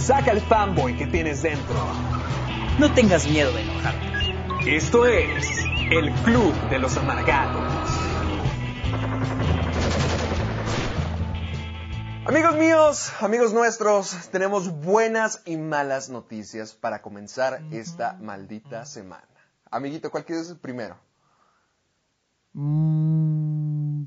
Saca el fanboy que tienes dentro. No tengas miedo de enojarte. Esto es el Club de los Amargados. Amigos míos, amigos nuestros, tenemos buenas y malas noticias para comenzar esta maldita semana. Amiguito, ¿cuál quieres primero? Mm,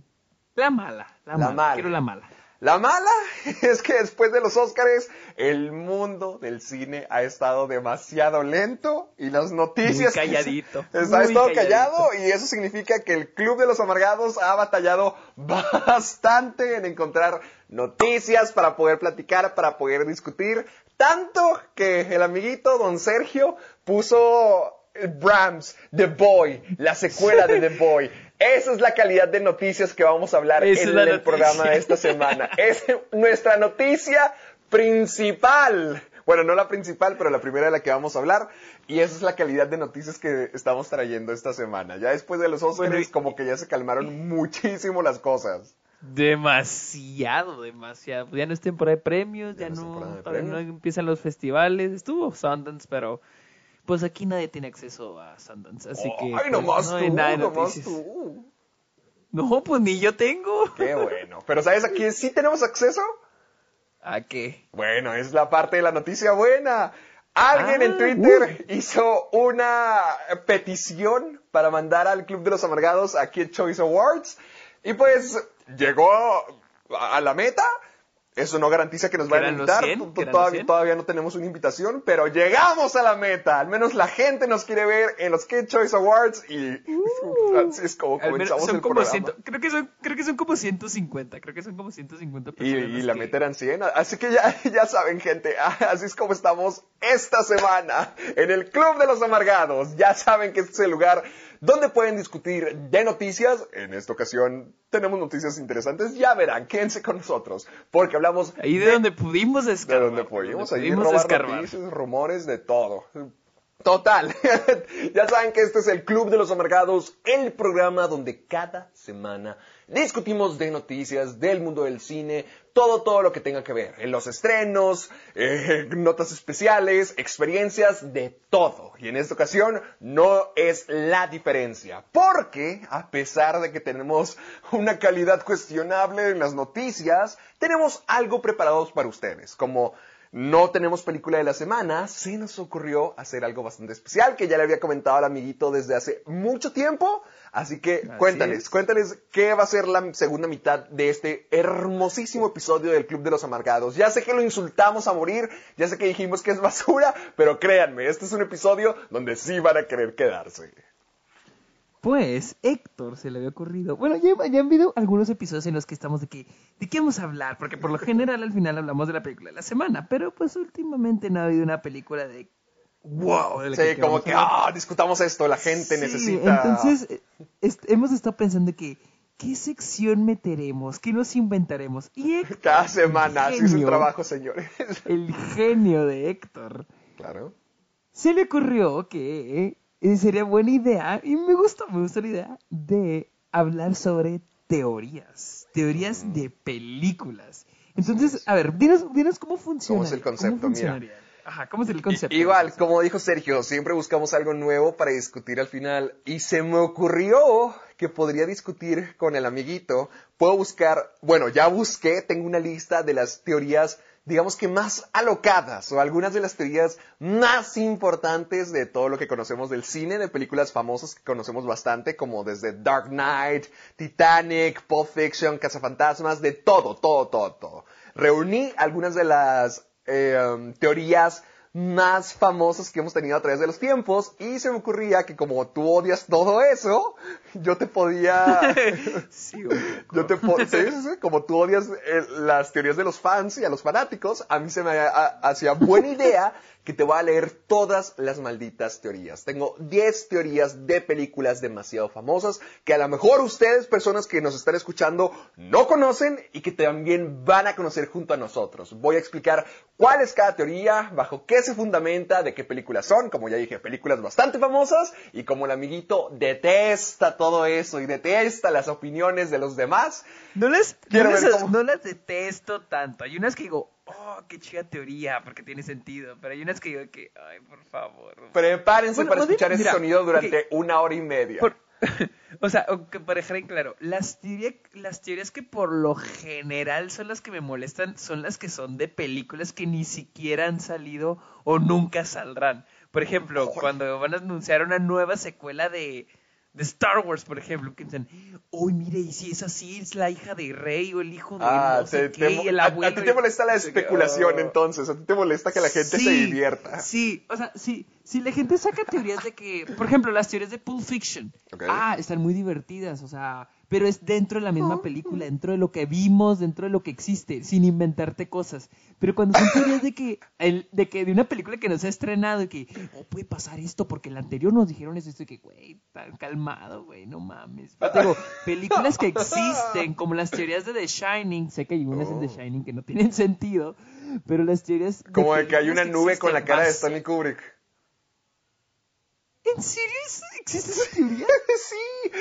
la mala, la, La mala. mala. Quiero la mala. La mala es que después de los Óscares, el mundo del cine ha estado demasiado lento y las noticias... Muy calladito, estado calladito. callado y eso significa que el Club de los Amargados ha batallado bastante en encontrar noticias para poder platicar, para poder discutir. Tanto que el amiguito don Sergio puso Brahms, The Boy, la secuela de The Boy. Esa es la calidad de noticias que vamos a hablar Esa en el noticia. programa de esta semana. Es nuestra noticia principal. Bueno, no la principal, pero la primera de la que vamos a hablar. Y esa es la calidad de noticias que estamos trayendo esta semana. Ya después de los Oscars, como que ya se calmaron muchísimo las cosas. Demasiado, demasiado. Ya no es temporada de premios, ya, Ya no no, de empiezan los festivales. Estuvo Sundance, pero pues aquí nadie tiene acceso a Sundance, así que Ay, pues, no hay tú, nada de nomás noticias. tú. No, pues ni yo tengo. Qué bueno. Pero ¿sabes a quién sí tenemos acceso? ¿A qué? Bueno, es la parte de la noticia buena. Alguien Ah, en Twitter hizo una petición para mandar al Club de los Amargados a Kid Choice Awards y pues llegó a la meta. Eso no garantiza que nos ¿Que vayan a invitar. 100? T- ¿Que eran los Todavía, 100? todavía no tenemos una invitación, pero llegamos a la meta. Al menos la gente nos quiere ver en los Kid Choice Awards y así es como Uh. Comenzamos son el como programa. 100, creo que son creo que son como 150, creo que son como 150 Y, personas. y la que- meta eran 100. Así que ya, ya saben, gente. Así es como estamos esta semana en el Club de los Amargados. Ya saben que este es el lugar donde pueden discutir de noticias. En esta ocasión tenemos noticias interesantes. Ya verán, quédense con nosotros. Porque hablamos Ahí de, donde pudimos de escarbar. donde pudimos donde ahí pudimos robar escarbar. noticias, rumores, de todo. Total. ya saben que este es el Club de los Amargados, el programa donde cada semana discutimos de noticias del mundo del cine, todo, todo lo que tenga que ver. En los estrenos, eh, notas especiales, experiencias, de todo. Y en esta ocasión no es la diferencia. Porque, a pesar de que tenemos una calidad cuestionable en las noticias, tenemos algo preparados para ustedes. Como no tenemos película de la semana, se nos ocurrió hacer algo bastante especial que ya le había comentado al amiguito desde hace mucho tiempo. Así que Así cuéntales, es. cuéntales qué va a ser la segunda mitad de este hermosísimo episodio del Club de los Amargados. Ya sé que lo insultamos a morir, ya sé que dijimos que es basura, pero créanme, este es un episodio donde sí van a querer quedarse. Pues Héctor se le había ocurrido. Bueno, ya, ya han habido algunos episodios en los que estamos de que de qué vamos a hablar, porque por lo general al final hablamos de la película de la semana, pero pues últimamente no ha habido una película de wow, de la Sí, como queramos que, ah, discutamos esto, la gente Sí, necesita... Entonces, eh, est- hemos estado pensando que ¿qué sección meteremos? ¿Qué nos inventaremos? Y Héctor, Cada semana, así es genio. trabajo, señores. el genio de Héctor, claro. se le ocurrió que eh, sería buena idea, y me gustó, me gustó la idea, de hablar sobre teorías, teorías de películas. Entonces, a ver, dinos, dinos cómo funciona. ¿Cómo es el concepto? Mira. Ajá, ¿cómo es el concepto? Igual, como dijo Sergio, siempre buscamos algo nuevo para discutir al final. Y se me ocurrió que podría discutir con el amiguito. Puedo buscar, bueno, ya busqué, tengo una lista de las teorías, digamos que más alocadas, o algunas de las teorías más importantes de todo lo que conocemos del cine, de películas famosas que conocemos bastante, como desde Dark Knight, Titanic, Pulp Fiction, Cazafantasmas, de todo, todo, todo, todo. Reuní algunas de las eh, um, teorías más famosas que hemos tenido a través de los tiempos. Y se me ocurría que como tú odias todo eso, yo te podía... Sí, yo te po- sí, como tú odias eh, las teorías de los fans y a los fanáticos, a mí se me ha- hacía buena idea que te voy a leer todas las malditas teorías. Tengo 10 teorías de películas demasiado famosas que a lo mejor ustedes, personas que nos están escuchando, no conocen y que también van a conocer junto a nosotros. Voy a explicar cuál es cada teoría, bajo qué se fundamenta, de qué películas son, como ya dije, películas bastante famosas y como el amiguito detesta todo eso y detesta las opiniones de los demás. No las, Quiero no, ver las, cómo- no las detesto tanto. Hay unas que digo, oh, qué chida teoría, porque tiene sentido. Pero hay unas que digo que, ay, por favor. Prepárense Bueno, para escuchar ese sonido durante una hora y media. Por- o sea, para dejar en claro, las, teoría- las teorías que por lo general son las que me molestan son las que son de películas que ni siquiera han salido o nunca saldrán. Por ejemplo, Joder. cuando van a anunciar una nueva secuela de, de Star Wars, por ejemplo, que dicen, uy, mire, y si es así, es la hija de Rey o el hijo de Ah, no sé te- qué, te- y el a- ti te molesta la no sé qué". especulación Oh. entonces, a ti te molesta que la gente se divierta. Sí, o sea, sí, si la gente saca teorías de que, por ejemplo, las teorías de Pulp Fiction, ah, están muy divertidas, o sea, pero es dentro de la misma película, dentro de lo que vimos, dentro de lo que existe, sin inventarte cosas. Pero cuando son teorías de que, el, de que de una película que no se ha estrenado y que, oh, puede pasar esto porque en la anterior nos dijeron esto, esto y que, güey, tan calmado, güey, no mames. Pero películas que existen, como las teorías de The Shining, sé que hay unas en The Oh. Shining que no tienen sentido, pero las teorías... Como de que hay una nube con la cara de Stanley Kubrick. ¿En serio existe esa teoría? sí,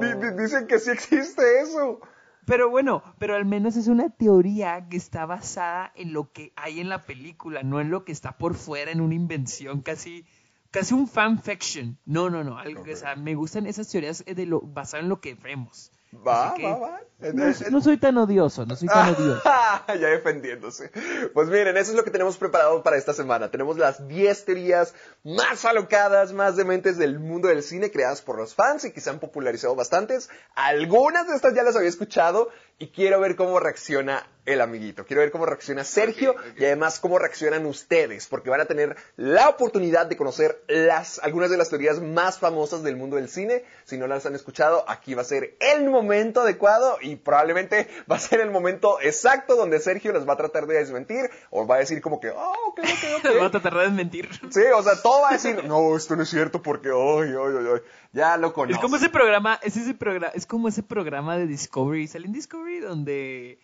di- dicen que sí existe eso. Pero bueno, pero al menos es una teoría que está basada en lo que hay en la película, no en lo que está por fuera, en una invención casi, casi un fanfiction. No, no, no, algo que, o sea, me gustan esas teorías eh, de lo basado en lo que vemos. Va, que va, va. No, no soy tan odioso, no soy tan odioso. ya defendiéndose. Pues miren, eso es lo que tenemos preparado para esta semana. Tenemos las 10 teorías más alocadas, más dementes del mundo del cine creadas por los fans y que se han popularizado bastantes. Algunas de estas ya las había escuchado y quiero ver cómo reacciona el amiguito. Quiero ver cómo reacciona Sergio y además cómo reaccionan ustedes, porque van a tener la oportunidad de conocer las, algunas de las teorías más famosas del mundo del cine. Si no las han escuchado, aquí va a ser el momento adecuado y probablemente va a ser el momento exacto donde Sergio las va a tratar de desmentir o va a decir como que, oh, ok, ok, ok. Va a tratar de mentir. Sí, o sea, todo va a decir, no, esto no es cierto porque, ay, ay, ay, ya lo Es conozco. como ese programa, es ese programa, es como ese programa de Discovery, sale en Discovery donde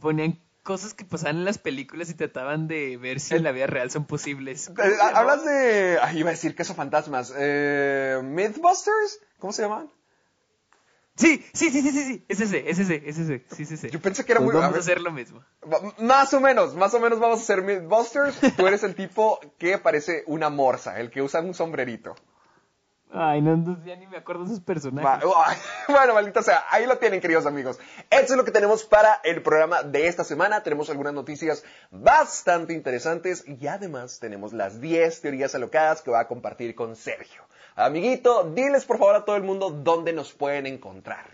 ponían cosas que pasaban en las películas y trataban de ver si en la vida real son posibles. Hablas de, ay, iba a decir cazafantasmas, eh, Mythbusters, ¿cómo se llaman? Sí, sí, sí, sí, sí, sí, es ese, es ese, es ese, sí, sí, sí. Yo pensé que era Pues muy... Vamos a ver, hacer lo mismo. Más o menos, más o menos vamos a hacer Mythbusters. Tú eres el tipo que parece una morsa, el que usa un sombrerito. Ay, no, no, ya ni me acuerdo de esos personajes. Bueno, maldita sea, ahí lo tienen, queridos amigos. Esto es lo que tenemos para el programa de esta semana. Tenemos algunas noticias bastante interesantes y además tenemos las 10 teorías alocadas que va a compartir con Sergio. Amiguito, diles por favor a todo el mundo dónde nos pueden encontrar.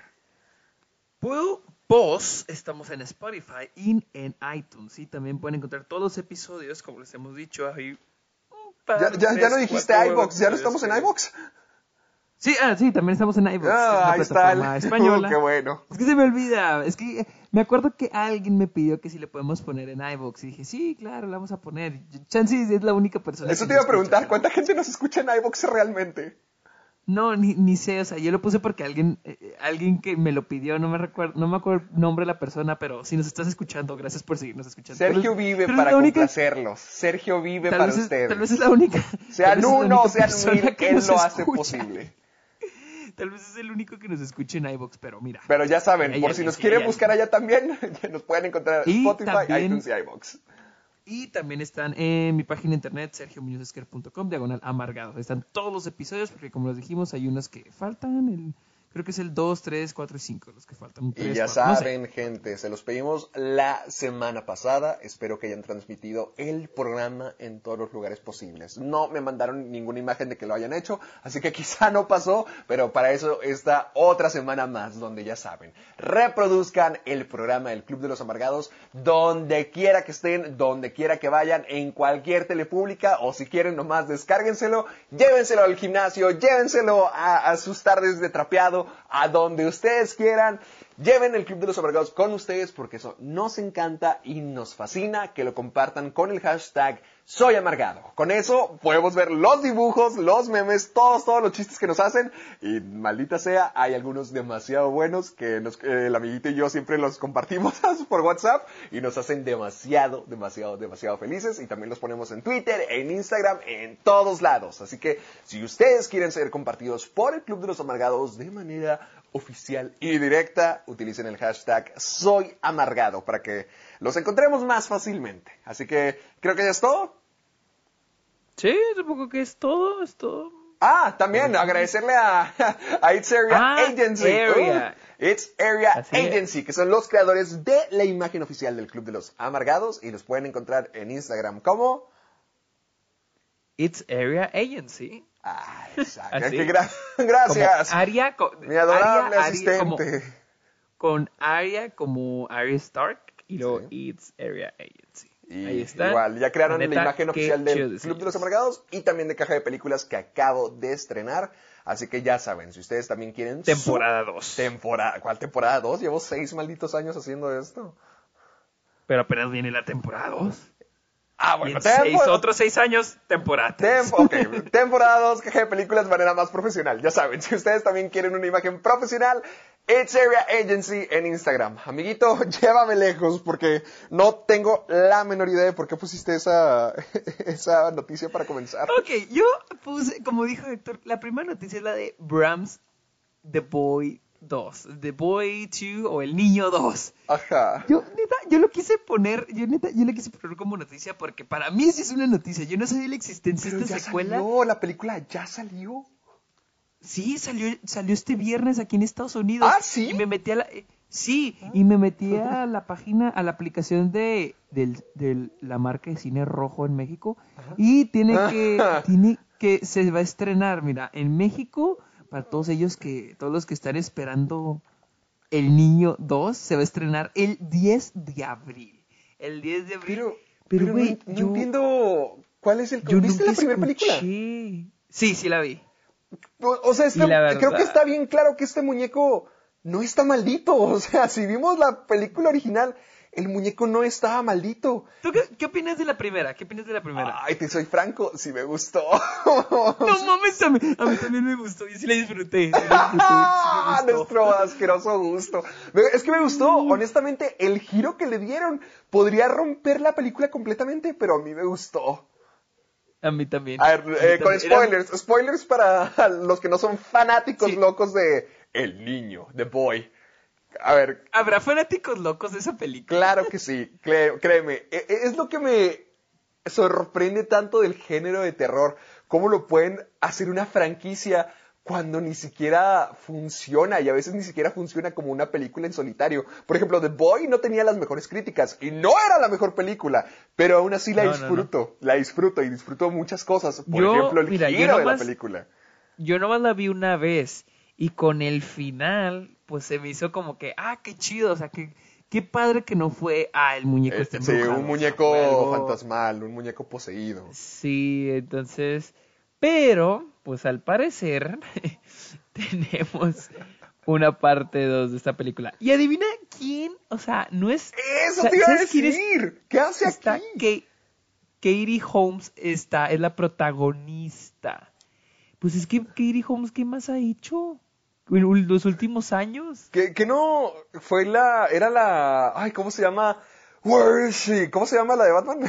Puedo, vos, estamos en Spotify y en iTunes. Y también pueden encontrar todos los episodios, como les hemos dicho. Ahí, Ya, ya, ya no dijiste iBox, ¿ya no estamos en iBox? Sí, ah, sí, también estamos en iVoox. Ah, ahí está. el- española. Uh, qué bueno. Es que se me olvida. Es que me acuerdo que alguien me pidió que si le podemos poner en iVoox. Y dije, sí, claro, la vamos a poner. Chansey es la única persona Eso que te iba a preguntar. ¿cuánta gente nos escucha en iBox realmente? No, ni, ni sé, o sea, yo lo puse porque alguien eh, alguien que me lo pidió, no me recuerdo, no me acuerdo el nombre de la persona, pero si nos estás escuchando, gracias por seguirnos escuchando. Sergio vive pero para complacerlos. Sergio vive para es- ustedes. Tal vez es la única. Sean uno, sean mil, que él lo hace posible. Tal vez es el único que nos escuche en iVoox, pero mira. Pero ya saben, por si nos sí, quieren buscar allá también, nos pueden encontrar en Spotify, también- iTunes y iBox. Y también están en mi página de internet, sergiomuñozesquer.com, diagonal amargado. Están todos los episodios, porque como les dijimos, hay unos que faltan, el Creo que es el 2, 3, 4 y 5 los que faltan. y ya saben, gente, se los pedimos la semana pasada. Espero que hayan transmitido el programa en todos los lugares posibles. No me mandaron ninguna imagen de que lo hayan hecho, así que quizá no pasó, pero para eso está otra semana más, donde ya saben, reproduzcan el programa del Club de los Amargados donde quiera que estén, donde quiera que vayan, en cualquier telepública, o si quieren nomás descárguenselo, llévenselo al gimnasio, llévenselo a sus tardes de trapeado a donde ustedes quieran. Lleven el Club de los Amargados con ustedes porque eso nos encanta y nos fascina que lo compartan con el hashtag Soy Amargado. Con eso podemos ver los dibujos, los memes, todos, todos los chistes que nos hacen y maldita sea, hay algunos demasiado buenos que el amiguito y yo siempre los compartimos por WhatsApp y nos hacen demasiado, demasiado, demasiado felices y también los ponemos en Twitter, en Instagram, en todos lados. Así que si ustedes quieren ser compartidos por el Club de los Amargados de manera oficial y directa, utilicen el hashtag Soy Amargado para que los encontremos más fácilmente. Así que creo que ya es todo. Sí, supongo que es todo, es todo. Ah, también agradecerle a, It's Area ah, Agency. Uh, It's Area Agency, que son los creadores de la imagen oficial del Club de los Amargados y los pueden encontrar en Instagram como It's Area Agency. Ah, exacto. gracias. Aria, mi adorable asistente. con Aria como Arya Stark y luego It's Area Agency. Ahí está. Igual, ya crearon la, imagen oficial del Club de los Amargados y también de Caja de Películas que acabo de estrenar. Así que ya saben, si ustedes también quieren... Temporada 2. Temporada, ¿Cuál temporada 2? Llevo seis malditos años haciendo esto. Pero apenas viene la temporada 2. Ah, bueno, seis, otros seis años, temporada. temporada 2, que de películas de manera más profesional. Ya saben, si ustedes también quieren una imagen profesional, It's Area Agency en Instagram. Amiguito, llévame lejos porque no tengo la menor idea de por qué pusiste esa, esa noticia para comenzar. Ok, yo puse, como dijo Héctor, la primera noticia es la de Brahms The Boy 2, The Boy 2 o El Niño 2. Ajá. Yo, neta, yo lo quise poner, yo neta, yo le quise poner como noticia porque para mí sí es una noticia. Yo no sabía la existencia de esta ya secuela. La película ya salió. Sí, salió, salió este viernes aquí en Estados Unidos. Ah, sí. Y me metí a la, eh, sí, y me metí a la página, a la aplicación de, de la marca de cine rojo en México. Y tiene que, tiene que, se va a estrenar, mira, en México para todos ellos que, todos los que están esperando El Niño 2, se va a estrenar el 10 de abril. El 10 de abril. Pero, pero, no, entiendo cuál es el... ¿Viste la primera película? Sí, sí la vi. O, sea, este, creo que está bien claro que este muñeco no está maldito. O sea, si vimos la película original, el muñeco no estaba maldito. ¿Tú qué, opinas de la primera? ¿Qué opinas de la primera? Ay, te soy franco, sí me gustó. no mames, a mí, también me gustó, yo sí la disfruté. Nuestro asqueroso gusto. Es que me gustó, honestamente, el giro que le dieron podría romper la película completamente, pero a mí me gustó. A mí también. A ver, eh, con spoilers. Spoilers para los que no son fanáticos locos de El Niño, The Boy. A ver. ¿Habrá fanáticos locos de esa película? Claro que sí, créeme. E, e, es lo que me sorprende tanto del género de terror. ¿Cómo lo pueden hacer una franquicia cuando ni siquiera funciona y a veces ni siquiera funciona como una película en solitario? Por ejemplo, The Boy no tenía las mejores críticas y no era la mejor película, pero aún así la disfruto, la disfruto y disfruto muchas cosas. Por ejemplo, el giro de la película. Yo nomás la vi una vez y con el final pues se me hizo como que, ah, qué chido, o sea, que, qué padre que no fue, ah, el muñeco este, está Sí, un muñeco fantasmal, un muñeco poseído. Sí, entonces, pero, pues al parecer, tenemos una parte 2 de esta película. Y adivina quién, o sea, no es... Eso te iba a decir. ¿Qué hace está aquí? Katie Holmes está, es la protagonista. Pues es que Katie Holmes, ¿qué más ha hecho? En los últimos años. Que, que no fue la, era la, ay, ¿cómo se llama? Where is she? ¿Cómo se llama la de Batman?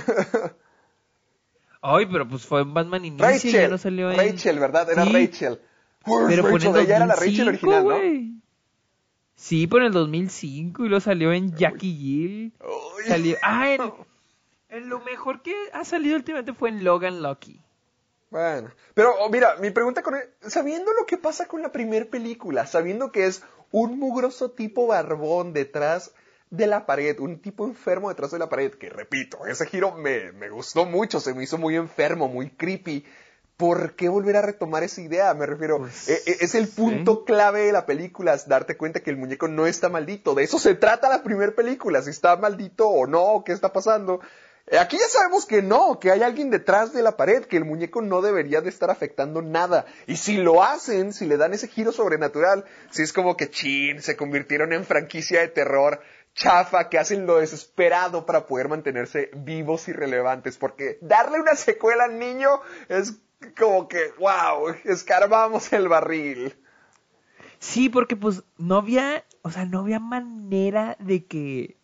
ay, pero pues fue en Batman Inicio, Rachel, ya no salió en... Rachel, ¿verdad? Era Rachel. pero Rachel? Ella era la Rachel original, ¿no? Sí, por el 2005 y lo salió en Jackie Jill. Salió, ah, en, en, lo mejor que ha salido últimamente fue en Logan Lucky. Bueno, pero oh, mira, mi pregunta con él, sabiendo lo que pasa con la primera película, sabiendo que es un mugroso tipo barbón detrás de la pared, un tipo enfermo detrás de la pared, que repito, ese giro me, me gustó mucho, se me hizo muy enfermo, muy creepy. ¿Por qué volver a retomar esa idea? Me refiero, Pues, e- e- es el punto clave de la película, es darte cuenta que el muñeco no está maldito. De eso se trata la primera película, si está maldito o no, qué está pasando. Aquí ya sabemos que no, que hay alguien detrás de la pared, que el muñeco no debería de estar afectando nada. Y si lo hacen, si le dan ese giro sobrenatural, si es como que chin, se convirtieron en franquicia de terror chafa, que hacen lo desesperado para poder mantenerse vivos y relevantes. Porque darle una secuela al niño es como que, wow, escarbamos el barril. Sí, porque pues no había, o sea, no había manera de que,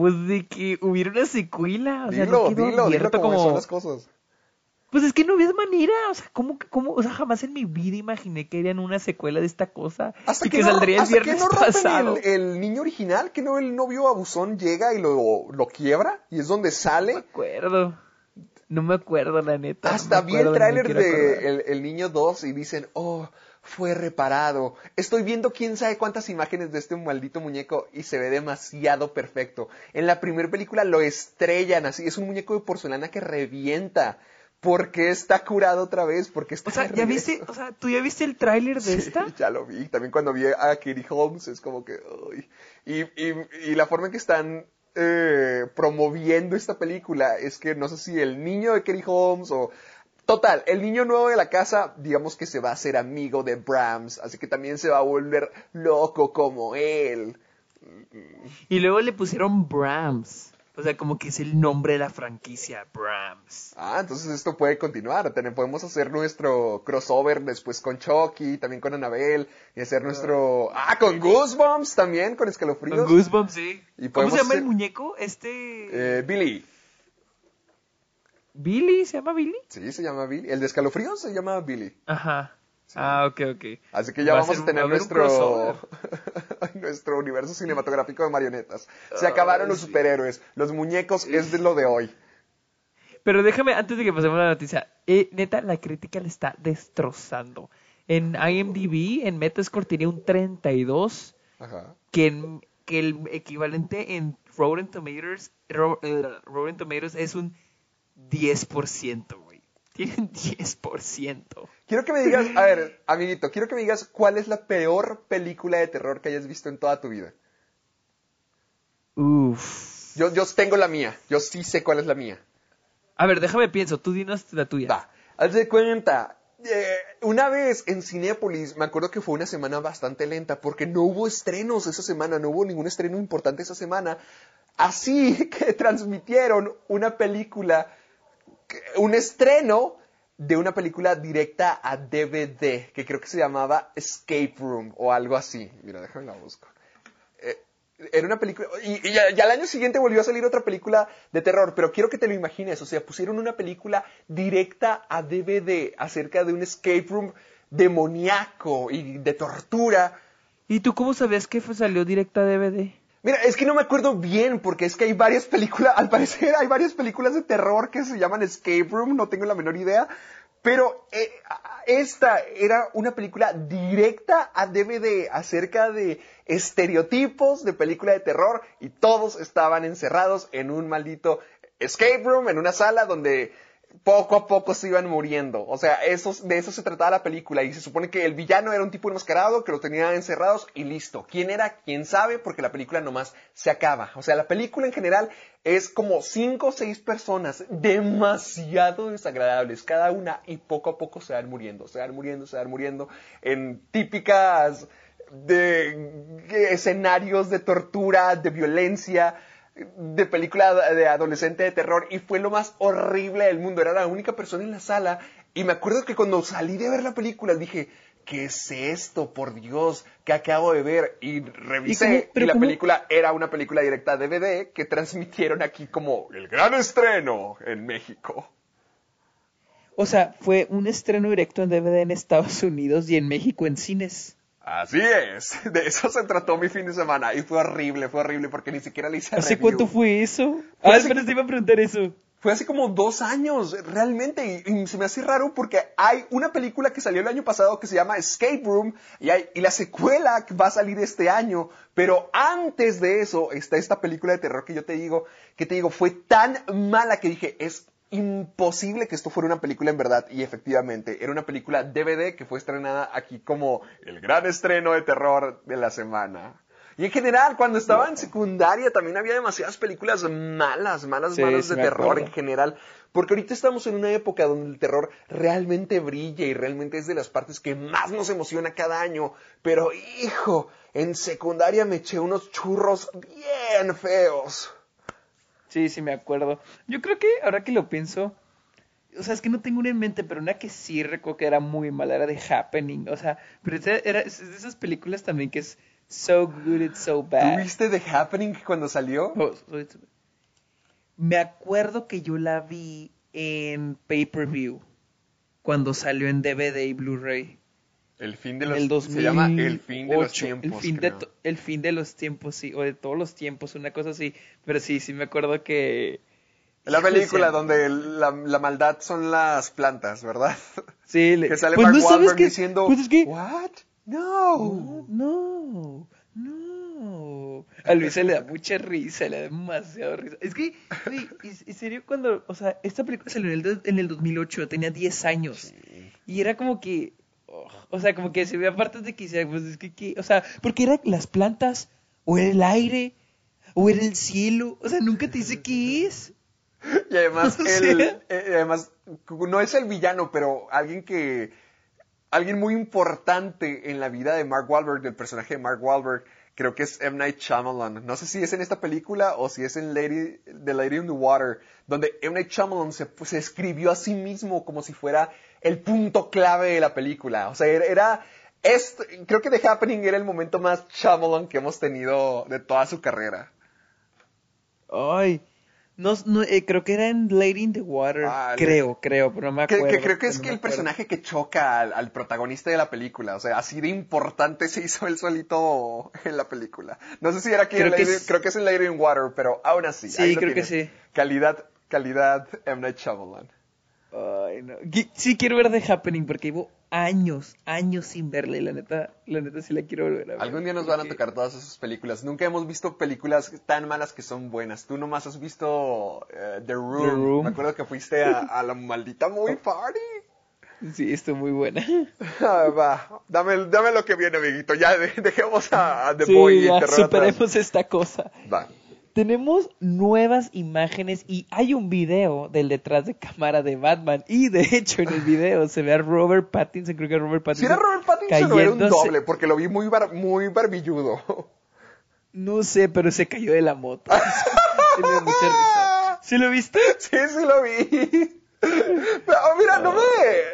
pues de que hubiera una secuela, o sea, dilo, no dilo, dilo como, como, son las cosas. pues es que no había manera, o sea, ¿cómo, cómo, o sea, jamás en mi vida imaginé que harían una secuela de esta cosa Hasta y que, que, no, saldría el hasta que no pasado. el, el niño original, que no el novio abusón llega y lo, lo quiebra y es donde No me sale. acuerdo, no me acuerdo la neta. no Hasta vi el tráiler de el, el niño 2 y dicen, oh, fue reparado. Estoy viendo quién sabe cuántas imágenes de este maldito muñeco y se ve demasiado perfecto. En la primera película lo estrellan así, es un muñeco de porcelana que revienta. ¿Por qué está curado otra vez? Porque está O sea, ¿ya viste, o sea, tú ya viste el tráiler de Sí, esta? ya lo vi. También cuando vi a Katie Holmes es como que... uy. Y, y, y la forma en que están eh, promoviendo esta película es que no sé si el niño de Katie Holmes o... Total, el niño nuevo de la casa, digamos que se va a hacer amigo de Brahms, así que también se va a volver loco como él. Y luego le pusieron Brahms. O sea, como que es el nombre de la franquicia, Brahms. Ah, entonces esto puede continuar. Podemos hacer nuestro crossover después con Chucky, también con Annabelle, y hacer nuestro... Ah, con Goosebumps también, con escalofríos. Con Goosebumps, sí. Y ¿Cómo se llama el muñeco? Este... Eh, Billy. ¿Billy? ¿Se llama Billy? Sí, se llama Billy. El de escalofríos se llama Billy. Ajá. Ah, ok, ok. Así que ya Va a vamos ser- a tener a nuestro nuestro universo cinematográfico de marionetas. Se acabaron los superhéroes. Los muñecos es de lo de hoy. Pero déjame, antes de que pasemos a la noticia, eh, neta, la crítica le está destrozando. En IMDb, en Metascore tiene un 32, Ajá. que, en- que el equivalente en Rotten Tomatoes, eh, Rotten Tomatoes es un 10%, güey. Tienen 10%. Quiero que me digas, a ver, amiguito, quiero que me digas cuál es la peor película de terror que hayas visto en toda tu vida. Uf. Yo, yo tengo la mía. Yo sí sé cuál es la mía. A ver, déjame pienso, tú dinos la tuya. Va, haz de cuenta. eh, una vez en Cinépolis, me acuerdo que fue una semana bastante lenta porque no hubo estrenos esa semana, no hubo ningún estreno importante esa semana. Así que transmitieron una película, un estreno de una película directa a DVD, que creo que se llamaba Escape Room o algo así. Mira, déjame la busco. Eh, era una película, y, y año siguiente volvió a salir otra película de terror, pero quiero que te lo imagines, o sea, pusieron una película directa a DVD acerca de un escape room demoníaco y de tortura. ¿Y tú cómo sabías que fue- salió directa a DVD? Mira, es que no me acuerdo bien, porque es que hay varias películas, al parecer hay varias películas de terror que se llaman Escape Room, no tengo la menor idea, pero eh, esta era una película directa a DVD acerca de estereotipos de película de terror y todos estaban encerrados en un maldito escape room, en una sala donde poco a poco se iban muriendo. O sea, de eso se trataba la película. Y se supone que el villano era un tipo enmascarado que lo tenía encerrados y listo. ¿Quién era? ¿Quién sabe? Porque la película nomás se acaba. O sea, la película en general es como cinco o seis personas demasiado desagradables cada una y poco a poco se van muriendo, se van muriendo, se van muriendo en típicas de escenarios de tortura, de violencia, de película de adolescente de terror y fue lo más horrible del mundo. Era la única persona en la sala y me acuerdo que cuando salí de ver la película dije, ¿qué es esto? Por Dios, ¿qué acabo de ver? Y revisé y, la cómo- película era una película directa de DVD que transmitieron aquí como el gran estreno en México. O sea, fue un estreno directo en DVD en Estados Unidos y en México en cines. Así es, de eso se trató mi fin de semana y fue horrible, fue horrible porque ni siquiera le hice ¿Hace review. cuánto fue eso? Fue Ah, espera, te iba a preguntar eso. Fue hace como dos años, realmente, y, y se me hace raro porque hay una película que salió el año pasado que se llama Escape Room y, hay, y la secuela va a salir este año, pero antes de eso está esta película de terror que yo te digo, que te digo, fue tan mala que dije, es imposible que esto fuera una película en verdad y efectivamente era una película DVD que fue estrenada aquí como el gran estreno de terror de la semana. Y en general, cuando estaba en secundaria también había demasiadas películas malas, malas, Sí, malas de terror acuerdo. en general. Porque ahorita estamos en una época donde el terror realmente brilla y realmente es de las partes que más nos emociona cada año. Pero hijo, en secundaria me eché unos churros bien feos. Sí, sí, me acuerdo. Yo creo que ahora que lo pienso, o sea, es que no tengo una en mente, pero una que sí recuerdo que era muy mala era de Happening. O sea, pero era, es de esas películas también que es so good, it's so ¿Tú bad. viste The Happening cuando salió? Oh, Me acuerdo que yo la vi en pay-per-view cuando salió en DVD y Blu-ray. El fin de los... el 2008, se llama El fin de los tiempos. El fin de, creo. El fin de los tiempos, sí, o de todos los tiempos, una cosa así. Pero sí, sí me acuerdo que... La película donde la, la maldad son las plantas, ¿verdad? Sí, le- que sale pues Mark no sabes Wahlberg que... diciendo, Pues es que... ¿What? No. No, no. A Luis se le da mucha risa, le da demasiado risa. Es que, güey, en serio, cuando, o sea, esta película salió en el, en el 2008, tenía 10 años. Y era como que, oh, o sea, como que se veía partes de que, decía, pues es que, que- o sea, porque eran las plantas, o era el aire, o era el cielo, o sea, nunca te dice qué es. Y además, O él, sea. eh, además, no es el villano, pero alguien que, alguien muy importante en la vida de Mark Wahlberg, del personaje de Mark Wahlberg, creo que es M. Night Shyamalan. No sé si es en esta película o si es en Lady, The Lady in the Water, donde M. Night Shyamalan se, se escribió a sí mismo como si fuera el punto clave de la película. O sea, era, esto- creo que The Happening era el momento más Shyamalan que hemos tenido de toda su carrera. Ay, no, no, eh, creo que era en Lady in the Water. Ah, creo, creo, pero no me Que, acuerdo. que creo que es no que el acuerdo. personaje que choca al, al protagonista de la película, o sea, así de importante se hizo él solito en la película. No sé si era aquí, en Creo que Lady- es- creo que es en Lady in Water, pero aún así. Sí, ahí creo que sí. Calidad, calidad M. Night Shyamalan. Ay, no. Sí quiero ver The Happening porque llevo años, años sin verla y la neta, la neta sí la quiero volver a ver. Algún día nos van a tocar todas esas películas. Nunca hemos visto películas tan malas que son buenas. Tú nomás has visto eh, The, Room. The Room. Me acuerdo que fuiste a, a la maldita movie party. Sí, estuvo muy buena. Ah, va, dame, dame lo que viene, amiguito. Ya de- dejemos a, a The sí, Boy y ya, Terror atrás. superemos esta cosa. Va. Tenemos nuevas imágenes y hay un video del detrás de cámara de Batman. Y de hecho en el video se ve a Robert Pattinson, creo que Robert Si Pattinson. era Robert Pattinson o era un doble, porque lo vi muy, bar- muy barbilludo. No sé, pero se cayó de la moto. Sí, me dio mucha risa. ¿Sí lo viste? sí, sí lo vi. Pero, mira, no me,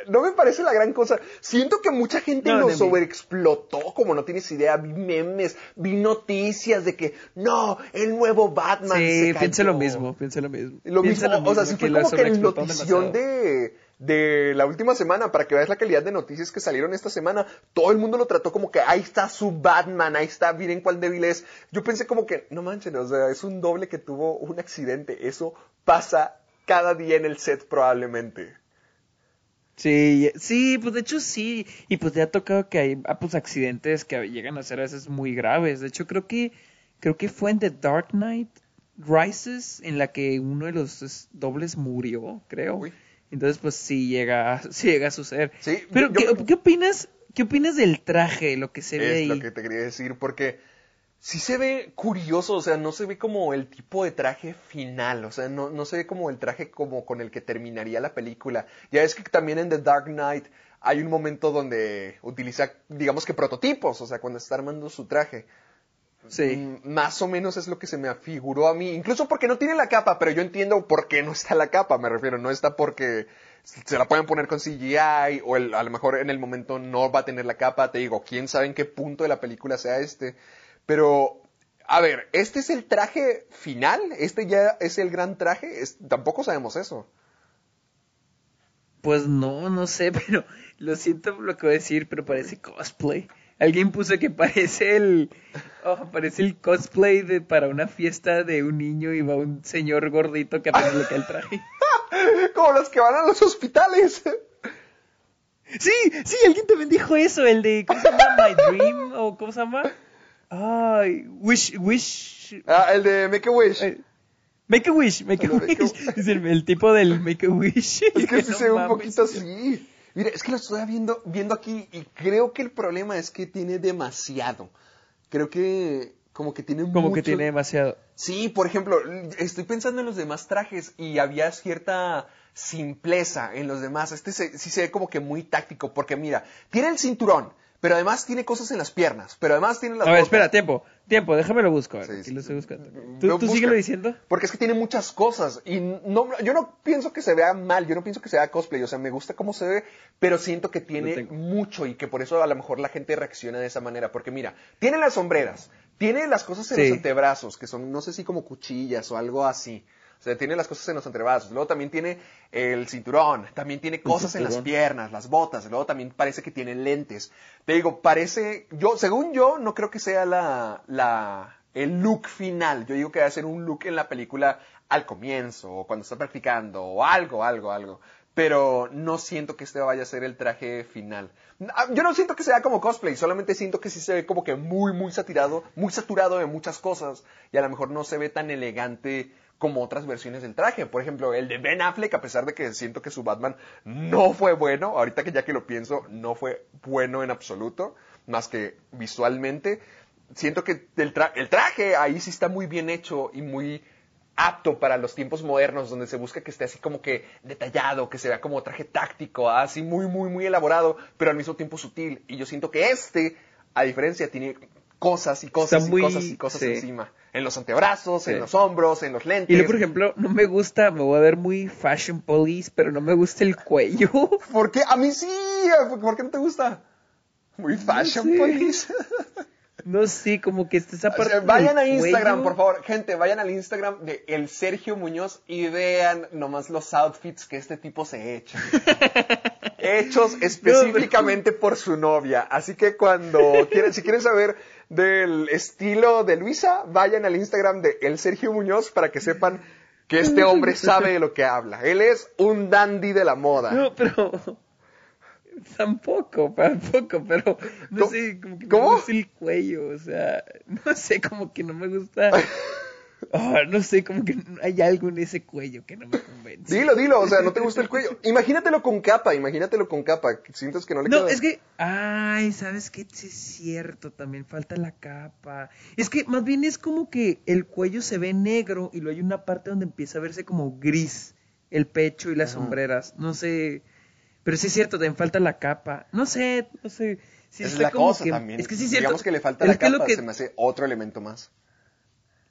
no me parece la gran cosa. Siento que mucha gente No, lo sobreexplotó, como no tienes idea. Vi memes, vi noticias de que, no, el nuevo Batman Sí, se pienso cayó. lo mismo, pienso lo mismo. Lo mismo, o sea, que fue como que el sobreexplotaron notición demasiado. de, de la última semana, para que veas la calidad de noticias que salieron esta semana, todo el mundo lo trató como que ahí está su Batman, ahí está, miren cuál débil es. Yo pensé como que, no manchen, o sea, es un doble que tuvo un accidente, eso pasa cada día en el set probablemente. Sí, sí, pues de hecho sí. Y pues ya ha tocado que hay ah, pues, accidentes que llegan a ser a veces muy graves. De hecho, creo que creo que fue en The Dark Knight Rises en la que uno de los es, dobles murió, creo. Uy. Entonces, pues sí llega, sí llega a suceder. Sí, Pero, yo- ¿qué, qué opinas? ¿Qué opinas del traje, lo que se ve Es ahí? lo que te quería decir, porque sí se ve curioso, o sea, no se ve como el tipo de traje final, o sea, no, no se ve como el traje como con el que terminaría la película. Ya es que también en The Dark Knight hay un momento donde utiliza, digamos que prototipos, o sea, cuando está armando su traje. Sí. Mm, Más o menos es lo que se me afiguró a mí, incluso porque no tiene la capa, pero yo entiendo por qué no está la capa, me refiero, no está porque se la pueden poner con CGI o el- a lo mejor en el momento no va a tener la capa, te digo, quién sabe en qué punto de la película sea este, pero a ver, ¿este es el traje final? ¿Este ya es el gran traje? Es- tampoco sabemos eso. Pues no, no sé, pero lo siento por lo que voy a decir, pero parece cosplay. Alguien puso que parece el oh, parece el cosplay de para una fiesta de un niño y va un señor gordito que apenas le cae el traje. Como los que van a los hospitales. Sí, sí, alguien también dijo eso, el de ¿cómo se llama? My Dream o ¿cómo se llama? Ay, Wish Wish Ah, el de Make a Wish. eh, Make a Wish, Make a El de Make a- Wish. Es el, el tipo del Make a Wish. Es que sí No se ve un poquito así. Mira, es que lo estoy viendo, viendo aquí y creo que el problema es que tiene demasiado. Creo que como que tiene Como que tiene demasiado. Sí, por ejemplo, estoy pensando en los demás trajes y había cierta simpleza en los demás. Este se- sí se ve como que muy táctico, porque mira, tiene el cinturón, pero además tiene cosas en las piernas, pero además tiene las A ver, botas. espera, tiempo, tiempo, déjame lo busco. A ver, Sí, lo estoy buscando. Lo Tú, síguelo diciendo. Porque es que tiene muchas cosas y no, yo no pienso que se vea mal, yo no pienso que sea cosplay, o sea, me gusta cómo se ve, pero siento que Lo tiene mucho y que por eso a lo mejor la gente reacciona de esa manera, porque mira, tiene las sombreras, tiene las cosas en Sí. los antebrazos, que son, no sé si como cuchillas o algo así. Sea, tiene las cosas en los antebrazos, luego también tiene el cinturón, también tiene cosas en las piernas, las botas, luego también parece que tiene lentes. Te digo, parece, yo, según yo, no creo que sea la, la, el look final. Yo digo que va a ser un look en la película al comienzo, o cuando está practicando, o algo, algo, algo. Pero no siento que este vaya a ser el traje final. Ah, Yo no siento que sea como cosplay, solamente siento que sí se ve como que muy, muy saturado, muy saturado de muchas cosas, y a lo mejor no se ve tan elegante como otras versiones del traje. Por ejemplo, el de Ben Affleck, a pesar de que siento que su Batman no fue bueno, ahorita que ya que lo pienso, no fue bueno en absoluto, más que visualmente. Siento que el, tra- el traje ahí sí está muy bien hecho y muy apto para los tiempos modernos, donde se busca que esté así como que detallado, que se vea como traje táctico, así muy, muy, muy elaborado, pero al mismo tiempo sutil. Y yo siento que este, a diferencia, tiene cosas y cosas Está y muy- cosas y cosas sí. encima. En los antebrazos, Sí. en los hombros, en los lentes. Y luego, por ejemplo, no me gusta, me voy a ver muy fashion police, pero no me gusta el cuello. ¿Por qué? A mí sí. ¿Por qué no te gusta? Muy fashion sé. police. No sé, como que O parte sea, vayan a Instagram, cuello. por favor. Gente, vayan al Instagram de El Sergio Muñoz y vean nomás los outfits que este tipo se echa. Hechos específicamente por su novia. Así que cuando quieren, si quieren saber del estilo de Luisa, vayan al Instagram de El Sergio Muñoz para que sepan que este hombre sabe de lo que habla. Él es un dandy de la moda. No, pero... Tampoco, tampoco, pero no ¿Cómo? sé, como que ¿Cómo? me gusta el cuello, o sea, no sé, como que no me gusta... Ah, no sé, como que hay algo en ese cuello que no me convence. Dilo, dilo, o sea, no te gusta el cuello. Imagínatelo con capa, imagínatelo con capa. Sientes que no le No, queda- es que, ay, ¿sabes qué? Sí es cierto, también falta la capa. Es que más bien es como que el cuello se ve negro y luego hay una parte donde empieza a verse como gris el pecho y las sombreras. No sé, pero sí es cierto, también falta la capa. No sé, no sé. Sí es la cosa que- también. Es que sí es cierto. Digamos que le falta Es la capa, que se me hace otro elemento más.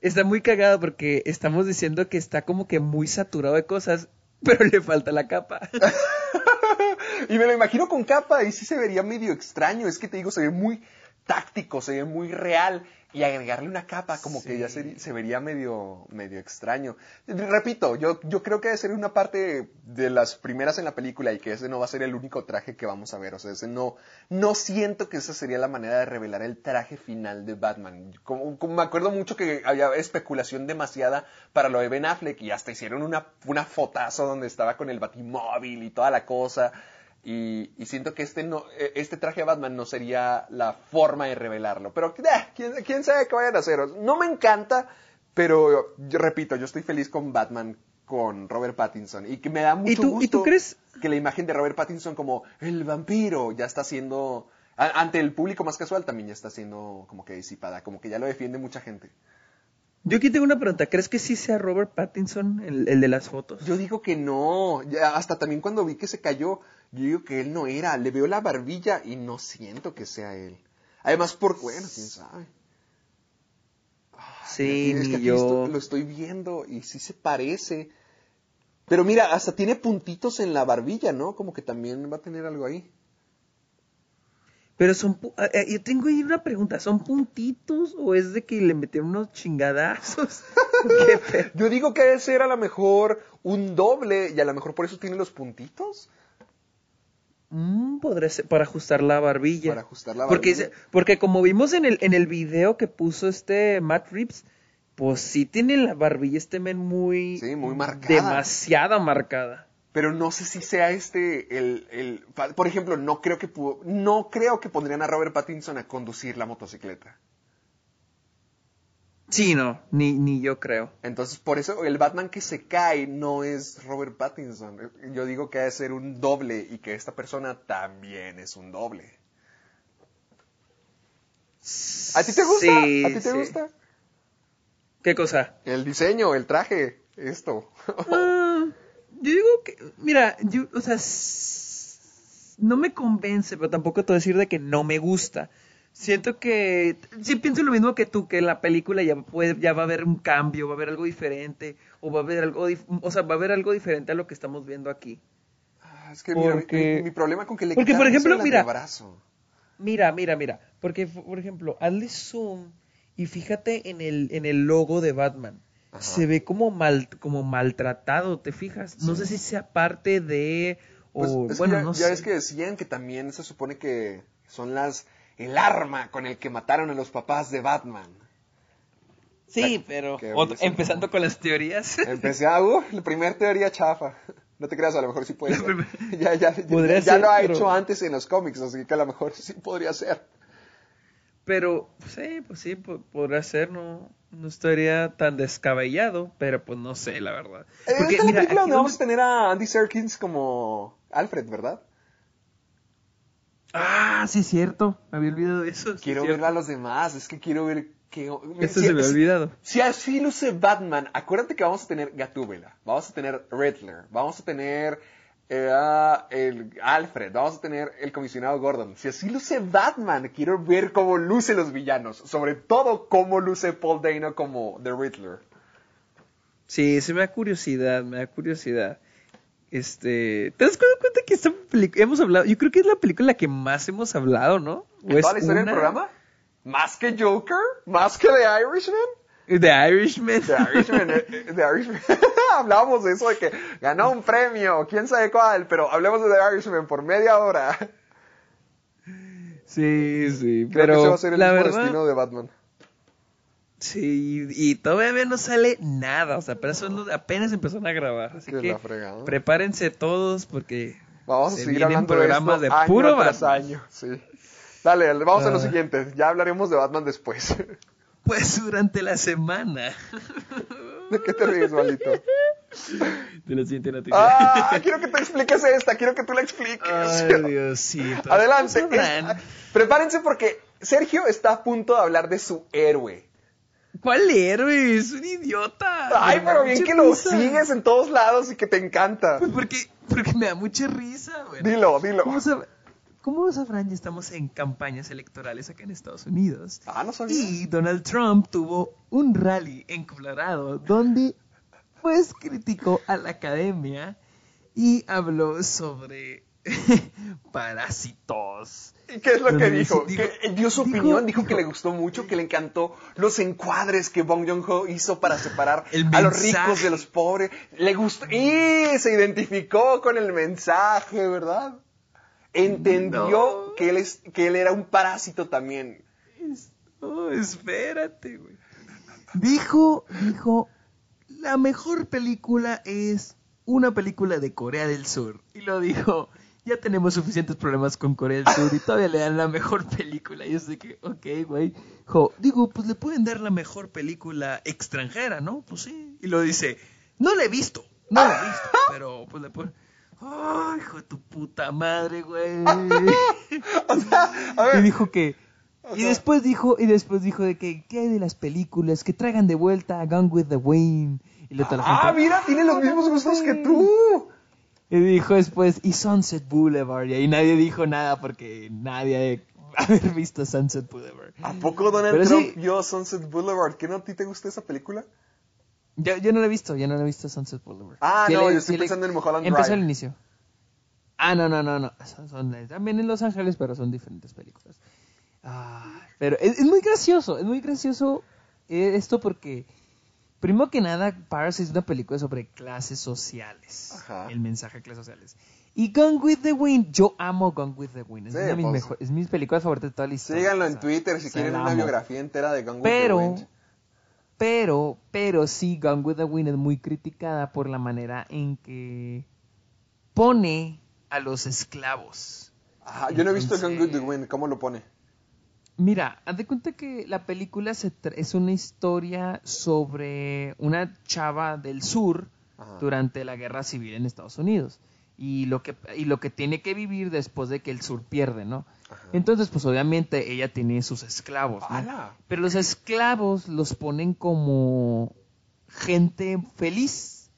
Está muy cagado porque estamos diciendo que está como que muy saturado de cosas, pero le falta la capa. Y me lo imagino con capa y sí se vería medio extraño. Es que te digo, se ve muy táctico, se ve muy real. Y agregarle una capa como que ya se, se vería medio, medio extraño. Repito, yo, yo creo que debe ser una parte de las primeras en la película y que ese no va a ser el único traje que vamos a ver. O sea, ese no, no siento que esa sería la manera de revelar el traje final de Batman. Como, como me acuerdo mucho que había especulación demasiada para lo de Ben Affleck y hasta hicieron una, una fotazo donde estaba con el batimóvil y toda la cosa. Y, y siento que este, no, eh, este traje de Batman no sería la forma de revelarlo. Pero eh, ¿quién, quién sabe qué vayan a hacer. No me encanta, pero yo repito, yo estoy feliz con Batman con Robert Pattinson. Y que me da mucho tú- gusto y tú crees? que la imagen de Robert Pattinson como el vampiro ya está siendo... a- Ante el público más casual también ya está siendo como que disipada, como que ya lo defiende mucha gente. Yo aquí tengo una pregunta, ¿crees que sí sea Robert Pattinson el, el de las fotos? Yo digo que no, ya hasta también cuando vi que se cayó, yo digo que él no era, le veo la barbilla y no siento que sea él. Además, por, bueno, quién sabe. sí, es que yo. esto- lo estoy viendo y sí se parece. Pero mira, hasta tiene puntitos en la barbilla, ¿no? Como que también va a tener algo ahí. Pero son, eh, eh, yo tengo ahí una pregunta, ¿son puntitos o es de que le metieron unos chingadazos? Yo digo que debe ser a lo mejor un doble y a lo mejor por eso tiene los puntitos. Mm, podría ser para ajustar la barbilla. Para ajustar la Porque, barbilla. se- porque como vimos en el, en el video que puso este Matt Reeves, pues sí tiene la barbilla este men muy... Sí, muy marcada. Demasiado marcada. Pero no sé si sea este el, el por ejemplo, no creo que pu- no creo que pondrían a Robert Pattinson a conducir la motocicleta. Sí, no, ni, ni yo creo. Entonces, por eso el Batman que se cae no es Robert Pattinson. Yo digo que ha de ser un doble y que esta persona también es un doble. ¿A ti te gusta? Sí, ¿A ti te sí. gusta? ¿Qué cosa? El diseño, el traje, esto. Ah, yo digo que, mira, yo, o sea, no me convence, pero tampoco te voy a decir de que no me gusta. Siento que, sí pienso lo mismo que tú, que en la película ya, puede, ya va a haber un cambio, va a haber algo diferente, o va a haber algo, o sea, va a haber algo diferente a lo que estamos viendo aquí. Ah, es que mira, Porque- mi, mi problema con que le porque, por ejemplo, mira. Mira, mira, mira, porque, por ejemplo, hazle zoom y fíjate en el, en el logo de Batman. Ajá. Se ve como mal, como maltratado, ¿te fijas? No sé si sea parte de, o, Pues, bueno, ya, no ya sé. ves que decían que también se supone que son las el arma con el que mataron a los papás de Batman. Sí, pero otro- empezando con las teorías. Empecé a, uh, la primera teoría chafa. No te creas, a lo mejor sí puede ser. Ya, ya, ya, Podría ya ser, lo ha pero- hecho antes en los cómics, así que a lo mejor sí podría ser. Pero, pues, sí, pues sí, po- podrá ser, no, no estaría tan descabellado, pero pues no sé, la verdad. Eh, Porque, esta es la mira, película donde vamos a tener a Andy Serkins como Alfred, ¿verdad? Ah, sí, es cierto, me había olvidado de eso. sí, Quiero cierto. ver a los demás, es que quiero ver que... Eso si- se me ha olvidado. Si así luce Batman, acuérdate que vamos a tener Gatúbela, vamos a tener Riddler, vamos a tener eh, el Alfred, vamos a tener el comisionado Gordon. Si así luce Batman, quiero ver cómo lucen los villanos, sobre todo cómo luce Paul Dano como The Riddler. Sí, sí me da curiosidad, me da curiosidad. Este, ¿te das cu- cuenta que esta película hemos hablado? Yo creo que es la película que más hemos hablado, ¿no? ¿O ¿En es toda la historia una? del programa? ¿Más que Joker? ¿Más que The Irishman? The Irishman. The Irishman, eh, eh, The Irishman. Hablábamos de eso, de que ganó un premio, quién sabe cuál, pero hablemos de The Irishman por media hora. Sí, sí, Creo pero que ese va a ser el la mismo verdad, destino de Batman. Sí, y todavía no sale nada, o sea, son los- apenas empezaron a grabar, así Que prepárense todos porque Vamos a se seguir hablando programas de, de esto año puro tras Batman. año. Sí. Dale, vamos a lo Ah. siguiente. Ya hablaremos de Batman después. pues durante la semana ¿De qué te ríes, malito? de la siguiente noticia. Ah, quiero que te expliques esta, quiero que tú la expliques. Ay, Diosito. Adelante. ¿Cómo sabrán? Es- prepárense porque Sergio está a punto de hablar de su héroe. ¿Cuál héroe? Es un idiota. Ay, pero bien que lo sigues en todos lados y que te encanta. Pues porque, porque me da mucha risa, güey. Dilo, dilo. ¿Cómo, sab- ¿Cómo sabrán? Ya estamos en campañas electorales acá en Estados Unidos. Ah, no sabía. Y Donald Trump tuvo un rally en Colorado donde pues criticó a la academia y habló sobre parásitos. ¿Y qué es lo que dijo? dijo- Que dio su dijo- opinión, dijo, que le gustó mucho, que le encantó los encuadres que Bong Joon-ho hizo para separar El a los ricos de los pobres. Le gustó y se identificó con el mensaje, ¿verdad? Entendió No. que él es que él era un parásito también. No, espérate, güey. Dijo, dijo, la mejor película es una película de Corea del Sur. Y lo dijo, ya tenemos suficientes problemas con Corea del Sur y todavía le dan la mejor película. Y yo sé que, ok, güey. Dijo, digo, pues le pueden dar la mejor película extranjera, ¿no? Pues sí. Y lo dice, no la he visto, no la he visto, pero pues le pueden... Ay, hijo de tu puta madre, güey. O sea, a Y dijo que. Y después dijo, y después dijo de que, ¿qué hay de las películas? Que traigan de vuelta a Gone with the Wind. Y la ah, gente, mira, tiene los "Ah, mismos gustos que güey". tú. Y dijo después, y Sunset Boulevard. Y ahí nadie dijo nada porque nadie haber visto Sunset Boulevard. ¿A poco Donald Pero Trump sí. vio Sunset Boulevard? ¿Qué no a ti te gusta esa película? Yo, yo no la he visto, yo no la he visto Sunset Boulevard. Ah, no, le- yo estoy sí le- pensando en Mulholland Empezó Drive. al inicio. Ah, no, no, no, no. Son, son- también en Los Ángeles, pero son diferentes películas. Ah, pero es, es muy gracioso, es muy gracioso eh, esto porque Primero que nada, Parasite es una película sobre clases sociales. Ajá. El mensaje de clases sociales. Y Gone with the Wind, yo amo Gone with the Wind. Es Sí, una de mis, pues. mejor- es mis películas favoritas de toda la historia. Síganlo O en sea, Twitter si quieren una amo. biografía entera de Gone with the Wind. pero, pero sí, Gone with the Wind es muy criticada por la manera en que pone a los esclavos. Ajá, yo no he visto Gone with the Wind, ¿cómo lo pone? Mira, haz de cuenta que la película se tra- es una historia sobre una chava del sur Ajá. durante la guerra civil en Estados Unidos y lo que y lo que tiene que vivir después de que el sur pierde, ¿no? Entonces, pues obviamente ella tiene sus esclavos. Pero los esclavos los ponen como gente feliz,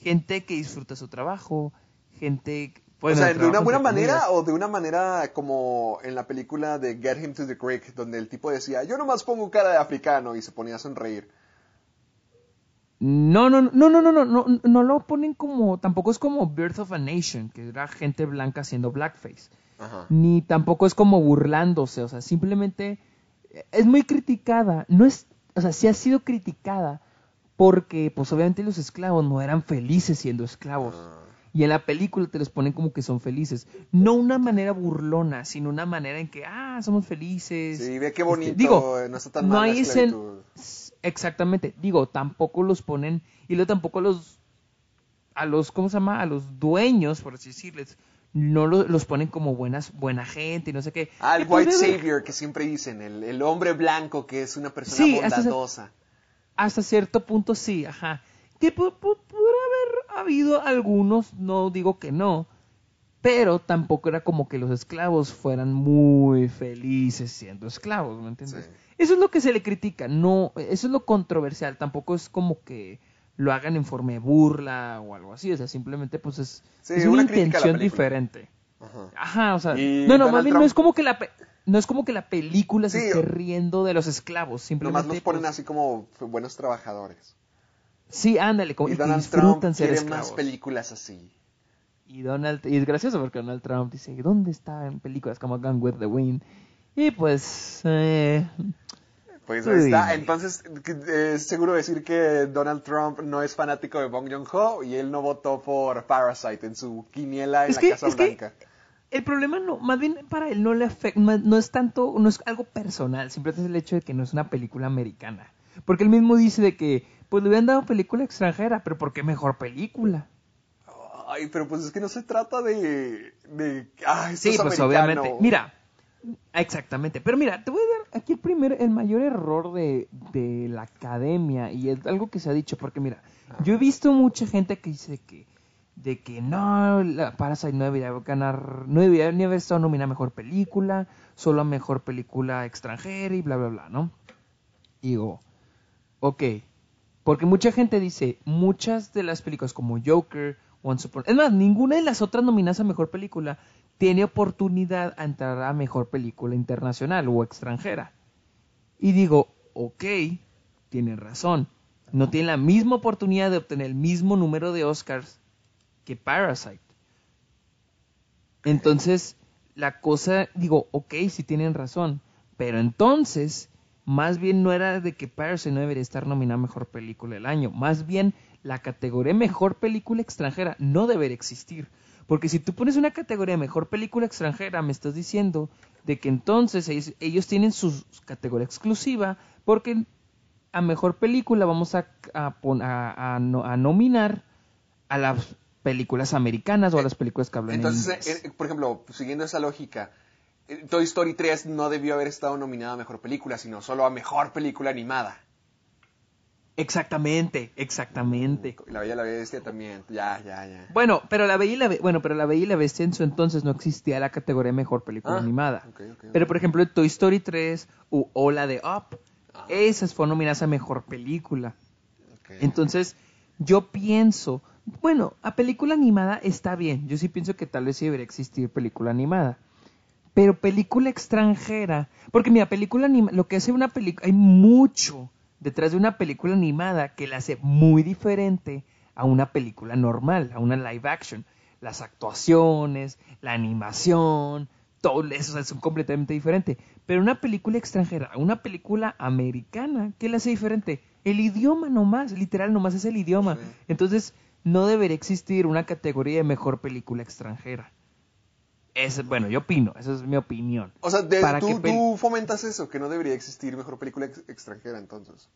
gente que disfruta su trabajo, gente bueno, o sea, ¿de una buena manera comillas. o de una manera como en la película de Get Him to the Creek, donde el tipo decía, yo nomás pongo cara de africano y se ponía a sonreír? No, no, no, no, no, no, no, no lo ponen como, tampoco es como Birth of a Nation, que era gente blanca haciendo blackface, Ajá. ni tampoco es como burlándose, o sea, simplemente eh, es muy criticada, no es, o sea, sí ha sido criticada porque, pues obviamente los esclavos no eran felices siendo esclavos. Y en la película te los ponen como que son felices. No una manera burlona, sino una manera en que, ah, somos felices. Sí, ve qué Este, bonito, digo, no está tan no mal hay. Exactamente. Digo, tampoco los ponen, y luego tampoco los, a los, ¿cómo se llama? A los dueños, por así decirles, no lo- los ponen como buenas, buena gente y no sé qué. Ah, el White Savior que siempre dicen, el, el hombre blanco que es una persona Sí, bondadosa. Hasta cierto punto sí, ajá. Que haber habido algunos, no digo que no, pero tampoco era como que los esclavos fueran muy felices siendo esclavos, ¿me entiendes? Sí. Eso es lo que se le critica, no, eso es lo controversial, tampoco es como que lo hagan en forma de burla o algo así, o sea, simplemente pues es, Sí, es una, intención diferente. Ajá. Ajá, o sea, Y no, no, más bien no es como que la pe- no es como que la película se Sí, esté riendo de los esclavos, simplemente Nomás los ponen pues, así como buenos trabajadores. Sí, ándale, como Y y que Donald disfrutan Trump ser quiere más películas así. Y Donald y es gracioso porque Donald Trump dice, ¿dónde están películas como Gone with the Wind? Y pues eh, Pues ahí está. Entonces, que- es seguro decir que Donald Trump no es fanático de Bong Joon-ho y él no votó por Parasite en su quiniela en Es la que- Casa es que- Blanca. el problema no, más bien para él no le afecta, no es tanto, no es algo personal, simplemente es el hecho de que no es una película americana. Porque él mismo dice de que, pues le hubieran dado película extranjera, pero ¿por qué mejor película? Ay, pero pues es que no se trata de... de ah, esto Sí, es pues americano. obviamente. Mira, exactamente. Pero mira, te voy a dar aquí el primer, el mayor error de, de la academia y es algo que se ha dicho, porque mira, yo he visto mucha gente que dice que de que no, la Parasite no debería ganar, no debería ni haber estado nominada a mejor película, solo a mejor película extranjera y bla bla bla, ¿no? Y digo, ok, porque mucha gente dice, muchas de las películas como Joker, Once Upon... Es más, ninguna de las otras nominadas a Mejor Película tiene oportunidad a entrar a Mejor Película Internacional o extranjera. Y digo, ok, tienen razón. No tienen la misma oportunidad de obtener el mismo número de Oscars que Parasite. Entonces, la cosa, digo, ok, sí tienen razón. Pero entonces, más bien no era de que Parasite no debería estar nominada a Mejor Película del Año. Más bien, la categoría Mejor Película Extranjera no debería existir. Porque si tú pones una categoría Mejor Película Extranjera, me estás diciendo de que entonces ellos, ellos tienen su categoría exclusiva porque a Mejor Película vamos a, a, a- a no- a nominar a las películas americanas o a las películas que hablan en Entonces, inglés. eh, por ejemplo, siguiendo esa lógica, eh, Toy Story 3 no debió haber estado nominada a Mejor Película, sino solo a Mejor Película Animada. Exactamente, exactamente. La Bella y la Bestia también, ya, ya, ya. Bueno, pero la Bella y la Be- bueno, pero la Bella y la Bestia en su entonces no existía la categoría mejor película Ah, animada. Pero por ejemplo, Toy Story 3 o, o la de Up, esas fueron nominadas a mejor película. Entonces, yo pienso, bueno, a película animada está bien. Yo sí pienso que tal vez sí debería existir película animada. Pero película extranjera, porque mira, película animada, lo que hace una película, hay mucho detrás de una película animada que la hace muy diferente a una película normal, a una live action. Las actuaciones, la animación, todo eso son completamente diferentes. Pero una película extranjera, una película americana, ¿qué la hace diferente? el idioma nomás, literal nomás es el idioma. Entonces, no debería existir una categoría de mejor película extranjera. Es, bueno, yo opino, esa es mi opinión. O sea, de- Para tú, que tú fomentas eso, que no debería existir mejor película ex- extranjera entonces.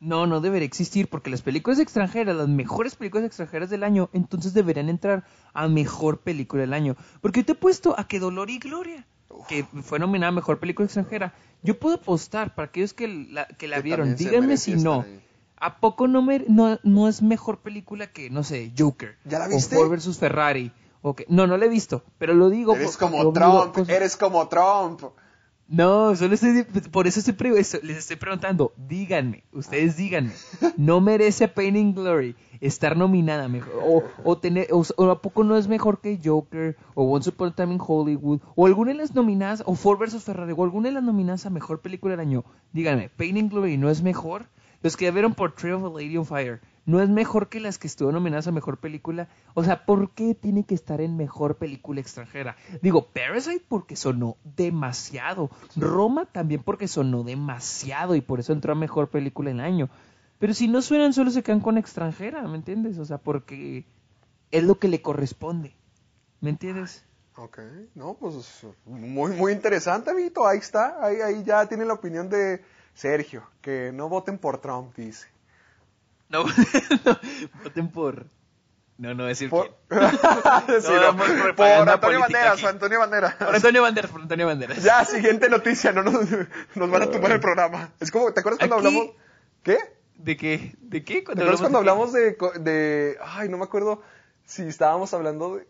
No, no debería existir porque las películas extranjeras, las mejores películas extranjeras del año, entonces deberían entrar a mejor película del año. Porque yo te he puesto a que Dolor y Gloria, que fue nominada a mejor película extranjera, yo puedo apostar para aquellos que la, que la Que vieron, díganme si no. ahí. ¿A poco no, me, no, no es mejor película que, no sé, Joker? ¿Ya la O viste? Ford vs. Ferrari. O que, no, no la he visto, pero lo digo. Eres por- como lo digo Trump, eres como Trump. no, solo estoy, por eso estoy les estoy preguntando, díganme, ustedes díganme, ¿no merece Pain and Glory estar nominada mejor? O, o, tener, o, o a poco no es mejor que Joker, o Once Upon a Time in Hollywood, o alguna de las nominadas, o Ford vs. Ferrari, o alguna de las nominadas a mejor película del año? Díganme, ¿Pain and Glory no es mejor? Los que ya vieron Portrait of a Lady on Fire, ¿no es mejor que las que estuvo nominadas a mejor película? O sea, ¿por qué tiene que estar en mejor película extranjera? Digo, Parasite porque sonó demasiado. Roma también porque sonó demasiado y por eso entró a mejor película del año. Pero si no suenan, solo se quedan con extranjera, ¿me entiendes? O sea, porque es lo que le corresponde. ¿Me entiendes? Ok, no, pues muy, muy interesante, Vito. Ahí está, ahí, ahí ya tiene la opinión de Sergio, que no voten por Trump, dice. No, no, voten por... No, no, decir Por, quién. Sí, no, damos por Antonio Banderas. Antonio Banderas. Por Antonio Banderas, por Antonio Banderas. Ya, siguiente noticia, no nos, nos van a tomar el programa. Es como, ¿te acuerdas cuando Aquí- hablamos? ¿Qué? ¿De qué? ¿De qué? ¿Te acuerdas cuando hablamos de, de, ay, no me acuerdo si estábamos hablando de,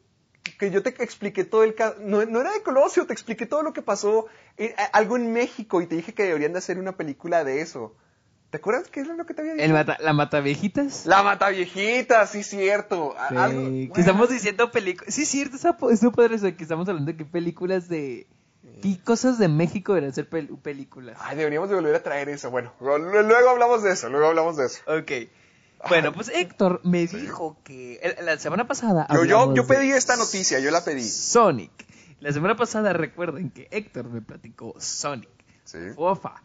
que yo te expliqué todo el caso, no, no era de Colosio, te expliqué todo lo que pasó, eh, algo en México y te dije que deberían de hacer una película de eso. ¿Te acuerdas qué es lo que te había dicho? El mata, ¿La mata viejitas? La mata viejita, sí cierto. A- Sí, algo- que bueno. estamos diciendo películas. Sí, cierto, está, está padre eso, que estamos hablando de que películas de. ¿Qué cosas de México deberían ser pel- películas? Ay, deberíamos de volver a traer eso. Bueno, luego hablamos de eso, luego hablamos de eso. Ok. Bueno, pues Héctor me dijo que el- la semana pasada. Yo, yo, yo pedí esta noticia, yo la pedí. Sonic. La semana pasada recuerden que Héctor me platicó Sonic. Sí. Fofa.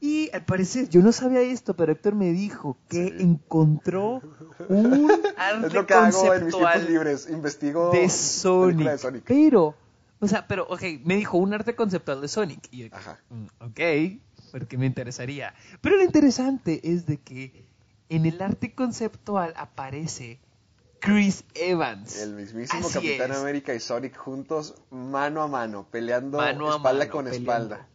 Y al parecer, yo no sabía esto, pero Héctor me dijo que Sí. encontró un arte Es lo que hago en mis tiempos libres, investigo de Sonic. de Sonic. Pero, o sea, pero, ok, me dijo un arte conceptual de Sonic. Y yo, Ajá. "Mm, ok, porque me interesaría. Pero lo interesante es de que en el arte conceptual aparece Chris Evans. El mismísimo Así Capitán es. América y Sonic juntos, mano a mano, peleando Mano a espalda mano, con peleando. espalda.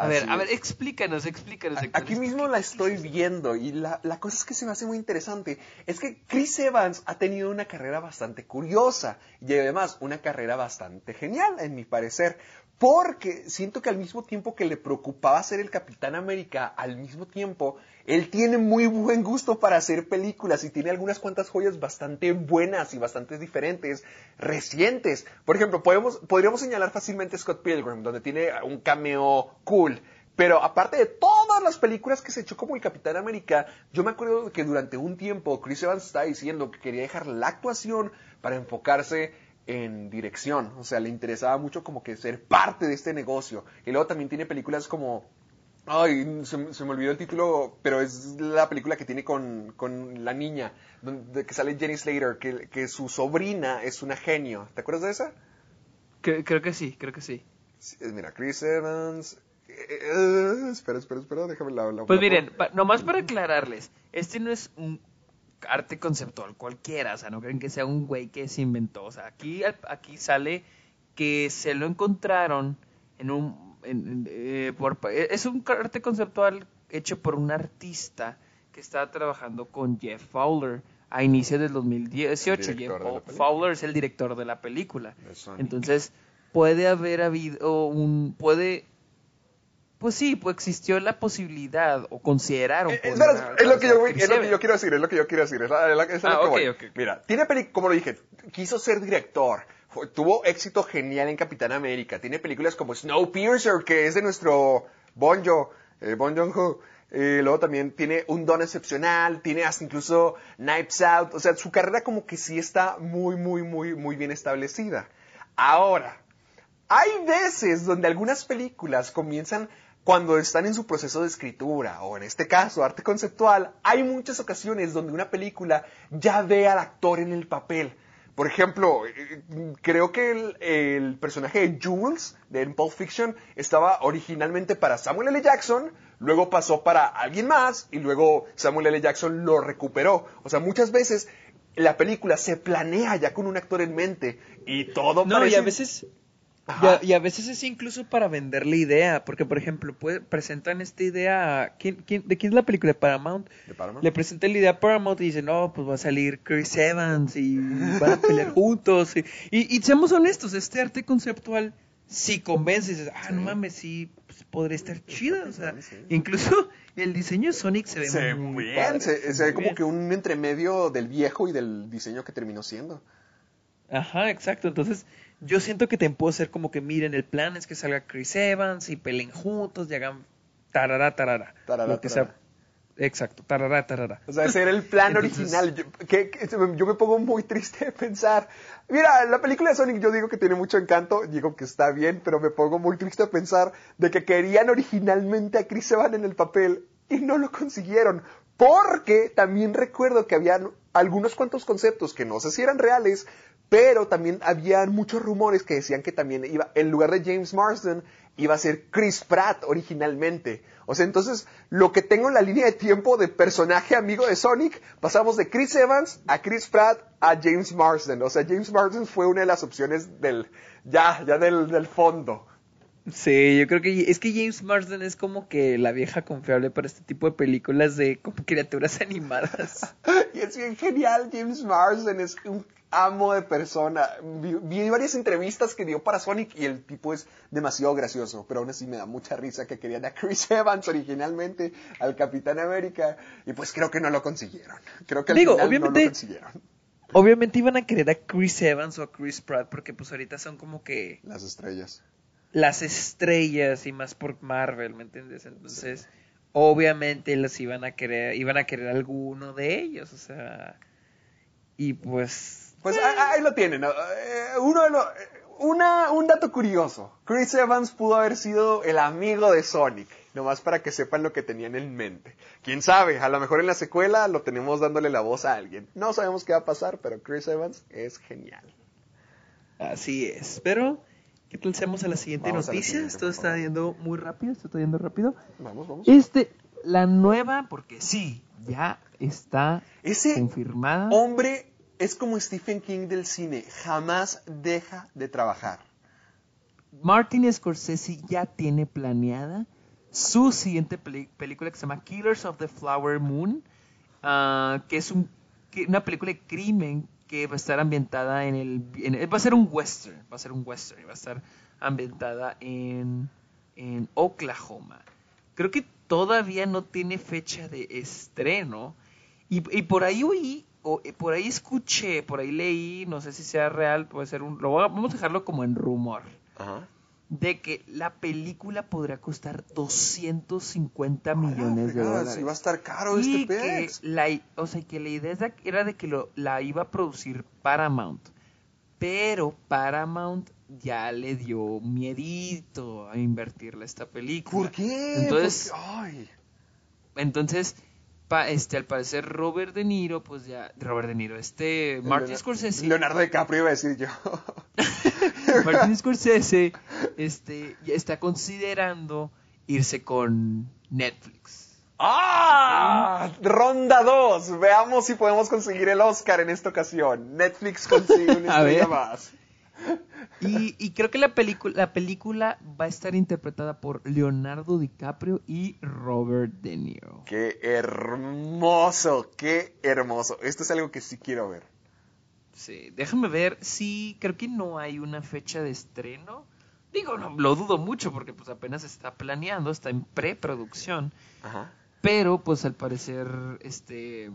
A ver, a ver, explícanos, explícanos. Aquí mismo la estoy viendo y la, la cosa es que se me hace muy interesante. Es que Chris Evans ha tenido una carrera bastante curiosa y además una carrera bastante genial, en mi parecer. Porque siento que al mismo tiempo que le preocupaba ser el Capitán América, al mismo tiempo él tiene muy buen gusto para hacer películas y tiene algunas cuantas joyas bastante buenas y bastante diferentes, recientes. Por ejemplo, podríamos señalar fácilmente Scott Pilgrim, donde tiene un cameo cool. Pero aparte de todas las películas que se echó como el Capitán América, yo me acuerdo que durante un tiempo Chris Evans estaba diciendo que quería dejar la actuación para enfocarse en dirección. O sea, le interesaba mucho como que ser parte de este negocio. Y luego también tiene películas como... Ay, se, me- se me olvidó el título, pero es la película que tiene con, con la niña, donde que sale Jenny Slater, que, que su sobrina es una genio. ¿Te acuerdas de esa? Creo, creo que sí, creo que sí. Sí, eh, mira, Chris Evans. eh, eh, espera, espera, espera, déjame la. la- Pues la- miren, pa- nomás para aclararles, este no es un arte conceptual cualquiera, o sea, no creen que sea un güey que se inventó, o sea, aquí, aquí sale que se lo encontraron en un, en- eh, por- es un arte conceptual hecho por un artista que estaba trabajando con Jeff Fowler a inicios del 2018. El director Jeff de. Fowler es el director de la película. Entonces, puede haber habido un, puede, pues sí, pues existió la posibilidad o consideraron. Eh, espera, es lo que yo, es lo que yo quiero decir, es lo que yo quiero decir. Es la- es la- es Ah, que voy. Mira, tiene peli, como lo dije, quiso ser director. Fue- tuvo éxito genial en Capitán América. Tiene películas como Snowpiercer, que es de nuestro Bonjo, eh, Bon Joon-ho. Eh, luego también tiene un don excepcional, tiene hasta incluso Knives Out. O sea, su carrera como que sí está muy, muy, muy, muy bien establecida. Ahora, hay veces donde algunas películas comienzan cuando están en su proceso de escritura, o en este caso, arte conceptual, hay muchas ocasiones donde una película ya ve al actor en el papel. Por ejemplo, eh, creo que el, el personaje de Jules de Pulp Fiction estaba originalmente para Samuel L. Jackson, luego pasó para alguien más y luego Samuel L. Jackson lo recuperó. O sea, muchas veces la película se planea ya con un actor en mente y todo No, parece... y a veces. Y a, y a veces es incluso para vender la idea, porque por ejemplo puede- presentan esta idea, a- ¿quién, quién, ¿de quién es la película de Paramount? ¿De Paramount? Le presentan la idea a Paramount y dicen, no, pues va a salir Chris Evans y van a pelear juntos. Y, y, y seamos honestos, este arte conceptual sí convence, y dices, ah, no mames, sí, pues, podría estar chido. O sea, sí. incluso el diseño de Sonic se ve Se muy bien, padre, se, se ve como bien. que un entremedio del viejo y del diseño que terminó siendo. Ajá, exacto. Entonces, yo siento que te puedo ser como que miren, el plan es que salga Chris Evans y peleen juntos y hagan tarara, tarara. Tarara, lo que sea. Exacto, tarara, tarara. O sea, ese era el plan Entonces- original. Yo, que- que- yo me pongo muy triste de pensar. Mira, la película de Sonic yo digo que tiene mucho encanto, digo que está bien, pero me pongo muy triste de pensar de que querían originalmente a Chris Evans en el papel y no lo consiguieron. Porque también recuerdo que habían algunos cuantos conceptos que no sé si eran reales, pero también habían muchos rumores que decían que también iba, en lugar de James Marsden, iba a ser Chris Pratt originalmente. O sea, entonces, lo que tengo en la línea de tiempo de personaje amigo de Sonic, pasamos de Chris Evans a Chris Pratt a James Marsden. O sea, James Marsden fue una de las opciones del, ya, ya del, del fondo. Sí, yo creo que es que James Marsden es como que la vieja confiable para este tipo de películas de como criaturas animadas. Y es bien genial, James Marsden es un amo de persona. Vi, vi varias entrevistas que dio para Sonic y el tipo es demasiado gracioso, pero aún así me da mucha risa que querían a Chris Evans originalmente, al Capitán América, y pues creo que no lo consiguieron. Creo que al Digo, final no obviamente- lo consiguieron. Obviamente iban a querer a Chris Evans o a Chris Pratt porque pues ahorita son como que Las estrellas. Las estrellas y más por Marvel, ¿me entiendes? Entonces, obviamente los iban a querer, iban a querer alguno de ellos, o sea, y pues Pues ahí, ahí lo tienen. Eh, Uno de los, eh, una, un dato curioso. Chris Evans pudo haber sido el amigo de Sonic. Nomás para que sepan lo que tenían en mente. Quién sabe, a lo mejor en la secuela lo tenemos dándole la voz a alguien. No sabemos qué va a pasar, pero Chris Evans es genial. así es. Pero, ¿qué tal seamos a la siguiente Vamos noticia? siguiente, esto está yendo muy rápido, esto está yendo rápido. Vamos, vamos. Este, la nueva, porque sí, ya está Ese confirmada. hombre es como Stephen King del cine. Jamás deja de trabajar. Martin Scorsese ya tiene planeada su siguiente película que se llama Killers of the Flower Moon, ah, que es un, que- una película de crimen que va a estar ambientada en el, va a ser un western, va a ser un western, va a estar ambientada en, en Oklahoma. Creo que todavía no tiene fecha de estreno y, y por ahí oí, o, eh, por ahí escuché, por ahí leí, no sé si sea real, puede ser un, lo vamos a dejarlo como en rumor Ajá. De que la película podría costar 250 millones de Ah, dólares. sí va a estar caro y este que pez. la, o sea, que la idea era de que lo, la iba a producir Paramount. Pero Paramount ya le dio miedito a invertirle esta película. ¿Por qué? Entonces, ¿Por qué? Ay. entonces pa- este, al parecer Robert De Niro, pues ya, Robert De Niro, este, Martin Leonardo- Scorsese, Leonardo DiCaprio iba a decir yo. Martin Scorsese este, ya está considerando irse con Netflix. ¡Ah! Ronda 2. Veamos si podemos conseguir el Oscar en esta ocasión. Netflix consigue una estrella más. Y, y creo que la, película la película va a estar interpretada por Leonardo DiCaprio y Robert De Niro. ¡Qué hermoso! ¡Qué hermoso! Esto es algo que sí quiero ver. Sí, déjame ver si creo que no hay una fecha de estreno. Digo, no, lo dudo mucho porque pues apenas está planeando, está en preproducción. Ajá. Pero pues al parecer, este,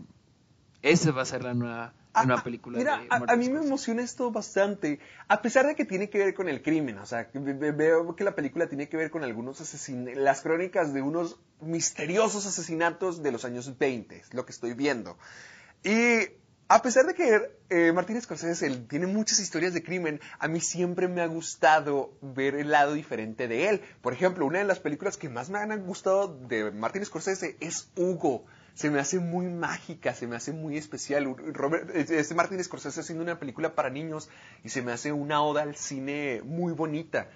esa va a ser la nueva, nueva película Ah, Mira, de a, a mí me emociona esto bastante, a pesar de que tiene que ver con el crimen, o sea, veo que la película tiene que ver con algunos asesinatos, las crónicas de unos misteriosos asesinatos de los años 20, es lo que estoy viendo. Y A pesar de que eh, Scorsese él, tiene muchas historias de crimen, a mí siempre me ha gustado ver el lado diferente de él. Por ejemplo, una de las películas que más me han gustado de Martin Scorsese es Hugo. Se me hace muy mágica, se me hace muy especial. Robert, este Martin Scorsese haciendo una película para niños y se me hace una oda al cine muy bonita.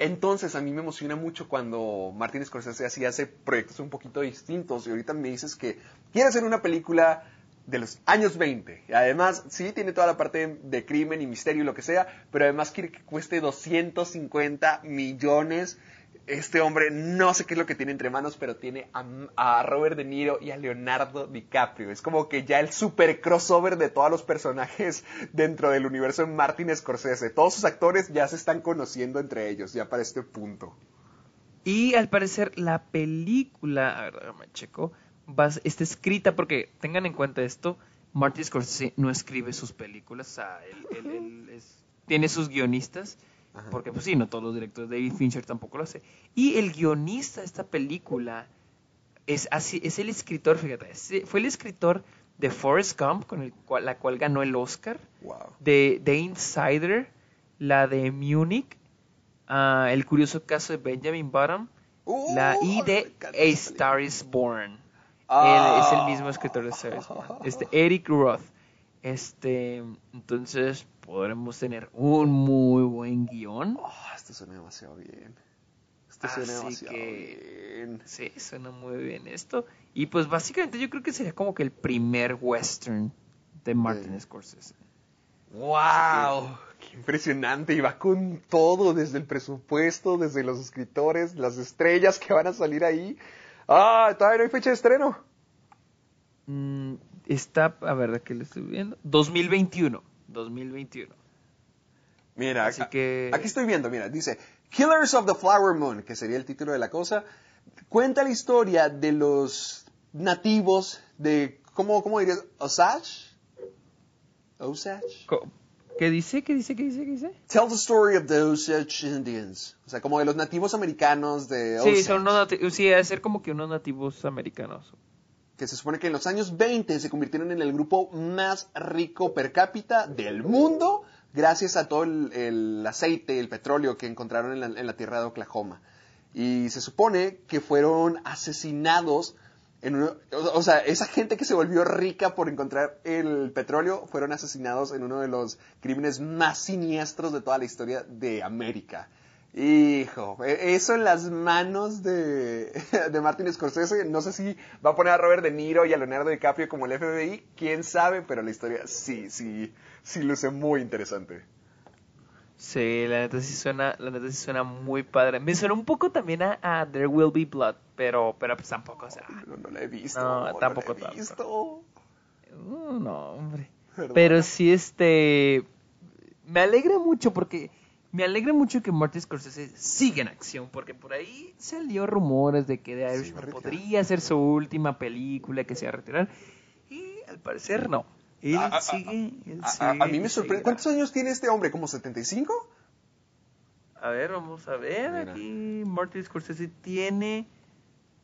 Entonces a mí me emociona mucho cuando Martin Scorsese así hace proyectos un poquito distintos y ahorita me dices que quiere hacer una película de los años 20. Y además, sí, tiene toda la parte de crimen y misterio y lo que sea, pero además quiere que cueste 250 millones. Este hombre no sé qué es lo que tiene entre manos, pero tiene a, Robert De Niro y a Leonardo DiCaprio. Es como que ya el super crossover de todos los personajes dentro del universo de Martin Scorsese. Todos sus actores ya se están conociendo entre ellos, ya para este punto. Y al parecer la película, a ver, déjame checo, está escrita porque tengan en cuenta esto, Martin Scorsese no escribe sus películas, o sea, él, tiene sus guionistas, porque pues sí, no todos los directores, David Fincher tampoco lo hace. Y el guionista de esta película es, así, es el escritor, fíjate, fue el escritor de Forrest Gump, con el cual, la cual ganó el Oscar, de The Insider, la de Munich, ah, el curioso caso de Benjamin Button, la uh, y de A Star is Born. Él es el mismo escritor de Series. Este, Eric Roth. Este, entonces podremos tener un muy buen guion. Oh, esto suena demasiado bien. Esto suena demasiado bien. Sí, suena muy bien esto. Y pues básicamente yo creo que sería como que el primer western de Martin Scorsese. ¡Wow! ¡Qué impresionante! Y va con todo, desde el presupuesto, desde los escritores, las estrellas que van a salir ahí. Ah, todavía no hay fecha de estreno. Mm, está, a ver, ¿de qué le estoy viendo? 2021. 2021. Mira, Así que... aquí estoy viendo, mira, dice Killers of the Flower Moon, que sería el título de la cosa, cuenta la historia de los nativos de, ¿cómo, cómo dirías? Osage? Osage? ¿Qué dice? ¿Qué dice? ¿Qué dice? ¿Qué dice? Tell the story of the Osage Indians. O sea, como de los nativos americanos de Osage. Sí, son unos sí, debe ser como que unos nativos americanos. Que se supone que en los años 20 se convirtieron en el grupo más rico per cápita del mundo gracias a todo el, aceite, el petróleo que encontraron en la, en tierra de Oklahoma. Y se supone que fueron asesinados o sea, esa gente que se volvió rica por encontrar el petróleo fueron asesinados en uno de los crímenes más siniestros de toda la historia de América. Hijo, e, eso en las manos de, de Martin Scorsese, no sé si va a poner a Robert De Niro y a Leonardo DiCaprio como el FBI, quién sabe, pero la historia sí, sí, sí luce muy interesante. Sí, la neta sí suena, la neta sí suena muy padre. Me suena un poco también a, There Will Be Blood, pero, pero pues tampoco, o sea. No, no la he visto. No, tampoco no he visto. no, hombre. Pero sí, este. Me alegra mucho porque. Me alegra mucho que Martin Scorsese siga en acción, porque por ahí salió rumores de que The Irishman podría ser su última película que se va a retirar. Y al parecer no. Él a, sigue, a, mí me sorprende. ¿Cuántos años tiene este hombre? ¿Como 75? A ver, vamos a ver. Aquí Martin Scorsese tiene...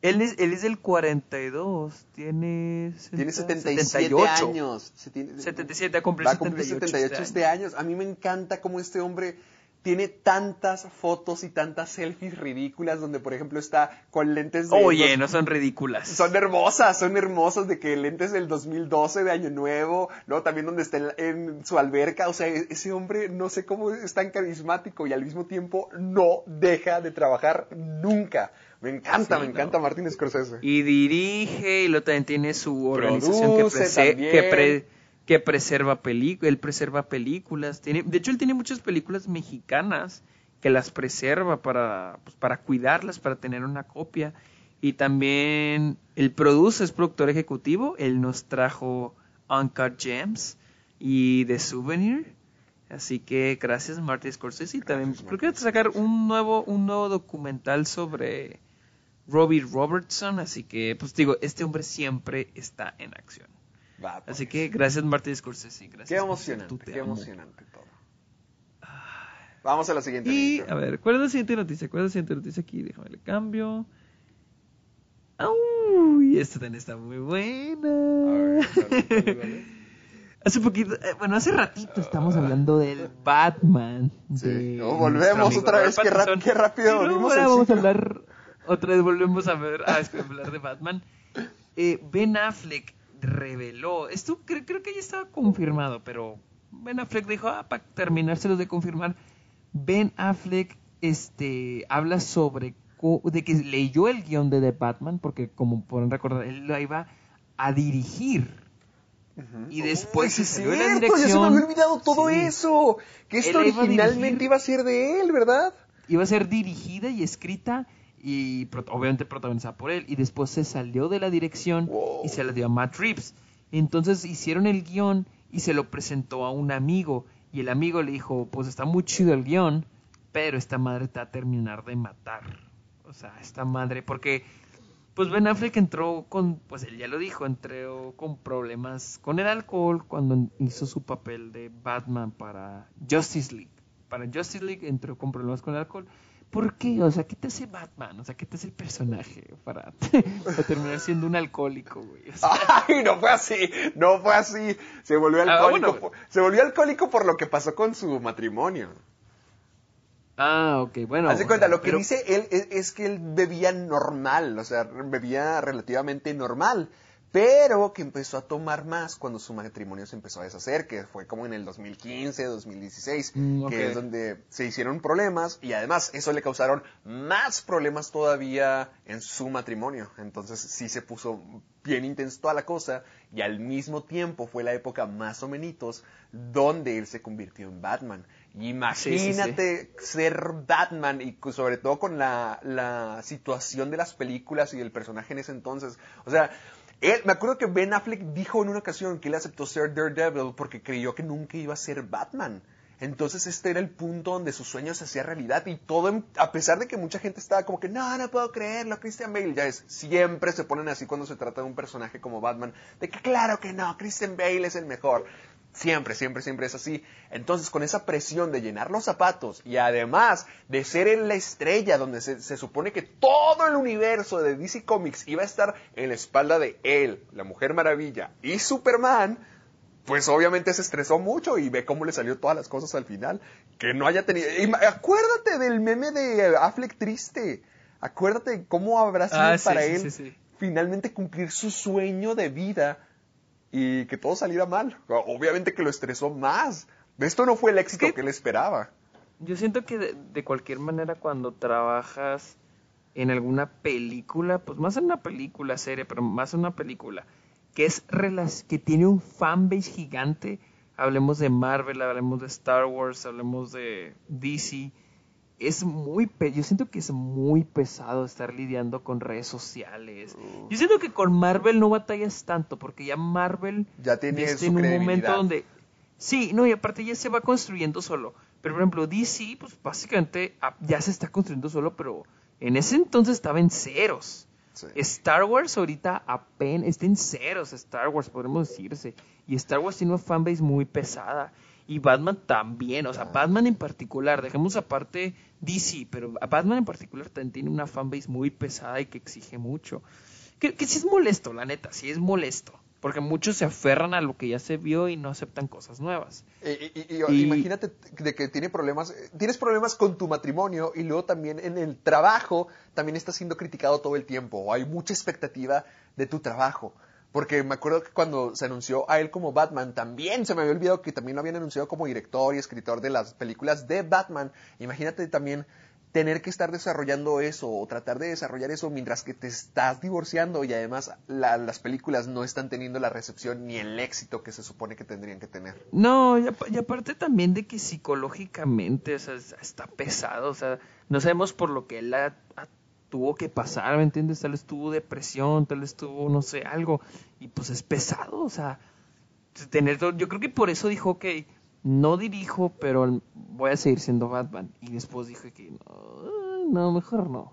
Él es, él es del 42, tiene... tiene 77 años. 77, ha cumplido 78, 78 este años. A mí me encanta cómo este hombre tiene tantas fotos y tantas selfies ridículas donde, por ejemplo, está con lentes de... Oye, no son ridículas. Son hermosas, son hermosas de que lentes del 2012 de Año Nuevo, luego también donde está en, su alberca, o sea, e-, ese hombre no sé cómo es tan carismático y al mismo tiempo no deja de trabajar nunca. Me encanta, me encanta Martín Scorsese. Y dirige y luego también tiene su organización que, que pre que preserva películas, él preserva películas, tiene, de hecho él tiene muchas películas mexicanas que las preserva para, pues, para cuidarlas, para tener una copia. Y también él produce, es productor ejecutivo, él nos trajo Uncut Gems y The Souvenir. Así que gracias Marty Scorsese. Y también creo que va a sacar un nuevo, un nuevo documental sobre Robbie Robertson. Así que, pues digo, este hombre siempre está en acción. Así pues. que gracias Martín Scorsese. Gracias qué emocionante, qué emocionante todo. Vamos a la siguiente y, A ver, ¿cuál es la siguiente noticia? ¿Cuál es la siguiente noticia aquí? Déjame le cambio. Uy, esta también está muy buena. Hace poquito, eh, bueno, hace ratito estamos hablando del Batman. Sí. Oh, volvemos otra vez, qué, rápido volvimos ahora vamos a hablar, otra vez volvemos a ver, a hablar de Batman. Eh, ben Affleck reveló, esto creo, creo que ya estaba confirmado, pero Ben Affleck dijo, ah, para terminárselos de confirmar, Ben Affleck este, habla sobre de que leyó el guion de The Batman, porque como pueden recordar, él lo iba a dirigir. Y después se salió la dirección. Ya se me había olvidado todo eso. Que esto originalmente iba a, ser de él, ¿verdad? Iba a ser dirigida y escrita y obviamente protagonizada por él. Y después se salió de la dirección y se la dio a Matt Reeves. Entonces hicieron el guion y se lo presentó a un amigo. Y el amigo le dijo, pues está muy chido el guion, pero esta madre te va a terminar de matar. O sea, esta madre, porque pues Ben Affleck entró con, pues él ya lo dijo, entró con problemas con el alcohol cuando hizo su papel de Batman para Justice League. Para Justice League entró con problemas con el alcohol. ¿Por qué? O sea, ¿qué te hace Batman? O sea, ¿qué te hace el personaje para, terminar siendo un alcohólico, güey? Ay, no fue así, no fue así. Se volvió ah, alcohólico, se volvió alcohólico por lo que pasó con su matrimonio. Ah, ok, bueno. Haz de cuenta, lo que dice él es, que él bebía normal, o sea, bebía relativamente normal, pero que empezó a tomar más cuando su matrimonio se empezó a deshacer, que fue como en el 2015, 2016, mm, que es donde se hicieron problemas y además eso le causaron más problemas todavía en su matrimonio. Entonces sí se puso bien intenso toda la cosa y al mismo tiempo fue la época más o menos donde él se convirtió en Batman. Imagínate ser Batman y sobre todo con la, situación de las películas y del personaje en ese entonces. O sea, él, me acuerdo que Ben Affleck dijo en una ocasión que él aceptó ser Daredevil porque creyó que nunca iba a ser Batman. Entonces este era el punto donde su sueño se hacía realidad y todo, a pesar de que mucha gente estaba como que no, no puedo creerlo, Christian Bale, ya es, siempre se ponen así cuando se trata de un personaje como Batman, de que claro que no, Christian Bale es el mejor. Siempre, siempre, siempre es así. Entonces, con esa presión de llenar los zapatos y además de ser en la estrella donde se, supone que todo el universo de DC Comics iba a estar en la espalda de él, la Mujer Maravilla y Superman, pues obviamente se estresó mucho y ve cómo le salió todas las cosas al final. Que no haya tenido... Acuérdate del meme de Affleck triste. Acuérdate cómo habrá sido ah, para él finalmente cumplir su sueño de vida y que todo saliera mal. Obviamente que lo estresó más. Esto no fue el éxito que él esperaba. Yo siento que de, cualquier manera cuando trabajas en alguna película, pues más en una película, serie, pero más en una película, que es que tiene un fanbase gigante, hablemos de Marvel, hablemos de Star Wars, hablemos de DC, es muy, yo siento que es muy pesado estar lidiando con redes sociales. Yo siento que con Marvel no batallas tanto, porque ya Marvel ya tiene está en un momento donde... Sí, no, y aparte ya se va construyendo solo. Pero por ejemplo, DC, pues básicamente ah, ya se está construyendo solo, pero en ese entonces estaba en ceros. Star Wars ahorita apenas está en ceros, Star Wars, podemos decirse. Y Star Wars tiene una fanbase muy pesada. Y Batman también, o sea, Batman en particular, dejemos aparte DC, pero Batman en particular también tiene una fanbase muy pesada y que exige mucho. Que, que sí es molesto, la neta, sí es molesto. Porque muchos se aferran a lo que ya se vio y no aceptan cosas nuevas. Y, imagínate de que tiene problemas, tienes problemas con tu matrimonio y luego también en el trabajo también estás siendo criticado todo el tiempo. Hay mucha expectativa de tu trabajo. Porque me acuerdo que cuando se anunció a él como Batman, también se me había olvidado que también lo habían anunciado como director y escritor de las películas de Batman. Imagínate también tener que estar desarrollando eso o tratar de desarrollar eso mientras que te estás divorciando y además las películas no están teniendo la recepción ni el éxito que se supone que tendrían que tener. No, y, aparte también de que psicológicamente está pesado, o sea, no sabemos por lo que él ha tuvo que pasar, ¿me entiendes? Tal vez tuvo depresión, tal vez tuvo, no sé, algo. Y pues es pesado, o sea, tener Yo creo que por eso dijo que no dirijo, pero voy a seguir siendo Batman. Y después dije que no, mejor no.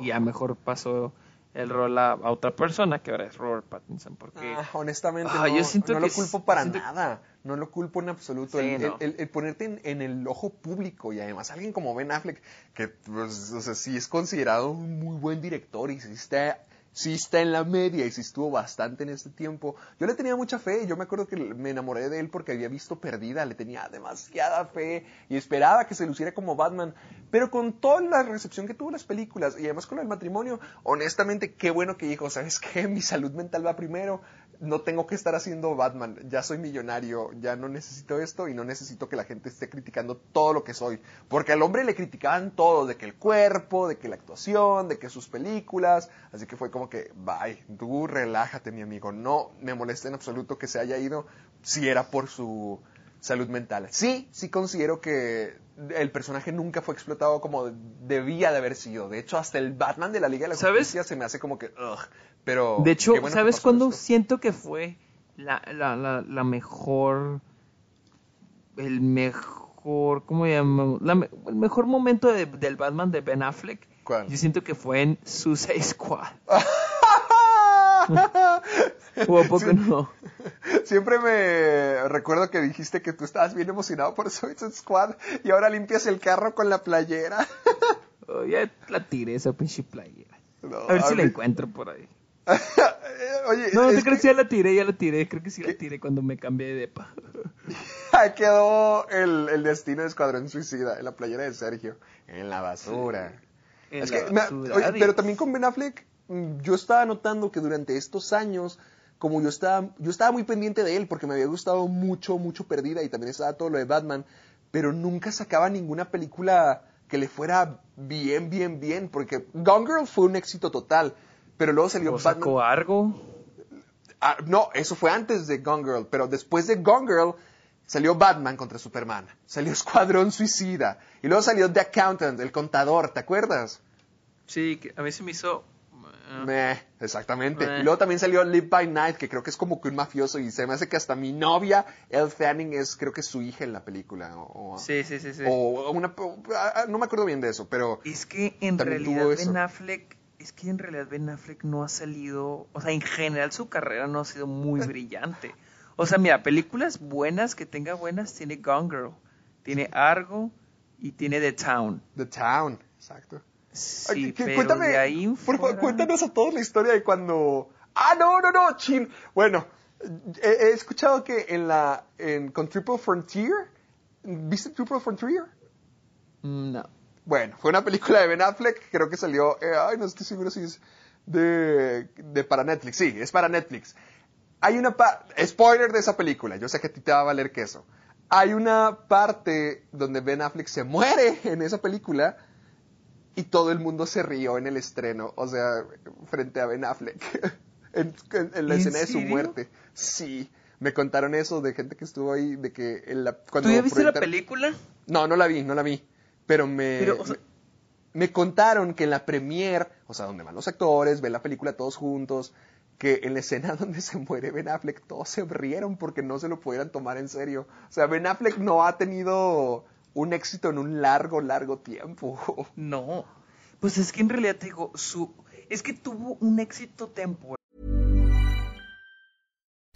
Y ya mejor pasó el rol a, otra persona que ahora es Robert Pattinson. Porque, ah, honestamente, no, yo siento no lo culpo para nada. No lo culpo en absoluto. el, ponerte en, el ojo público y además alguien como Ben Affleck, que pues, o sea, sí es considerado un muy buen director y sí está sí está en la media y sí estuvo bastante en este tiempo. Yo le tenía mucha fe, yo me acuerdo que me enamoré de él porque había visto Perdida, le tenía demasiada fe y esperaba que se luciera como Batman, pero con toda la recepción que tuvo las películas y además con el matrimonio, honestamente qué bueno que dijo, ¿sabes qué? Mi salud mental va primero, no tengo que estar haciendo Batman, ya soy millonario, ya no necesito esto y no necesito que la gente esté criticando todo lo que soy, porque al hombre le criticaban todo, de que el cuerpo, de que la actuación, de que sus películas, así que fue como que, bye, tú relájate mi amigo, no me molesta en absoluto que se haya ido si era por su salud mental. Sí, sí considero que el personaje nunca fue explotado como debía de haber sido. De hecho, hasta el Batman de la Liga de la Justicia se me hace como que, ugh. Pero, de hecho, ¿sabes cuándo siento que fue la, la, la, la, mejor, el mejor, ¿cómo llamamos? el mejor momento de, del Batman de Ben Affleck. ¿Cuál? Yo siento que fue en Suicide Squad. ¿O a poco no? Siempre me recuerdo que dijiste que tú estabas bien emocionado por Suicide Squad y ahora limpias el carro con la playera. oh, ya la tiré esa pinche playera. a ver si la encuentro por ahí. Oye, no, te crees que ya la tiré, ya la tiré. Creo que sí la tiré cuando me cambié de depa. quedó el, el, destino de Escuadrón Suicida en la playera de Sergio. En la basura. es que, oye, pero también con Ben Affleck, mm, yo estaba notando que durante estos años, como yo estaba, yo estaba muy pendiente de él porque me había gustado mucho, mucho Perdida y también estaba todo lo de Batman, pero nunca sacaba ninguna película que le fuera bien, bien, bien, porque Gone Girl fue un éxito total. Pero luego salió ¿O sacó Argo? Ah, no, eso fue antes de Gone Girl. Pero después de Gone Girl salió Batman contra Superman. Salió Escuadrón Suicida. Y luego salió The Accountant, el contador. ¿Te acuerdas? Sí, a mí se me hizo... Uh, Meh, exactamente. Y luego también salió Live by Night, que creo que es como que un mafioso. Y se me hace que hasta mi novia, Elle Fanning, es creo que es su hija en la película. O, sí, sí, sí. sí. O una... Ah, no me acuerdo bien de eso, pero... Es que en realidad Ben Affleck es que en realidad Ben Affleck no ha salido, o sea, en general su carrera no ha sido muy brillante. O sea, mira, películas buenas que tenga buenas tiene Gone Girl, tiene Argo y tiene The Town. The Town, exacto. Sí, pero cuéntame, de ahí por favor, cuéntanos a todos la historia de cuando... Ah, no, no, no, chin. Bueno, he, escuchado que en la, en, con Triple Frontier, ¿viste Triple Frontier? Mm, no. Bueno, fue una película de Ben Affleck, creo que salió, eh, ay, no estoy seguro si es de, de para Netflix, sí, es para Netflix. Hay una spoiler de esa película, yo sé que a ti te va a valer queso. Hay una parte donde Ben Affleck se muere en esa película y todo el mundo se rió en el estreno, o sea, frente a Ben Affleck, en, la escena de su muerte. Sí, me contaron eso de gente que estuvo ahí, de que la, cuando... ¿Tú ya viste la película? No, no la vi, no la vi. Pero me, me, contaron que en la premiere, o sea, donde van los actores, ven la película todos juntos, que en la escena donde se muere Ben Affleck todos se rieron porque no se lo pudieran tomar en serio. O sea, Ben Affleck no ha tenido un éxito en un largo, largo tiempo. No. Pues es que en realidad te digo, su es que tuvo un éxito temporal.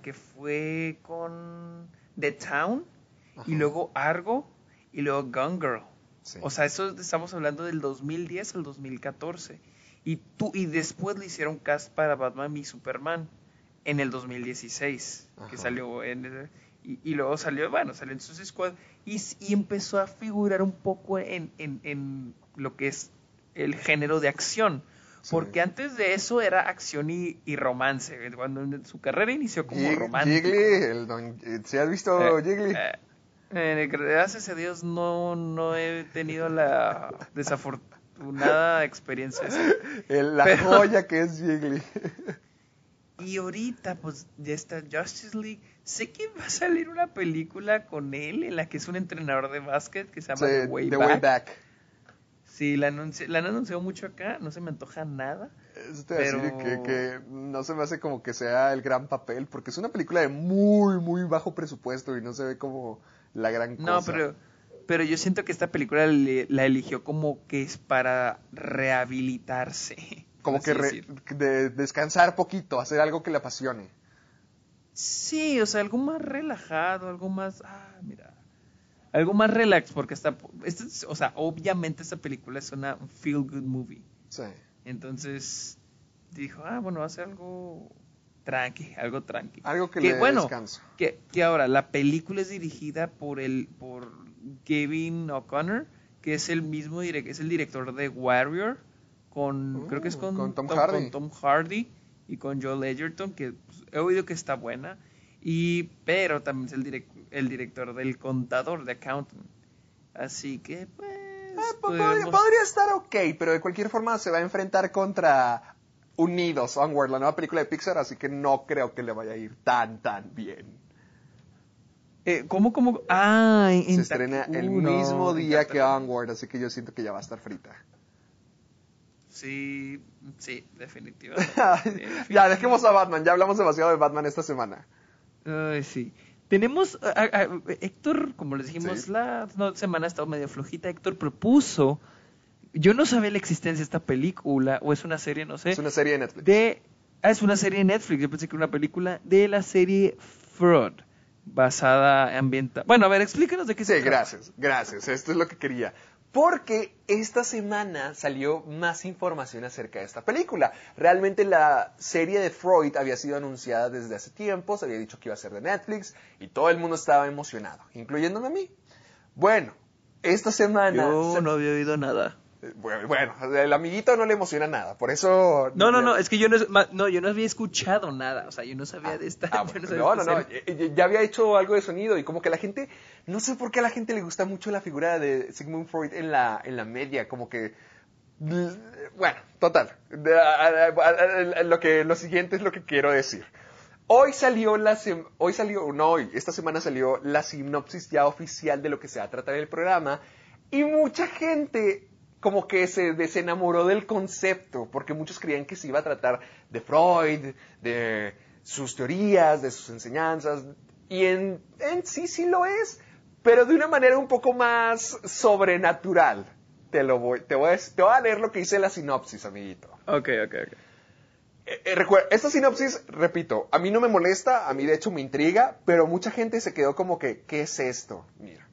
Que fue con The Town y luego Argo y luego Gun Girl. O sea, eso estamos hablando del 2010 al 2014. Y, tú, y después le hicieron cast para Batman y Superman en el 2016, que salió en... Y, luego salió, bueno, salió en sus Squad y, y, empezó a figurar un poco en, en, en lo que es el género de acción. Porque antes de eso era acción y, romance. Cuando su carrera inició como romántico. Jiggly, el don, ¿se has visto eh, Jiggly? Eh, eh, gracias a Dios no, no he tenido la desafortunada experiencia. la joya que es Jiggly. y ahorita, pues, ya está Justice League. Sé que va a salir una película con él en la que es un entrenador de básquet que se llama The Way Back. Sí, la, la han anunciado mucho acá, no se me antoja nada. Eso te a decir Pero- que, que no se me hace como que sea el gran papel, porque es una película de muy, muy bajo presupuesto y no se ve como la gran cosa. No, pero, pero yo siento que esta película le- la eligió como que es para rehabilitarse. Como que re- de descansar poquito, hacer algo que le apasione. Sí, o sea, algo más relajado, algo más... Ah, mira. Algo más relax, porque está... esto es- o sea, obviamente esta película es una feel-good movie. Sí. Entonces, dijo, ah, bueno, va a ser algo tranqui, algo tranqui. Algo que le dé bueno, descanso. Que, que ahora, la película es dirigida por el por Gavin O'Connor, que es el mismo es el director de Warrior, con, creo que es con, con Tom Hardy. con Tom Hardy y con Joel Edgerton, que pues, he oído que está buena, y, pero también es el, direc- el director del Contador, de Accountant. Así que, pues... Ah, po- podría, podemos- podría estar ok, pero de cualquier forma se va a enfrentar contra Unidos, Onward, la nueva película de Pixar, así que no creo que le vaya a ir tan, tan bien. Eh, ¿Cómo, cómo? Ah, en, Se en estrena el mismo día que. Onward, así que yo siento que ya va a estar frita. Sí, sí, definitivamente. ya, dejemos a Batman, ya hablamos demasiado de Batman esta semana. Ay, sí. Tenemos, a- a- a- Héctor, como les dijimos, Sí. la no, semana ha estado medio flojita. Héctor propuso, yo no sabía la existencia de esta película, o es una serie, no sé. Es una serie de Netflix. de, ah, es una serie de Netflix, yo pensé que era una película de la serie Fraud, basada ambiental. Bueno, a ver, explícanos de qué Sí, se trata. gracias, gracias. Esto es lo que quería. Porque esta semana salió más información acerca de esta película. Realmente la serie de Freud había sido anunciada desde hace tiempo, se había dicho que iba a ser de Netflix y todo el mundo estaba emocionado, incluyéndome a mí. Bueno, esta semana... Yo no había oído nada. Eh, Bueno, el amiguito no le emociona nada, por eso... No, no, no, es que yo no, no, yo no había escuchado nada, o sea, yo no sabía de esta. Ah, bueno, no, no, no, ya había hecho algo de sonido y como que la gente, no sé por qué a la gente le gusta mucho la figura de Sigmund Freud en la, en la media, como que, bueno, total, lo que, lo siguiente es lo que quiero decir. Hoy salió la, hoy salió, no hoy, esta semana salió la sinopsis ya oficial de lo que se va a tratar el programa y mucha gente como que se desenamoró del concepto, porque muchos creían que se iba a tratar de Freud, de sus teorías, de sus enseñanzas, y en, en sí sí lo es, pero de una manera un poco más sobrenatural. Te lo voy, te voy a, te voy a leer lo que dice la sinopsis, amiguito. Ok, ok, ok. Eh, eh, esta sinopsis, repito, a mí no me molesta, a mí de hecho me intriga, pero mucha gente se quedó como que, ¿qué es esto? Mira.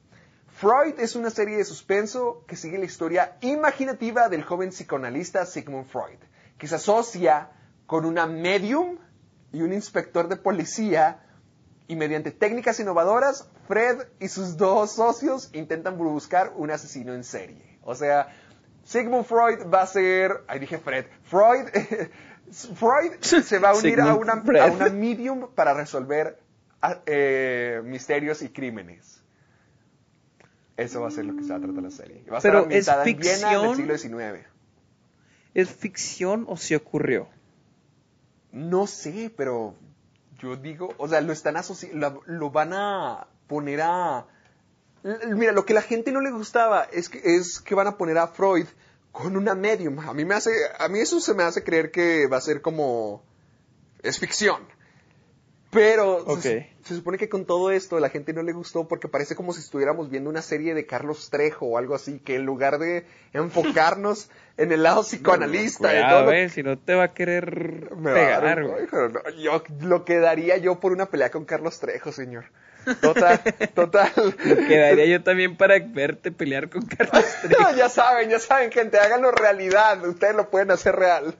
Freud es una serie de suspenso que sigue la historia imaginativa del joven psicoanalista Sigmund Freud, que se asocia con una medium y un inspector de policía y mediante técnicas innovadoras, Fred y sus dos socios intentan buscar un asesino en serie. O sea, Sigmund Freud va a ser, ahí dije Fred, Freud, Freud se va a unir a una, a una medium para resolver ah, eh, misterios y crímenes. Eso va a ser lo que se va a tratar la serie. Va a Pero, ambientada ¿es en Viena del ficción? siglo XIX. ¿Es ficción o se ocurrió? No sé, pero yo digo, o sea, lo están asociando, lo, van a poner a... Mira, lo que la gente no le gustaba es que, es que van a poner a Freud con una medium. A mí me hace, a mí eso se me hace creer que va a ser como, es ficción. Pero Ok. se, se supone que con todo esto la gente no le gustó porque parece como si estuviéramos viendo una serie de Carlos Trejo o algo así, que en lugar de enfocarnos en el lado psicoanalista, todo Cuidado, eh, si no te va a querer a dar pegar, no, yo lo que daría yo por una pelea con Carlos Trejo, señor. Total, total. Quedaría yo también para verte pelear con Carlos Trejo. ya saben, ya saben, gente, háganlo realidad. Ustedes lo pueden hacer real.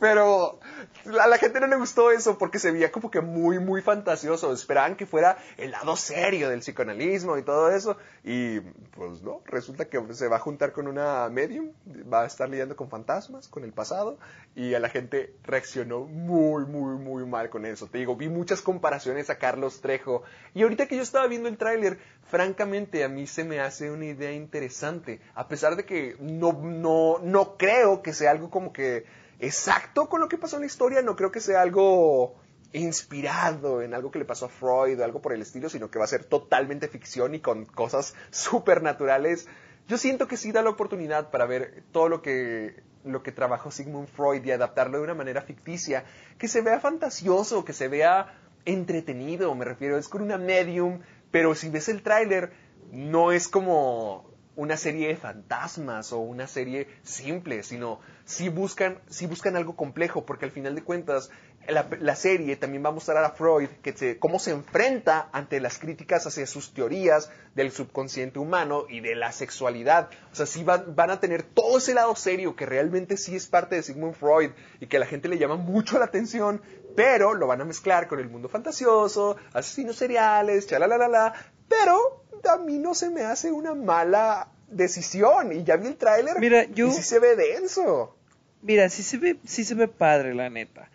Pero a la gente no le gustó eso porque se veía como que muy, muy fantasioso. Esperaban que fuera el lado serio del psicoanalismo y todo eso. Y pues no, resulta que se va a juntar con una medium, va a estar lidiando con fantasmas, con el pasado. Y a la gente reaccionó muy, muy, muy mal con eso. Te digo, vi muchas comparaciones a Carlos Trejo. Y ahorita que yo estaba viendo el tráiler, francamente a mí se me hace una idea interesante. A pesar de que no, no, no creo que sea algo como que exacto con lo que pasó en la historia, no creo que sea algo inspirado en algo que le pasó a Freud o algo por el estilo, sino que va a ser totalmente ficción y con cosas supernaturales. yo siento que sí da la oportunidad para ver todo lo que, lo que trabajó Sigmund Freud y adaptarlo de una manera ficticia, que se vea fantasioso, que se vea entretenido, me refiero, es con una medium, pero si ves el tráiler, no es como una serie de fantasmas o una serie simple, sino si buscan, buscan algo complejo, porque al final de cuentas la, serie también va a mostrar a Freud que cómo se enfrenta ante las críticas hacia sus teorías del subconsciente humano y de la sexualidad. O sea, sí van, a tener todo ese lado serio que realmente sí es parte de Sigmund Freud y que la gente le llama mucho la atención, pero lo van a mezclar con el mundo fantasioso, asesinos seriales, chalalala, pero a mí no se me hace una mala decisión y ya vi el tráiler Mira, yo... y sí se ve denso. Mira, sí se ve, sí se ve padre, la neta.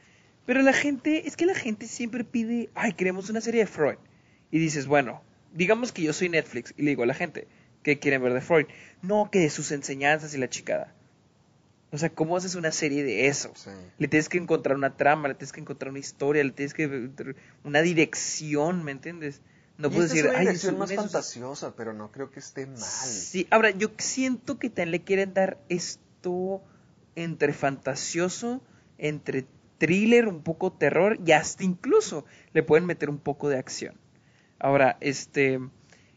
Pero la gente, es que la gente siempre pide, ay, queremos una serie de Freud. Y dices, bueno, digamos que yo soy Netflix y le digo a la gente, ¿qué quieren ver de Freud? No, que de sus enseñanzas y la chicada. O sea, ¿cómo haces una serie de eso? Le tienes que encontrar una trama, le tienes que encontrar una historia, le tienes que una dirección, ¿me entiendes? No puedo decir, es una dirección más fantasiosa, pero no creo que esté mal. Sí, ahora yo siento que también le quieren dar esto entre fantasioso, entre thriller, un poco terror y hasta incluso le pueden meter un poco de acción. Ahora, este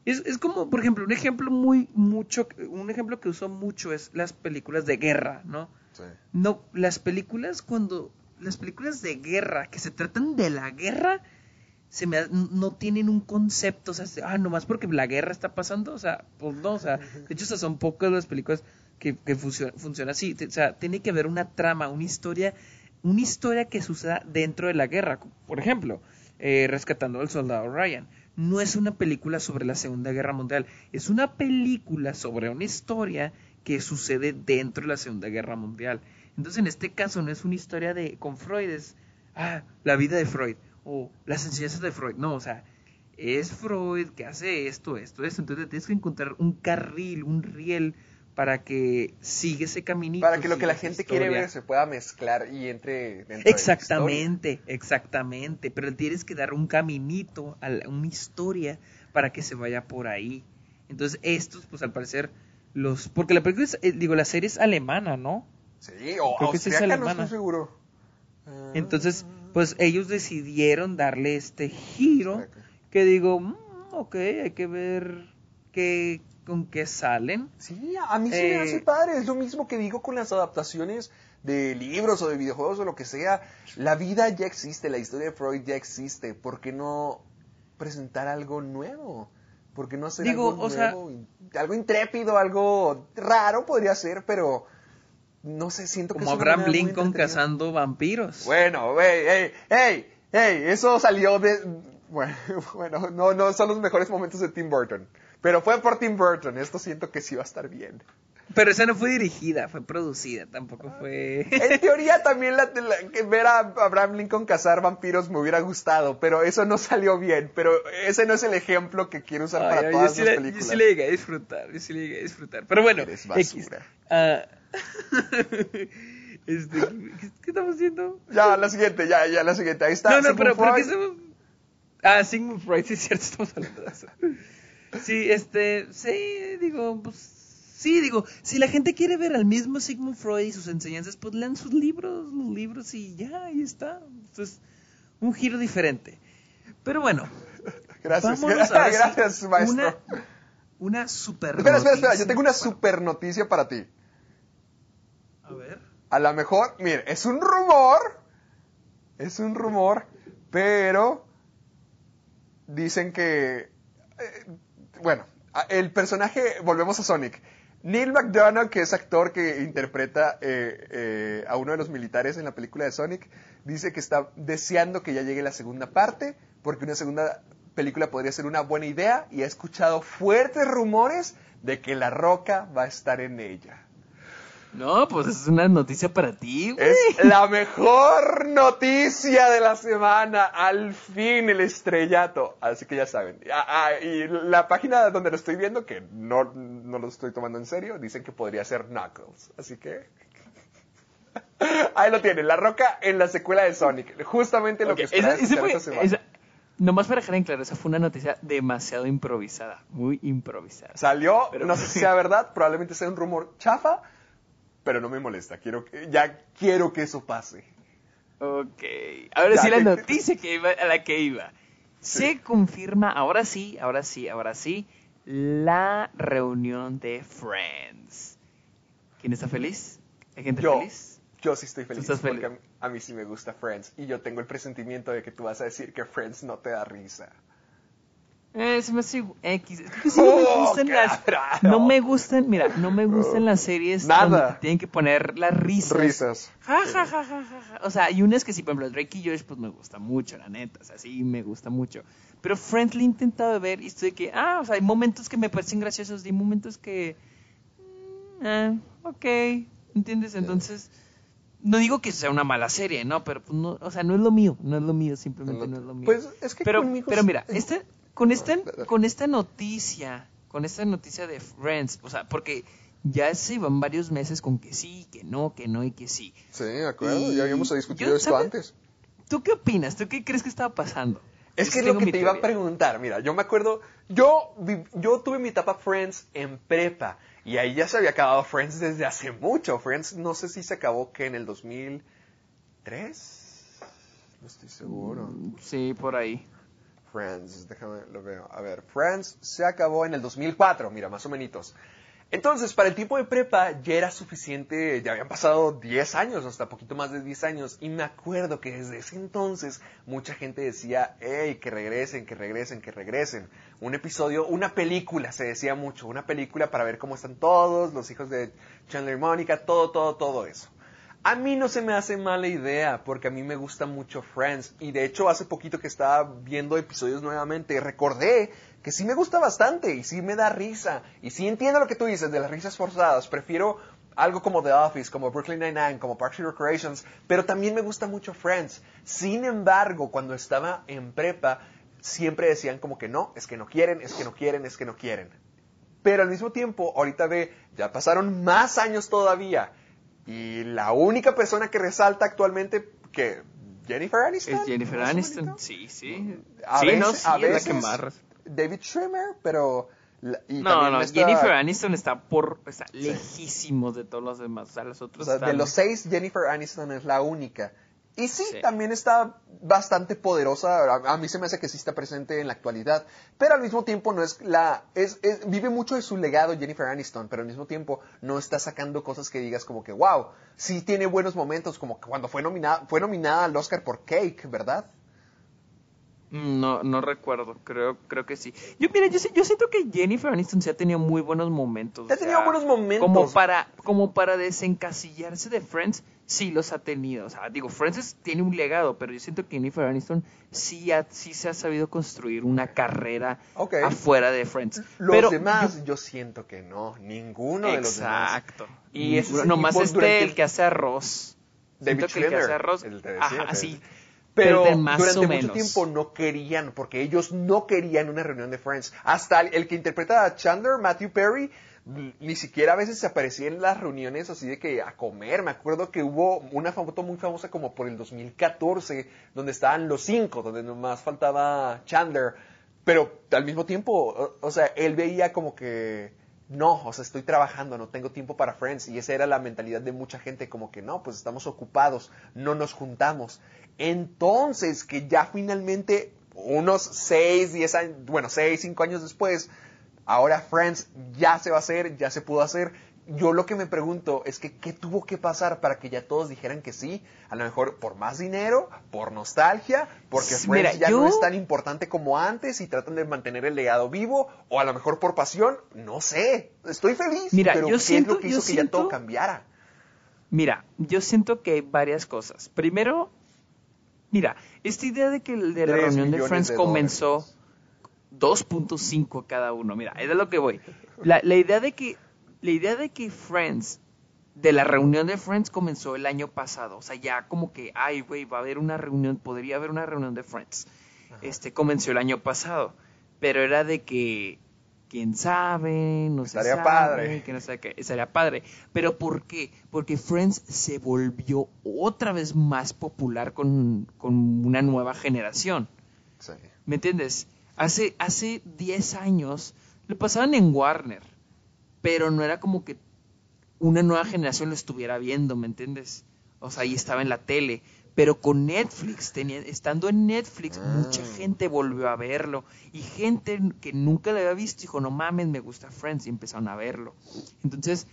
es, es, como, por ejemplo, un ejemplo muy mucho, un ejemplo que uso mucho es las películas de guerra, ¿no? Sí. No, las películas cuando las películas de guerra que se tratan de la guerra se me no tienen un concepto, o sea, ah, nomás porque la guerra está pasando, o sea, pues no, o sea, de hecho, son pocas las películas que, que funciona así, o sea, tiene que haber una trama, una historia una historia que suceda dentro de la guerra. Por ejemplo, eh, Rescatando al Soldado Ryan. No es una película sobre la Segunda Guerra Mundial, es una película sobre una historia que sucede dentro de la Segunda Guerra Mundial. Entonces, en este caso, no es una historia de con Freud, es ah, la vida de Freud o las enseñanzas de Freud. No, o sea, es Freud que hace esto, esto, esto. Entonces, tienes que encontrar un carril, un riel para que siga ese caminito. Para que lo que la gente quiere ver se pueda mezclar y entre dentro Exactamente, de exactamente. Pero tienes que dar un caminito, a una historia para que se vaya por ahí. Entonces estos, pues al parecer, los... Porque la película, es, eh, digo, la serie es alemana, ¿no? Sí, o Creo que es alemana. no estoy seguro. Entonces, pues ellos decidieron darle este giro que digo, mm, ok, hay que ver qué con qué salen. Sí, a mí sí me hace eh, padre. Es lo mismo que digo con las adaptaciones de libros o de videojuegos o lo que sea. La vida ya existe, la historia de Freud ya existe. ¿Por qué no presentar algo nuevo? ¿Por qué no hacer algo nuevo? algo intrépido, algo raro podría ser, pero no sé, siento que Como Abraham Lincoln cazando vampiros. Bueno, hey, hey, hey, hey, eso salió de... Bueno, bueno, no, no son los mejores momentos de Tim Burton. Pero fue por Tim Burton, esto siento que sí va a estar bien. Pero esa no fue dirigida, fue producida, tampoco fue... En teoría también la, ver a Abraham Lincoln cazar vampiros me hubiera gustado, pero eso no salió bien. Pero ese no es el ejemplo que quiero usar para todas las películas. Yo sí le llegué a disfrutar, yo sí le llegué a disfrutar. Pero bueno, Eres basura. Ah, este, ¿qué, estamos haciendo? Ya, la siguiente, ya, ya, la siguiente. Ahí está. No, no, pero ¿por qué estamos...? Ah, Sigmund Freud, sí es cierto, estamos hablando de eso. Sí, este, sí, digo, pues, sí, digo, si la gente quiere ver al mismo Sigmund Freud y sus enseñanzas, pues lean sus libros, los libros y ya, ahí está. Entonces, un giro diferente. Pero bueno. Gracias, gracias, maestro. Una, una super Espera, espera, espera, yo tengo una super noticia para ti. A lo mejor, mire, es un rumor, es un rumor, pero dicen que eh, bueno, el personaje, volvemos a Sonic. Neil McDonough, que es actor que interpreta eh, eh, a uno de los militares en la película de Sonic, dice que está deseando que ya llegue la segunda parte, porque una segunda película podría ser una buena idea y ha escuchado fuertes rumores de que La Roca va a estar en ella. No, pues es una noticia para ti, güey. Es la mejor noticia de la semana. Al fin el estrellato. Así que ya saben. Ah, ah, y la página donde lo estoy viendo, que no, no lo estoy tomando en serio, dicen que podría ser Knuckles. Así que. Ahí lo tienen, La Roca en la secuela de Sonic. Justamente lo que esperaba esta semana. Nomás para dejar en claro, esa fue una noticia demasiado improvisada, muy improvisada. Salió, Pero- no sé si sea verdad, probablemente sea un rumor chafa, pero no me molesta. Quiero que, ya quiero que eso pase. Ok, ahora Ya, sí la que- noticia que iba, a la que iba. Se confirma, ahora sí, ahora sí, ahora sí, la reunión de Friends. ¿Quién está feliz? ¿Hay gente Yo, feliz? yo sí estoy feliz, estás feliz? porque a mí, a mí sí me gusta Friends y yo tengo el presentimiento de que tú vas a decir que Friends no te da risa. Eh, se me hace X. Es que sí no me Oh, gustan las. No me gustan, mira, no me gustan las series Nada. donde tienen que poner las risas. Risas. Ja, ja, ja, ja, ja, ja. O sea, hay unas que sí, por ejemplo, Drake y Josh, pues me gusta mucho, la neta. O sea, sí me gusta mucho. Pero Friends lo he intentado ver y estoy de que, ah, o sea, hay momentos que me parecen graciosos y hay momentos que. mm, ah, ok, ¿entiendes? Entonces. No digo que sea una mala serie, ¿no? Pero, pues, no, o sea, no es lo mío, no es lo mío, simplemente no es lo mío. Pues es que pero, conmigo pero mira, esta, con, esta, Ah, con esta noticia, con esta noticia de Friends, o sea, porque ya se van varios meses con que sí, que no, que no y que sí. Sí, de acuerdo, Y ya habíamos discutido yo, esto ¿sabes? antes. ¿Tú qué opinas? ¿Tú qué crees que estaba pasando? Es Yo que es lo que te iba a preguntar. Mira, yo me acuerdo, yo, yo tuve mi etapa Friends en prepa y ahí ya se había acabado Friends desde hace mucho. Friends no sé si se acabó que en el 2003. No estoy seguro. Sí, por ahí. Friends, déjame lo veo. A ver, Friends se acabó en el 2004, mira, más o menos. Entonces, para el tipo de prepa ya era suficiente, ya habían pasado 10 años, hasta poquito más de 10 años, y me acuerdo que desde ese entonces mucha gente decía, hey, que regresen, que regresen, que regresen. Un episodio, una película, se decía mucho, una película para ver cómo están todos, los hijos de Chandler y Mónica, todo, todo, todo eso. A mí no se me hace mala idea, porque a mí me gusta mucho Friends. Y de hecho, hace poquito que estaba viendo episodios nuevamente, recordé que sí me gusta bastante y sí me da risa. Y sí entiendo lo que tú dices de las risas forzadas. Prefiero algo como The Office, como Brooklyn Nine-Nine, como Parks and Recreations, pero también me gusta mucho Friends. Sin embargo, cuando estaba en prepa, siempre decían como que no, es que no quieren, es que no quieren, es que no quieren. Pero al mismo tiempo, ahorita ve, ya pasaron más años todavía. Y la única persona que resalta actualmente que Jennifer Aniston. ¿Es Jennifer Aniston? Sí, sí. A sí, veces, no, sí, a la veces que más... David Schwimmer, pero la- y No, no, está- Jennifer Aniston está por... Está lejísimos de todos los demás. O sea, los o otros de los seis, Jennifer Aniston es la única. Y sí, Sí. también está bastante poderosa. A, a mí se me hace que sí está presente en la actualidad. Pero al mismo tiempo no es la... Es, es- vive mucho de su legado Jennifer Aniston, pero al mismo tiempo no está sacando cosas que digas como que, wow, sí tiene buenos momentos, como que cuando fue nominada, fue nominada al Oscar por Cake, ¿verdad? No, no recuerdo, creo, creo que sí. Yo, mira, yo, yo siento que Jennifer Aniston sí ha tenido muy buenos momentos. Ha tenido buenos momentos. Como para, como para desencasillarse de Friends, sí los ha tenido. O sea, digo, Friends es- tiene un legado, pero yo siento que Jennifer Aniston sí, ha- sí se ha sabido construir una carrera afuera de Friends. Los pero demás, yo- yo, siento que no, ninguno de los demás. Exacto. Y es nomás este, el que hace arroz. David el que Schwimmer, hace arroz. el te decía, Ajá, te sí. Pero más durante o mucho menos. tiempo no querían, porque ellos no querían una reunión de Friends. Hasta el, el que interpreta a Chandler, Matthew Perry, ni siquiera a veces se aparecía en las reuniones así de que a comer. Me acuerdo que hubo una foto muy famosa como por el 2014, donde estaban los cinco, donde nomás faltaba Chandler. Pero al mismo tiempo, o, o sea, él veía como que no, o sea, estoy trabajando, no tengo tiempo para Friends. Y esa era la mentalidad de mucha gente, como que no, pues estamos ocupados, no nos juntamos. Entonces, que ya finalmente, unos 6, 10 años, bueno, 6, 5 años después, ahora Friends ya se va a hacer, ya se pudo hacer. Yo lo que me pregunto es que, ¿qué tuvo que pasar para que ya todos dijeran que sí? A lo mejor por más dinero, por nostalgia, porque Friends mira, ya no es tan importante como antes y tratan de mantener el legado vivo, o a lo mejor por pasión, no sé. Estoy feliz, Mira, pero yo ¿qué siento- es lo que hizo que ya todo cambiara? Mira, yo siento que hay varias cosas. Primero, mira, esta idea de que de la reunión de Friends de comenzó dólares. 2.5 cada uno. Mira, es de lo que voy. La, la idea de que la idea de que Friends de la reunión de Friends comenzó el año pasado, o sea, ya como que, ay, güey, va a haber una reunión, podría haber una reunión de Friends. Este comenzó el año pasado, pero era de que quién sabe, no se sabe, padre. que no sé qué, estaría padre. Pero ¿por qué? Porque Friends se volvió otra vez más popular con, con una nueva generación. Sí. ¿Me entiendes? Hace, hace 10 años lo pasaban en Warner, pero no era como que una nueva generación lo estuviera viendo, ¿me entiendes? O sea, ahí estaba en la tele. Pero con Netflix, tenía, estando en Netflix, mucha Ah. gente volvió a verlo. Y gente que nunca lo había visto dijo, no mames, me gusta Friends. Y empezaron a verlo. Entonces,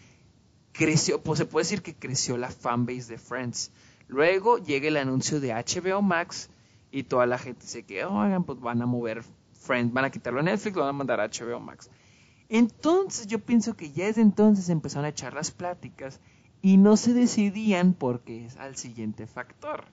creció, pues se puede decir que creció la fanbase de Friends. Luego llega el anuncio de HBO Max y toda la gente dice que, oigan, pues van a mover Friends, van a quitarlo a Netflix, lo van a mandar a HBO Max. Entonces yo pienso que ya desde entonces empezaron a echar las pláticas y no se decidían porque es al siguiente factor,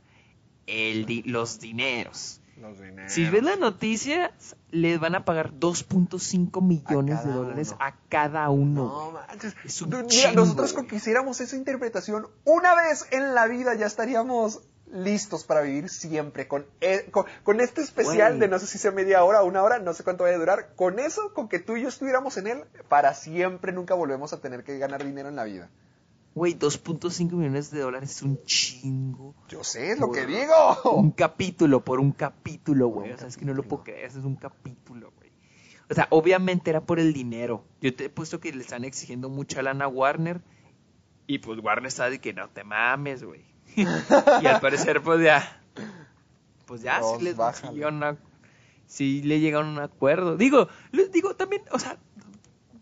el di- los dineros. Los dineros. Si ves la noticia, les van a pagar 2.5 millones de dólares uno. a cada uno. No manches. Es un Mira, chingo, nosotros con que hiciéramos esa interpretación una vez en la vida ya estaríamos listos para vivir siempre con, e- con, con este especial de no sé si sea media hora o una hora, no sé cuánto vaya a durar. Con eso, con que tú y yo estuviéramos en él, para siempre nunca volvemos a tener que ganar dinero en la vida. Güey, 2.5 millones de dólares es un chingo. Yo sé, es lo que digo. Un capítulo, por un capítulo, güey. O sea, es que no lo puedo creer, es un capítulo, güey. O sea, obviamente era por el dinero. Yo te he puesto que le están exigiendo mucha lana a Warner. Y pues Warner está de que no te mames, güey. y al parecer, pues ya. Pues ya, Dos, sí les una- sí le llegaron a un acuerdo. Digo, les digo también, o sea,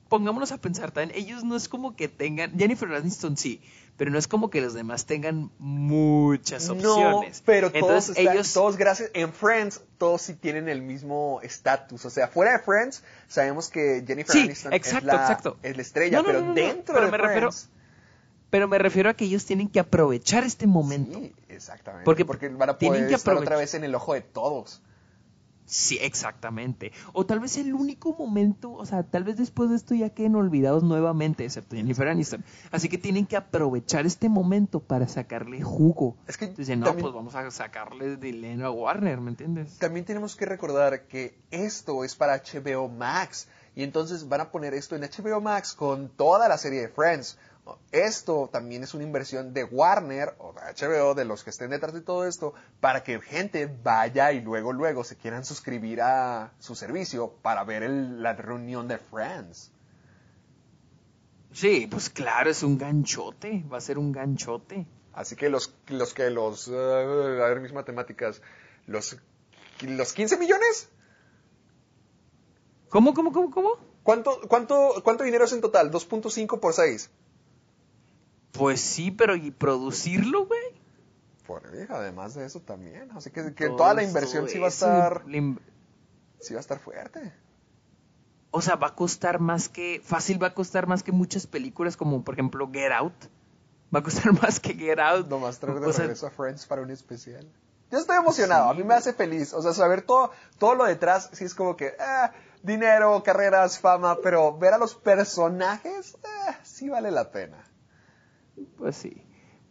pongámonos a pensar también, ellos no es como que tengan, Jennifer Aniston sí, pero no es como que los demás tengan muchas opciones. No, pero todos, están- ellos, todos gracias, en Friends, todos sí tienen el mismo estatus. O sea, fuera de Friends, sabemos que Jennifer Sí, Aniston exacto, es, la, exacto. es la estrella, No, no, pero dentro pero de me refiero- Friends... pero me refiero a que ellos tienen que aprovechar este momento. Sí, exactamente. Porque Porque, van a tienen poder que estar otra vez en el ojo de todos. Sí, exactamente. O tal vez el único momento, o sea, tal vez después de esto ya queden olvidados nuevamente, excepto Jennifer Aniston. Así que tienen que aprovechar este momento para sacarle jugo. Es que no, también- pues vamos a sacarle dinero a Warner, ¿me entiendes? También tenemos que recordar que esto es para HBO Max. Y entonces van a poner esto en HBO Max con toda la serie de Friends. Esto también es una inversión de Warner o de HBO, de los que estén detrás de todo esto, para que gente vaya y luego, luego se quieran suscribir a su servicio para ver el- la reunión de Friends. Sí, pues claro, es un ganchote, va a ser un ganchote. Así que los, los que los, eh, a ver mis matemáticas, los, los 15 millones, ¿Cómo, cómo, cómo, cómo? ¿cuánto, cuánto, cuánto dinero es en total? 2.5 por 6. Pues sí, pero ¿y producirlo, güey? Por además de eso también. Así que, que toda la inversión sí va a estar, in- sí va a estar fuerte. O sea, va a costar más que, fácil va a costar más que muchas películas como por ejemplo Get Out. Va a costar más que Get Out. Nomás traer de O sea, regreso a Friends para un especial. Yo estoy emocionado, a mí me hace feliz. O sea, saber todo, todo lo detrás, sí es como que, ah, dinero, carreras, fama, pero ver a los personajes, ah, sí vale la pena. Pues sí.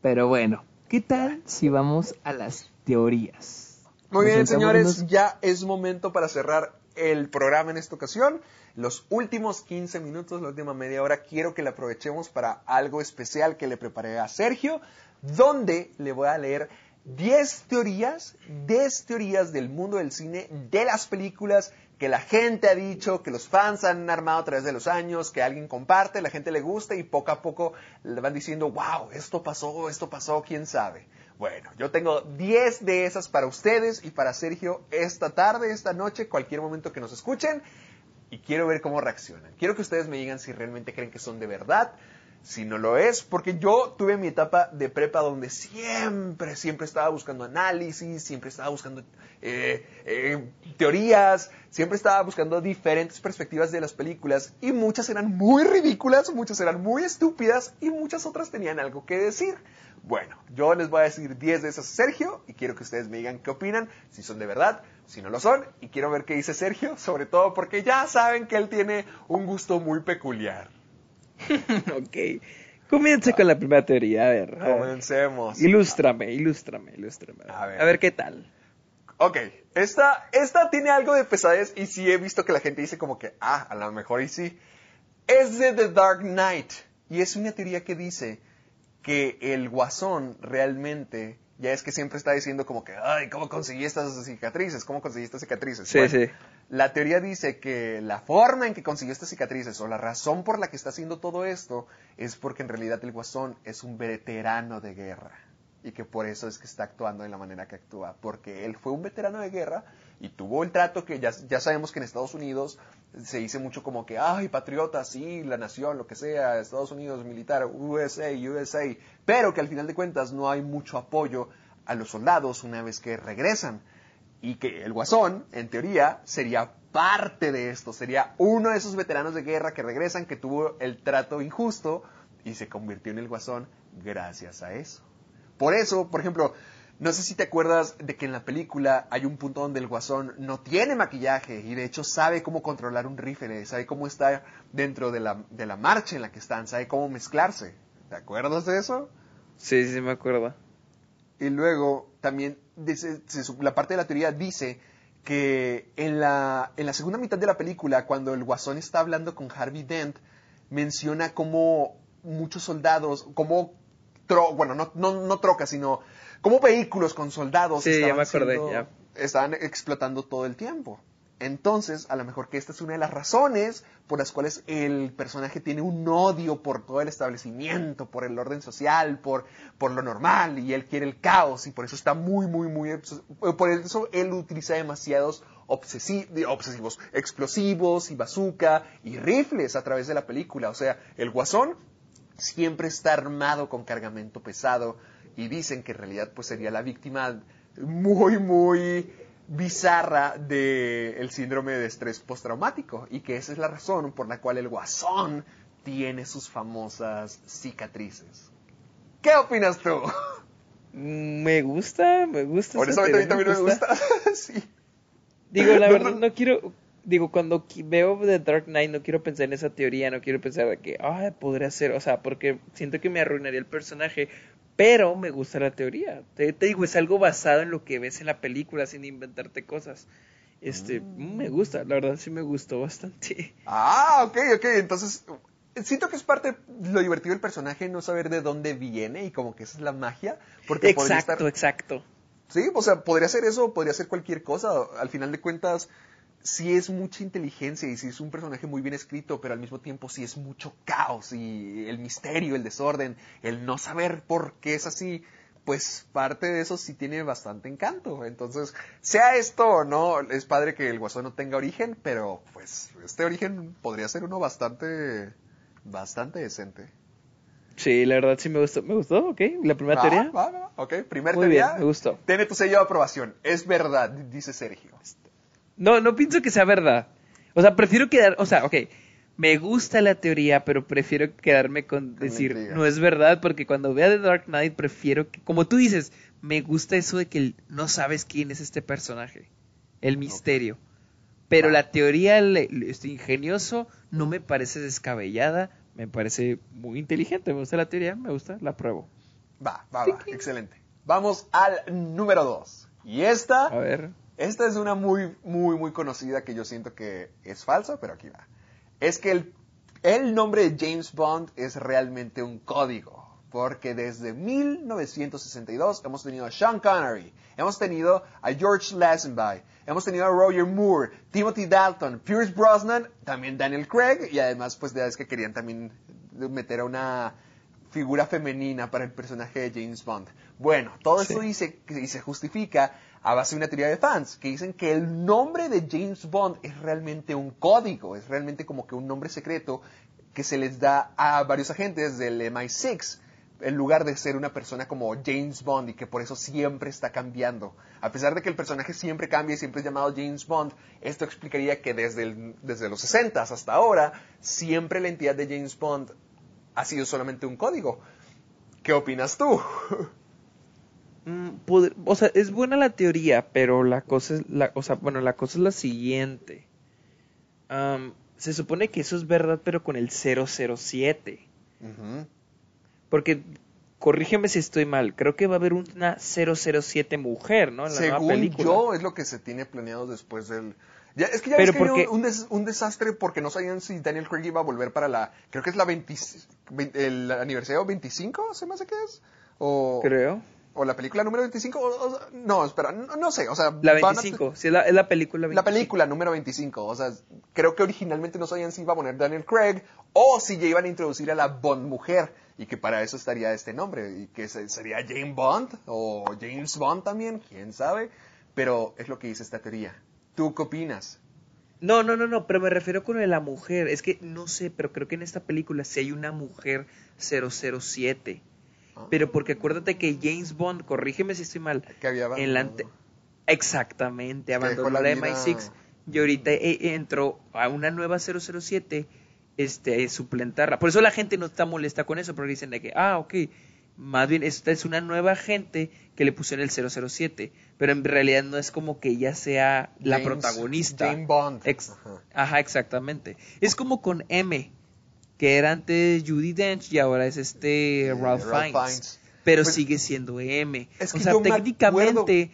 Pero bueno, ¿qué tal si vamos a las teorías? Muy bien, señores, unos- ya es momento para cerrar el programa en esta ocasión. Los últimos 15 minutos, la última media hora, quiero que la aprovechemos para algo especial que le preparé a Sergio, donde le voy a leer 10 teorías, 10 teorías del mundo del cine, de las películas que la gente ha dicho, que los fans han armado a través de los años, que alguien comparte, la gente le gusta y poco a poco le van diciendo, wow, esto pasó, esto pasó, quién sabe. Bueno, yo tengo 10 de esas para ustedes y para Sergio esta tarde, esta noche, cualquier momento que nos escuchen. Y quiero ver cómo reaccionan. Quiero que ustedes me digan si realmente creen que son de verdad, si no lo es, porque yo tuve mi etapa de prepa donde siempre, siempre estaba buscando análisis, siempre estaba buscando eh, eh, teorías, siempre estaba buscando diferentes perspectivas de las películas y muchas eran muy ridículas, muchas eran muy estúpidas y muchas otras tenían algo que decir. Bueno, yo les voy a decir 10 de esas Sergio y quiero que ustedes me digan qué opinan, si son de verdad, si no lo son, y quiero ver qué dice Sergio, sobre todo porque ya saben que él tiene un gusto muy peculiar. ok. Comienza con la primera teoría, a ver. Comencemos. Ilústrame, ilústrame, ilústrame. A ver. a ver qué tal. Ok, esta, esta tiene algo de pesadez y sí he visto que la gente dice como que, ah, a lo mejor y sí. Es de The Dark Knight y es una teoría que dice que el guasón realmente Ya es que siempre está diciendo como que, ay, ¿cómo conseguí estas cicatrices? ¿Cómo conseguí estas cicatrices? Sí, sí. La teoría dice que la forma en que consiguió estas cicatrices o la razón por la que está haciendo todo esto es porque en realidad el guasón es un veterano de guerra y que por eso es que está actuando de la manera que actúa, porque él fue un veterano de guerra y tuvo el trato que ya, ya sabemos que en Estados Unidos se dice mucho como que, ay, patriota, sí, la nación, lo que sea, Estados Unidos, militar, USA, USA, pero que al final de cuentas no hay mucho apoyo a los soldados una vez que regresan. Y que el guasón, en teoría, sería parte de esto, sería uno de esos veteranos de guerra que regresan, que tuvo el trato injusto y se convirtió en el guasón gracias a eso. Por eso, por ejemplo, no sé si te acuerdas de que en la película hay un punto donde el guasón no tiene maquillaje y de hecho sabe cómo controlar un rifle, sabe cómo estar dentro de la, de la marcha en la que están, sabe cómo mezclarse. ¿Te acuerdas de eso? Sí, sí, me acuerdo. Y luego también dice, la parte de la teoría dice que en la, en la segunda mitad de la película, cuando el guasón está hablando con Harvey Dent, menciona cómo muchos soldados, como bueno, no, no, no trocas, sino como vehículos con soldados sí, ya me acordé, ya. estaban explotando todo el tiempo. Entonces, a lo mejor que esta es una de las razones por las cuales el personaje tiene un odio por todo el establecimiento, por el orden social, por, por lo normal, y él quiere el caos, y por eso está muy, muy, muy... Por eso él utiliza demasiados obsesivos, explosivos y bazooka y rifles a través de la película. O sea, el guasón siempre está armado con cargamento pesado y dicen que en realidad pues sería la víctima muy, muy bizarra del síndrome de estrés postraumático y que esa es la razón por la cual el guasón tiene sus famosas cicatrices. ¿Qué opinas tú? Me gusta, me gusta. Honestamente a mí también me gusta. sí. Digo, la verdad no quiero, digo, cuando veo The Dark Knight no quiero pensar en esa teoría, no quiero pensar de que, ah, podría ser, o sea, porque siento que me arruinaría el personaje, pero me gusta la teoría. Te, digo, es algo basado en lo que ves en la película sin inventarte cosas. Este, mm. me gusta, la verdad sí me gustó bastante. Ah, ok, ok, entonces siento que es parte lo divertido del personaje no saber de dónde viene y como que esa es la magia. Porque exacto, exacto. Sí, o sea, podría ser eso, podría ser cualquier cosa. Al final de cuentas, sí es mucha inteligencia y sí es un personaje muy bien escrito, pero al mismo tiempo sí es mucho caos y el misterio, el desorden, el no saber por qué es así, pues parte de eso sí tiene bastante encanto. Entonces, sea esto o no, es padre que el guasón no tenga origen, pero pues este origen podría ser uno bastante, bastante decente. Sí, la verdad sí me gustó. Me gustó, ok. La primera teoría. Va, ok, primer Muy teoría. Bien, me gustó. Tiene tu sello de aprobación. Es verdad, dice Sergio. No, no pienso que sea verdad. O sea, prefiero quedar, o sea, ok, me gusta la teoría, pero prefiero quedarme con, decir, no es verdad, porque cuando vea The Dark Knight prefiero que, como tú dices, me gusta eso de que no sabes quién es este personaje, el misterio. Pero la teoría, este ingenioso, no me parece descabellada, me parece muy inteligente, me gusta la teoría, me gusta, la pruebo. Va, va, va, excelente. Vamos al número dos. Y esta... A ver esta es una muy, muy, muy conocida que yo siento que es falsa, pero aquí va. Es que el, el nombre de James Bond es realmente un código. Porque desde 1962 hemos tenido a Sean Connery, hemos tenido a George Lazenby, hemos tenido a Roger Moore, Timothy Dalton, Pierce Brosnan, también Daniel Craig y además pues ya es que querían también meter a una figura femenina para el personaje de James Bond. Bueno, todo esto dice y se justifica a base de una teoría de fans que dicen que el nombre de James Bond es realmente un código, es realmente como que un nombre secreto que se les da a varios agentes del MI6 en lugar de ser una persona como James Bond y que por eso siempre está cambiando. A pesar de que el personaje siempre cambia y siempre es llamado James Bond, esto explicaría que desde, desde los 60 hasta ahora, siempre la entidad de James Bond ha sido solamente un código. ¿Qué opinas tú? Mm, o sea, es buena la teoría, pero la cosa es la, o sea, bueno, la cosa es la siguiente. se supone que eso es verdad, pero con el 007. Porque, corrígeme si estoy mal, creo que va a haber una 007 mujer, ¿no? En la Según película. yo, es lo que se tiene planeado después del... Ya, es que ya ves que un, un, desastre porque no sabían si Daniel Craig iba a volver para la... Creo que es la 20, el aniversario 25, ¿se me hace que es? O, creo o la película número 25, o- o- no, espera, no, no sé, o sea... La van a- 25, sí, es la, es la película 25. la película número 25, o sea, creo que originalmente no sabían si iba a poner Daniel Craig o si ya iban a introducir a la Bond mujer y que para eso estaría este nombre y que se- sería Jane Bond o James Bond también, quién sabe, pero es lo que dice esta teoría. ¿Tú qué opinas? No, no, no, no, pero me refiero con la mujer. Es que no sé, pero creo que en esta película sí hay una mujer 007. Ah. Pero porque acuérdate que James Bond, corrígeme si estoy mal, Que había en la ante- Exactamente, abandonó la la vida- MI6 y ahorita eh, entró a una nueva 007 este, suplentarla. Por eso la gente no está molesta con eso, porque dicen de que, ah, ok, más bien esta es una nueva gente que le pusieron el 007, pero en realidad no es como que ella sea la James- protagonista. Jane Bond. Ex- Ajá. Ajá, exactamente. Es como con M, que era antes Judy Dench y ahora es este Ralph, Ralph Fiennes. Fiennes. Pero Pues- sigue siendo M. Es o que sea, yo me técnicamente,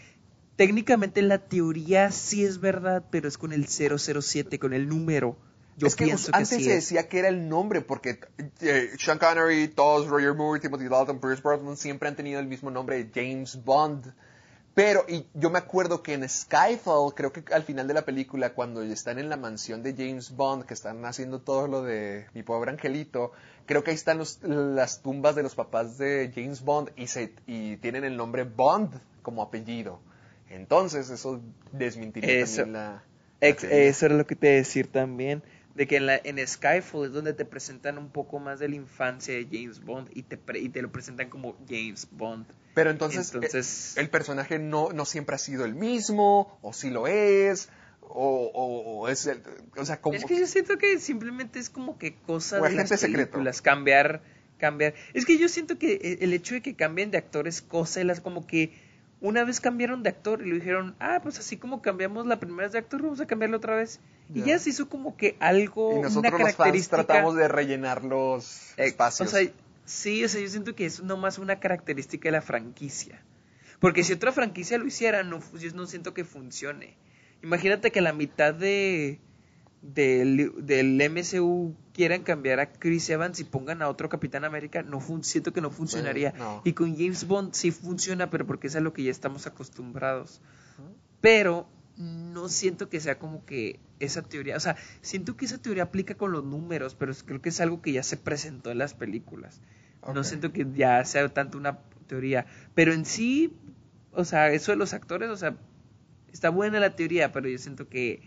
técnicamente la teoría sí es verdad, pero es con el 007, con el número. Yo es que pienso que antes sí se es. decía que era el nombre porque eh, Sean Connery, todos, Roger Moore, Timothy Dalton, Pierce Brosnan siempre han tenido el mismo nombre, James Bond. Pero, y yo me acuerdo que en Skyfall, creo que al final de la película, cuando están en la mansión de James Bond, que están haciendo todo lo de mi pobre angelito, creo que ahí están los- las tumbas de los papás de James Bond y, se, y tienen el nombre Bond como apellido. Entonces, eso desmentiría Eso. también la... la Ex- teoría. eso era lo que te decir también. De que en, la, en Skyfall es donde te presentan un poco más de la infancia de James Bond y te, pre- y te lo presentan como James Bond. Pero entonces, Entonces- eh, el personaje no, no siempre ha sido el mismo, o si lo es, o, o- o es el, o sea, como... Es que yo siento que simplemente es como que cosa O de las secreto. cambiar, cambiar. Es que yo siento que eh, el hecho de que cambien de actor es cosa de las como que una vez cambiaron de actor y lo dijeron, ah, pues así como cambiamos la primera vez de actor, vamos a cambiarlo otra vez. Y Ya. ya se hizo como que algo, y nosotros una los fans característica. tratamos de rellenar los Eh, espacios. O sea, sí, o sea, yo siento que es nomás una característica de la franquicia. Porque si otra franquicia lo hiciera, no, fu- yo no siento que funcione. Imagínate que la mitad de del, del MCU quieran cambiar a Chris Evans y pongan a otro Capitán América, no fun- siento que no funcionaría. no. Y con James Bond sí funciona, pero porque es a lo que ya estamos acostumbrados. Pero no siento que sea como que esa teoría, o sea, siento que esa teoría aplica con los números, pero creo que es algo que ya se presentó en las películas. No siento que ya sea tanto una teoría, pero en sí, o sea, eso de los actores, o sea, está buena la teoría, pero yo siento que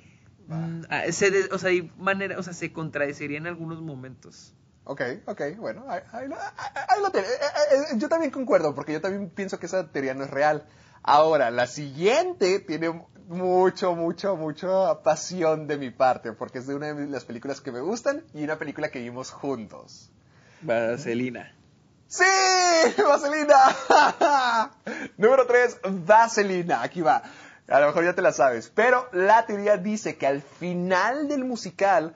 mm, ah, se de- o sea, hay manera, o sea, se contradeciría en algunos momentos. Ok, ok, bueno, ahí, lo-. Eh, eh, eh, yo también concuerdo, porque yo también pienso que esa teoría no es real. Ahora, la siguiente tiene mucho, mucho, mucha pasión de mi parte, porque es de una de las películas que me gustan y una película que vimos juntos. Vaselina. ¡Sí! ¡Vaselina! Número 3, Vaselina. Aquí va. A lo mejor ya te la sabes. Pero la teoría dice que al final del musical,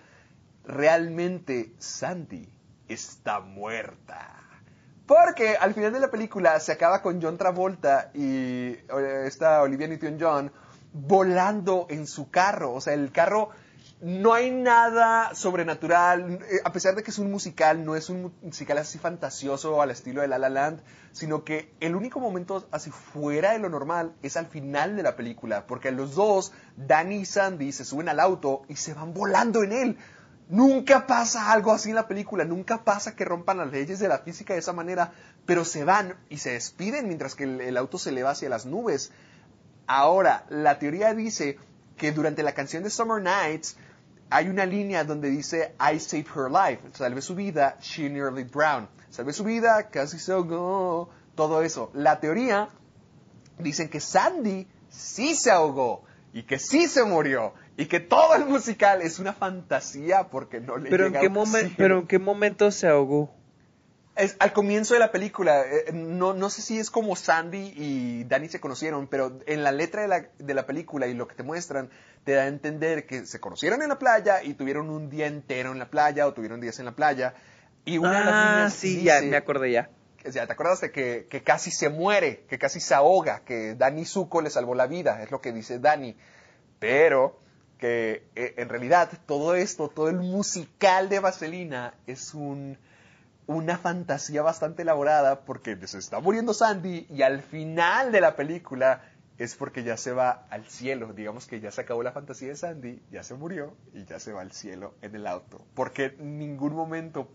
realmente Sandy está muerta. Porque al final de la película se acaba con John Travolta y eh, esta Olivia Newton-John volando en su carro. O sea, el carro no hay nada sobrenatural, eh, a pesar de que es un musical, no es un mu- musical así fantasioso al estilo de La La Land, sino que el único momento así fuera de lo normal es al final de la película, porque los dos, Danny y Sandy, se suben al auto y se van volando en él. Nunca pasa algo así en la película, nunca pasa que rompan las leyes de la física de esa manera, pero se van y se despiden mientras que el, el auto se eleva hacia las nubes. Ahora, la teoría dice que durante la canción de Summer Nights hay una línea donde dice I saved her life, salvé su vida, she nearly drowned, salvé su vida, casi se ahogó, todo eso. La teoría dicen que Sandy sí se ahogó y que sí se murió y que todo el musical es una fantasía porque no le Pero en llega qué momento, oxígeno. pero en qué momento se ahogó. Es al comienzo de la película, eh, no, no sé si es como Sandy y Danny se conocieron, pero en la letra de la, de la película y lo que te muestran, te da a entender que se conocieron en la playa y tuvieron un día entero en la playa o tuvieron días en la playa. Y una de las Ah, líneas sí, dice- ya me acordé ya. sea, ¿te acuerdas de que, que casi se muere, que casi se ahoga, que Danny Zuko le salvó la vida? Es lo que dice Danny. Pero que eh, en realidad todo esto, todo el musical de Vaselina es un, una fantasía bastante elaborada porque se está muriendo Sandy y al final de la película es porque ya se va al cielo. Digamos que ya se acabó la fantasía de Sandy, ya se murió y ya se va al cielo en el auto. Porque en ningún momento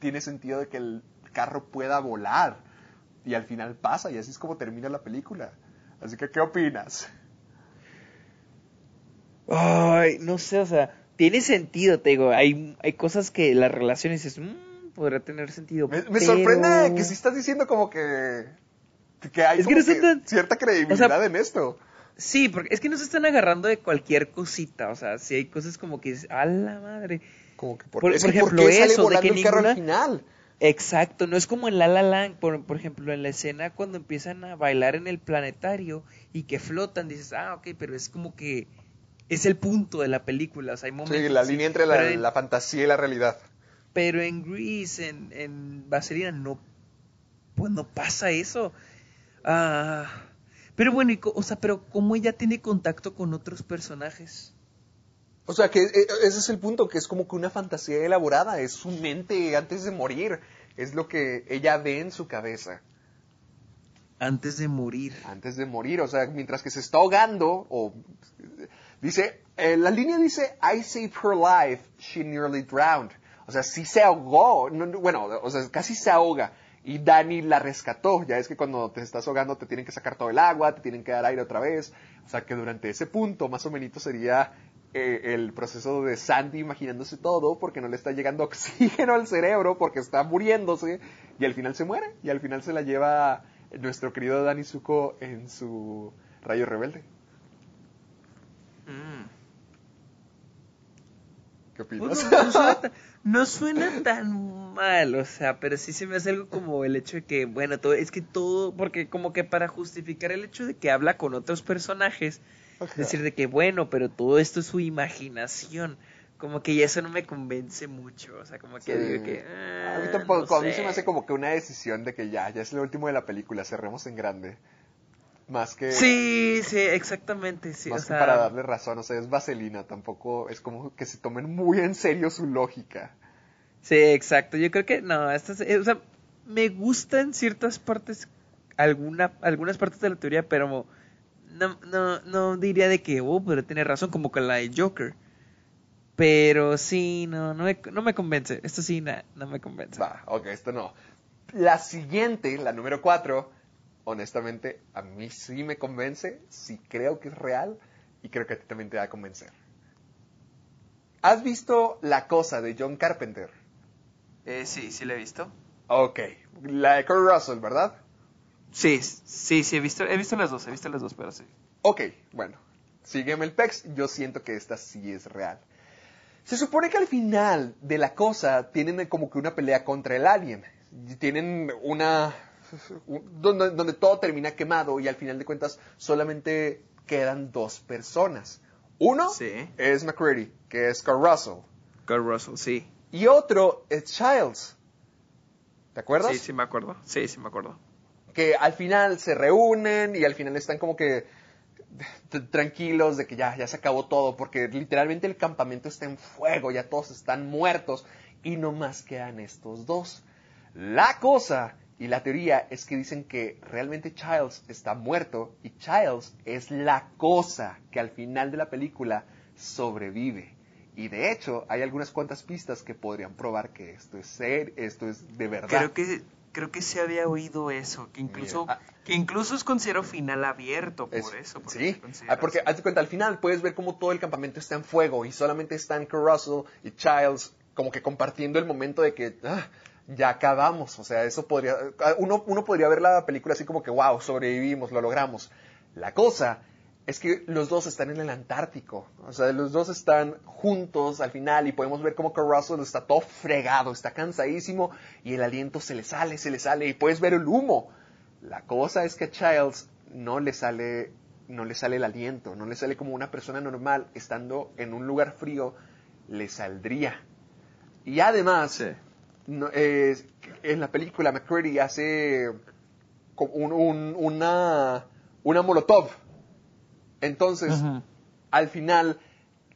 tiene sentido de que el carro pueda volar. Y al final pasa y así es como termina la película. Así que, ¿qué opinas? Ay, no sé, o sea, tiene sentido, te digo. Hay, hay cosas que las relaciones es podrá tener sentido. Me, sorprende que si estás diciendo como que, que hay cierta credibilidad en esto. Sí, porque es que no se están agarrando de cualquier cosita, o sea, si hay cosas como que a la madre. Como que por, ejemplo, eso de que el carro al final. Exacto, no es como en La La Land, por, por, ejemplo, en la escena cuando empiezan a bailar en el planetario y que flotan, dices, ah, ok, pero es como que es el punto de la película, o sea, hay momentos... Sí, la línea entre la, la, fantasía y la realidad. Pero en Grease, en, en Vaselina, no, pues no pasa eso. Ah, pero bueno, o sea, pero ¿cómo ella tiene contacto con otros personajes? O sea, que eh, ese es el punto, que es como que una fantasía elaborada, es su mente antes de morir, es lo que ella ve en su cabeza. Antes de morir. Antes de morir, o sea, mientras que se está ahogando, o dice, eh, la línea dice, I saved her life, she nearly drowned. O sea, sí se ahogó, bueno, o sea, casi se ahoga. Y Dani la rescató. Ya es que cuando te estás ahogando te tienen que sacar todo el agua, te tienen que dar aire otra vez. O sea que durante ese punto, más o menos, sería eh, el proceso de Sandy imaginándose todo porque no le está llegando oxígeno al cerebro, porque está muriéndose. Y al final se muere. Y al final se la lleva nuestro querido Dani Zuko en su rayo rebelde. No, suena tan, mal, o sea, pero sí se me hace algo como el hecho de que, bueno, todo, es que todo, porque como que para justificar el hecho de que habla con otros personajes, decir de que, bueno, pero todo esto es su imaginación como que eso no me convence mucho, o sea, como que digo que... a mí ah, tampoco, a mí se me hace como que una decisión de que ya, ya es lo último de la película, cerremos en grande. Más que... Sí, sí, exactamente, sí. Más que para darle razón, o sea, es vaselina, tampoco es como que se tomen muy en serio su lógica. Sí, exacto, yo creo que no, estas, eh, o sea, me gustan ciertas partes, alguna, algunas partes de la teoría, pero no, no, no diría de que, oh, pero tiene razón, como con la de Joker. Pero sí, no, no me, no me convence. Esto sí, no me convence. Va, ok, esto no. La siguiente, la número cuatro, honestamente, a mí sí me convence, sí creo que es real y creo que a ti también te va a convencer. ¿Has visto La Cosa de John Carpenter? Eh, sí, sí la he visto. Ok, la de Kurt Russell, ¿verdad? Sí, sí, sí, he visto, he visto las dos, he visto las dos, pero sí. Ok, bueno, sígueme el pex, yo siento que esta sí es real. Se supone que al final de la cosa tienen como que una pelea contra el alien. Tienen una donde, donde todo termina quemado y al final de cuentas solamente quedan dos personas. Uno es McCready, que es Carl Russell. Carl Russell, sí. Y otro es Childs. ¿Te acuerdas? Sí, sí me acuerdo. Sí, sí me acuerdo. Que al final se reúnen y al final están como que tranquilos de que ya, ya se acabó todo, porque literalmente el campamento está en fuego, ya todos están muertos y no más quedan estos dos. La cosa y la teoría es que dicen que realmente Childs está muerto y Childs es la cosa que al final de la película sobrevive. Y de hecho, hay algunas cuantas pistas que podrían probar que esto es ser, esto es de verdad. Creo que creo que se había oído eso, que incluso ah, que incluso es considero final abierto por eso. sí, ah, porque cuenta, al final puedes ver cómo todo el campamento está en fuego y solamente están Russell y Childs como que compartiendo el momento de que ah, ya acabamos. O sea, eso podría, uno, uno podría ver la película así como que, wow, sobrevivimos, lo logramos. La cosa es que los dos están en el Antártico. O sea, los dos están juntos al final y podemos ver que Russell está todo fregado, está cansadísimo y el aliento se le sale, se le sale y puedes ver el humo. La cosa es que a Childs no le sale, no le sale el aliento, no le sale como una persona normal estando en un lugar frío, le saldría. Y además, en la película McCready hace una, una molotov. Entonces, al final,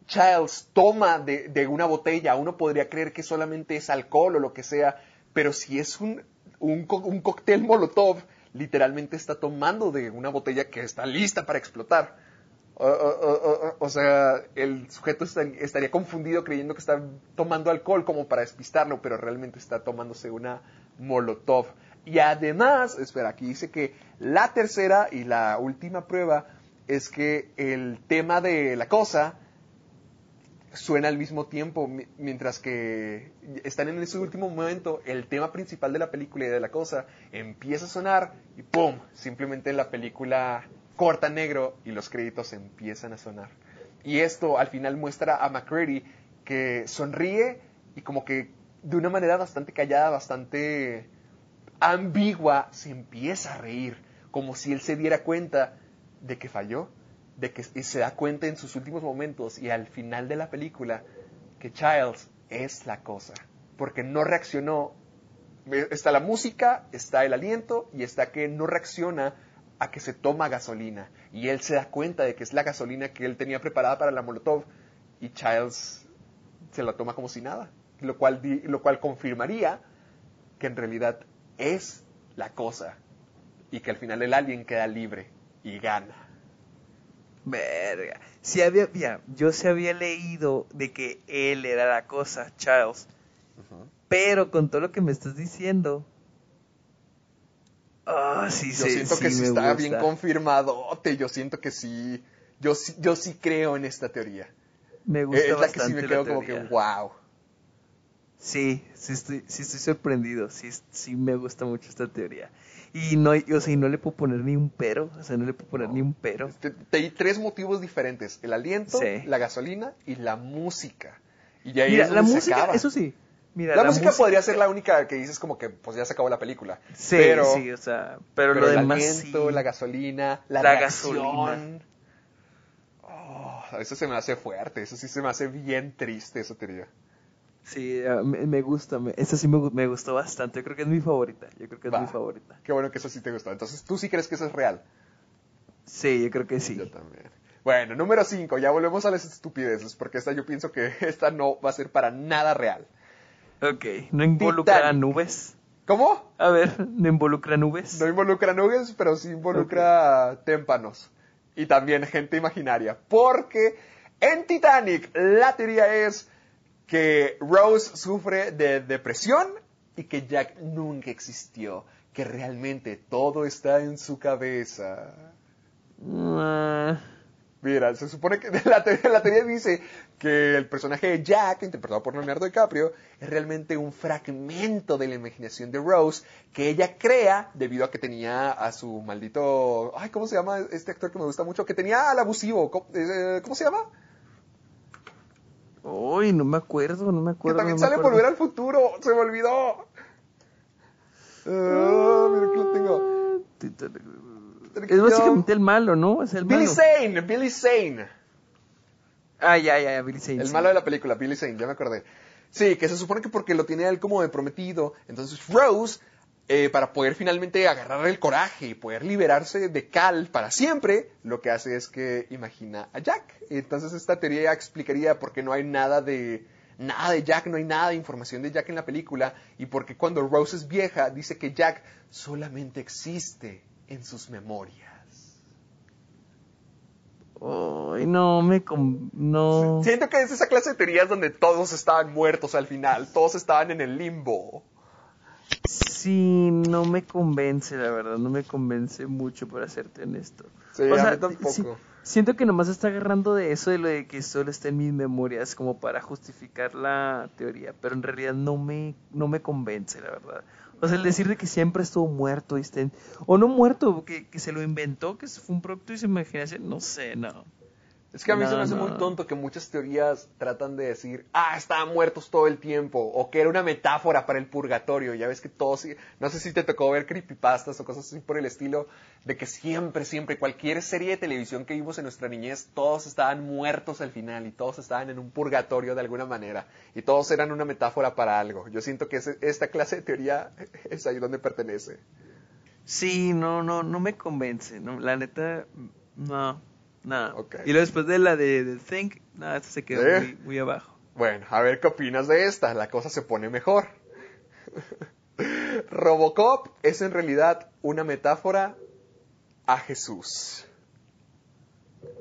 Childs toma de, una botella. Uno podría creer que solamente es alcohol o lo que sea, pero si es un, un, co- un cóctel molotov, literalmente está tomando de una botella que está lista para explotar. O, sea, el sujeto estaría confundido creyendo que está tomando alcohol como para despistarlo, pero realmente está tomándose una molotov. Y además, espera, aquí dice que la tercera y la última prueba es que el tema de la cosa suena al mismo tiempo, mi- mientras que están en ese último momento, el tema principal de la película y de la cosa empieza a sonar y ¡pum! Simplemente la película corta negro y los créditos empiezan a sonar. Y esto al final muestra a McCready que sonríe y como que de una manera bastante callada, bastante ambigua, se empieza a reír, como si él se diera cuenta de que falló, de que se da cuenta en sus últimos momentos y al final de la película que Childs es la cosa, porque no reaccionó. Está la música, está el aliento y está que no reacciona a que se toma gasolina. Y él se da cuenta de que es la gasolina que él tenía preparada para la Molotov y Childs se la toma como si nada, lo cual, lo cual confirmaría que en realidad es la cosa y que al final el alien queda libre y gana. Verga. Si había, ya, yo se había leído de que él era la cosa, Charles. Pero con todo lo que me estás diciendo. Ah, sí, Yo sí, siento que sí sí está gusta. bien confirmadote, yo siento que sí, yo, sí- yo sí creo en esta teoría. Me gusta es la que bastante sí me la quedo como que, wow. Sí, sí estoy, sí estoy sorprendido. Sí, sí me gusta mucho esta teoría. Y no, o sea, y no le puedo poner ni un pero. O sea, no le puedo poner ni un pero. Te, te di tres motivos diferentes, el aliento, Sí. la gasolina y la música. Y ahí Mira, es la donde se música, acaba. eso sí. Mira, la, música podría ser la única que dices como que pues ya se acabó la película. Sí, pero, sí, o sea, pero, pero lo el demás aliento, sí. la gasolina, la, La reacción. gasolina. Oh, eso se me hace fuerte, eso sí se me hace bien triste esa teoría. Sí, me, me gusta, me, esa sí me, me gustó bastante. Yo creo que es mi favorita. Yo creo que es Va. mi favorita. Qué bueno que eso sí te gustó. Entonces tú sí crees que eso es real. Sí, yo creo que sí. Yo también. Bueno, número 5, ya volvemos a las estupideces, porque esta yo pienso que esta no va a ser para nada real. Ok, no involucra Titanic. nubes. ¿Cómo? A ver, no involucra nubes. No involucra nubes, pero sí involucra témpanos. Y también gente imaginaria. Porque en Titanic la teoría es que Rose sufre de depresión y que Jack nunca existió. Que realmente todo está en su cabeza. Ah, Mira, se supone que la teoría, la teoría dice que el personaje de Jack, interpretado por Leonardo DiCaprio, es realmente un fragmento de la imaginación de Rose que ella crea debido a que tenía a su maldito... Ay, ¿cómo se llama este actor que me gusta mucho? Que tenía al abusivo. ¿Cómo, eh, ¿cómo se llama? Uy, no me acuerdo, no me Que acuerdo. también no me sale acuerdo. Volver al Futuro. Se me olvidó. Ah, mira que lo tengo. Es básicamente el malo, ¿no? Es el Billy malo. Zane, Billy Zane. Ah, ya, ya, ya, Billy Zane. El sí. malo de la película, Billy Zane, ya me acordé. Sí, que se supone que porque lo tiene él como de prometido, entonces Rose, eh, para poder finalmente agarrar el coraje y poder liberarse de Cal para siempre, lo que hace es que imagina a Jack. Entonces esta teoría explicaría por qué no hay nada de nada de Jack, no hay nada de información de Jack en la película y porque cuando Rose es vieja dice que Jack solamente existe en sus memorias. Ay, no, me... No. Siento que es esa clase de teorías donde todos estaban muertos al final, todos estaban en el limbo. Sí, no me convence, la verdad, no me convence mucho, para serte honesto. Sí, O a sea, mí tampoco. sí, siento que nomás está agarrando de eso, de lo de que solo está en mis memorias, como para justificar la teoría, pero en realidad no me, no me convence, la verdad. O sea, el decir de que siempre estuvo muerto, estén- o no muerto, que, que se lo inventó, que fue un producto de su imaginación, no sé, no. Es que a mí se me hace no. muy tonto que muchas teorías tratan de decir, ah, estaban muertos todo el tiempo, o que era una metáfora para el purgatorio. Ya ves que todos, no sé si te tocó ver creepypastas o cosas así por el estilo, de que siempre, siempre, cualquier serie de televisión que vimos en nuestra niñez, todos estaban muertos al final y todos estaban en un purgatorio de alguna manera. Y todos eran una metáfora para algo. Yo siento que ese- esta clase de teoría es ahí donde pertenece. Sí, no, no, no me convence, no, la neta, no, no. Y luego después de la de, de Think, no, esto se quedó ¿Eh? muy, muy abajo. Bueno, a ver qué opinas de esta. La cosa se pone mejor. Robocop es en realidad una metáfora a Jesús.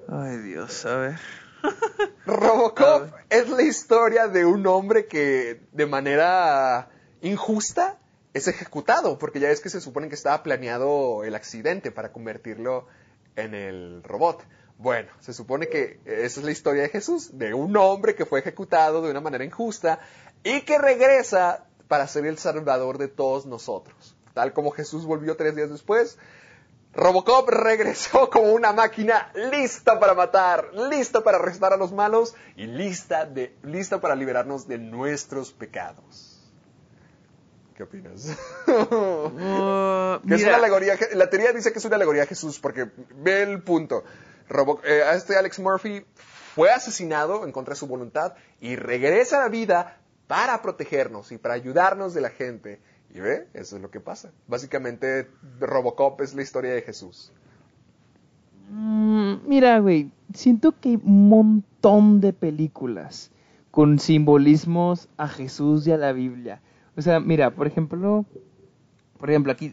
Ay, Dios, a ver. Robocop es la historia de un hombre que de manera injusta es ejecutado, porque ya es que se supone que estaba planeado el accidente para convertirlo en el robot. Bueno, se supone que esa es la historia de Jesús, de un hombre que fue ejecutado de una manera injusta y que regresa para ser el salvador de todos nosotros. Tal como Jesús volvió tres días después, Robocop regresó como una máquina lista para matar, lista para arrestar a los malos y lista, de, lista para liberarnos de nuestros pecados. ¿Qué opinas? Uh, Que es una alegoría, la teoría dice que es una alegoría a Jesús, porque ve el punto. Robo- eh, este Alex Murphy fue asesinado en contra de su voluntad y regresa a la vida para protegernos y para ayudarnos de la gente. Y ve, eso es lo que pasa. Básicamente, Robocop es la historia de Jesús. Mm, mira, güey, siento que hay un montón de películas con simbolismos a Jesús y a la Biblia. O sea, mira, por ejemplo, por ejemplo, aquí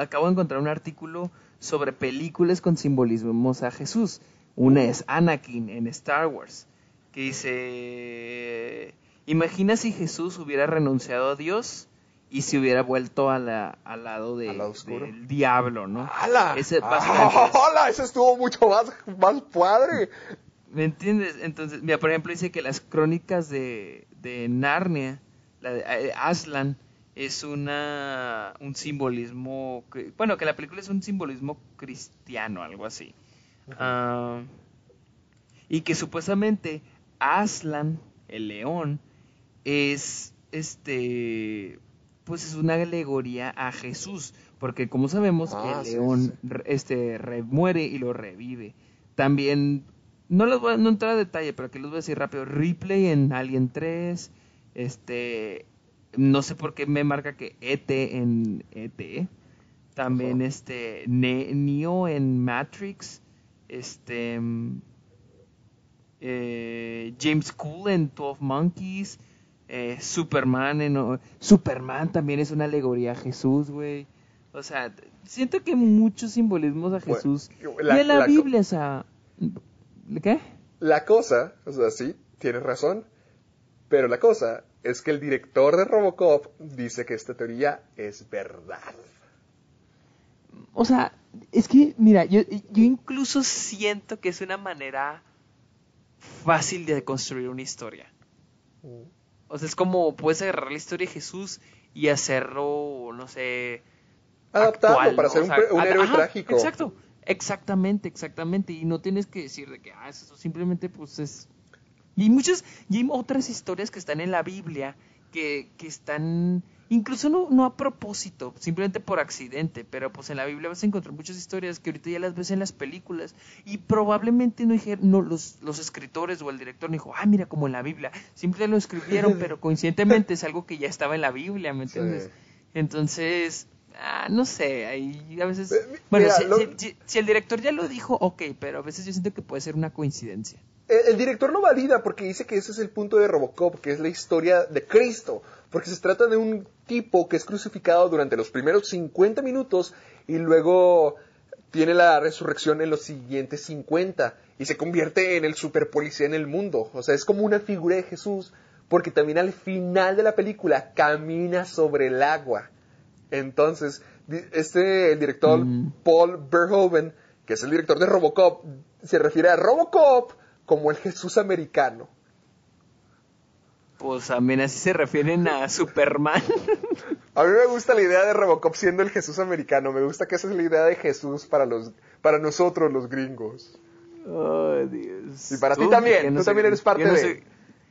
acabo de encontrar un artículo sobre películas con simbolismos a Jesús. Una es Anakin en Star Wars, que dice, imagina si Jesús hubiera renunciado a Dios y se hubiera vuelto a la- al lado, de- Al lado del diablo, ¿no? ¡Hala! Ese ¡Hala! Eso estuvo mucho más, más padre. ¿Me entiendes? Entonces, mira, por ejemplo, dice que las crónicas de, de Narnia, la de eh, Aslan, es una un simbolismo, que- bueno, que la película es un simbolismo cristiano, algo así. Ah, y que supuestamente Aslan, el león, es este pues es una alegoría a Jesús, porque como sabemos Ah, el sí, león sí. este re- muere y lo revive. También no les voy a no entrar a detalle, pero aquí les voy a decir rápido. Ripley en Alien 3, este no sé por qué me marca que ET en ET. También este Ne- Neo en Matrix, este mm, eh, James Cool en 12 Monkeys, eh, Superman en Superman también es una alegoría a Jesús, güey. O sea, siento que muchos simbolismos a Bueno, Jesús la- y a la, la Biblia, o sea, ¿qué? La cosa, o sea, sí, tienes razón, pero la cosa es que el director de Robocop dice que esta teoría es verdad. O sea, es que, mira, yo, yo incluso siento que es una manera fácil de construir una historia. O sea, es como puedes agarrar la historia de Jesús y hacerlo, no sé, Adaptarlo actual, para ¿no? ser O un, sea, héroe ajá, trágico. Exacto, exactamente, exactamente. Y no tienes que decir de que, ah, eso simplemente pues es... Y hay muchas, y hay otras historias que están en la Biblia que, que están, incluso no, no a propósito, simplemente por accidente, pero pues en la Biblia vas a encontrar muchas historias que ahorita ya las ves en las películas y probablemente no, no los, los escritores o el director no dijo, ah, mira, como en la Biblia, siempre lo escribieron, pero coincidentemente es algo que ya estaba en la Biblia, ¿me Sí. entiendes? Entonces, ah, no sé, ahí a veces... Eh, Bueno, mira, si, lo- si- si- si el director ya lo dijo, ok, pero a veces yo siento que puede ser una coincidencia. El, el director lo valida porque dice que ese es el punto de Robocop, que es la historia de Cristo, porque se trata de un tipo que es crucificado durante los primeros 50 minutos y luego tiene la resurrección en los siguientes 50 y se convierte en el superpolicía en el mundo. O sea, es como una figura de Jesús, porque también al final de la película camina sobre el agua. Entonces, este, el director Mm. Paul Verhoeven, que es el director de Robocop, se refiere a Robocop como el Jesús americano. Pues también así se refieren a Superman. A mí me gusta la idea de Robocop siendo el Jesús americano. Me gusta que esa es la idea de Jesús para los, para nosotros los gringos. oh, Dios. Y para ti también. no Tú también eres parte no de. soy-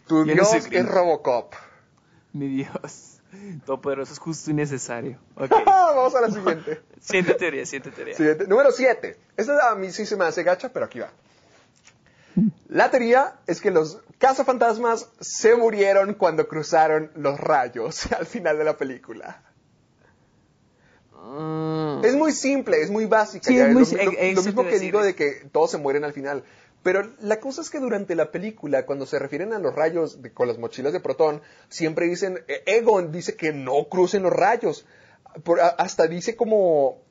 tu no Dios es. Robocop. Mi Dios. Todopoderoso es justo y necesario. Vamos a la siguiente. Siente teoría, siente teoría. Siguiente. Número 7. Esta a mí sí se me hace gacha, pero aquí va. La teoría es que los cazafantasmas se murieron cuando cruzaron los rayos al final de la película. Mm. Es muy simple, es muy básica. Sí, es muy lo, eh, lo eso mismo que digo de que todos se mueren al final. Pero la cosa es que durante la película, cuando se refieren a los rayos de- con las mochilas de protón, siempre dicen, eh, Egon dice que no crucen los rayos. hasta dice como,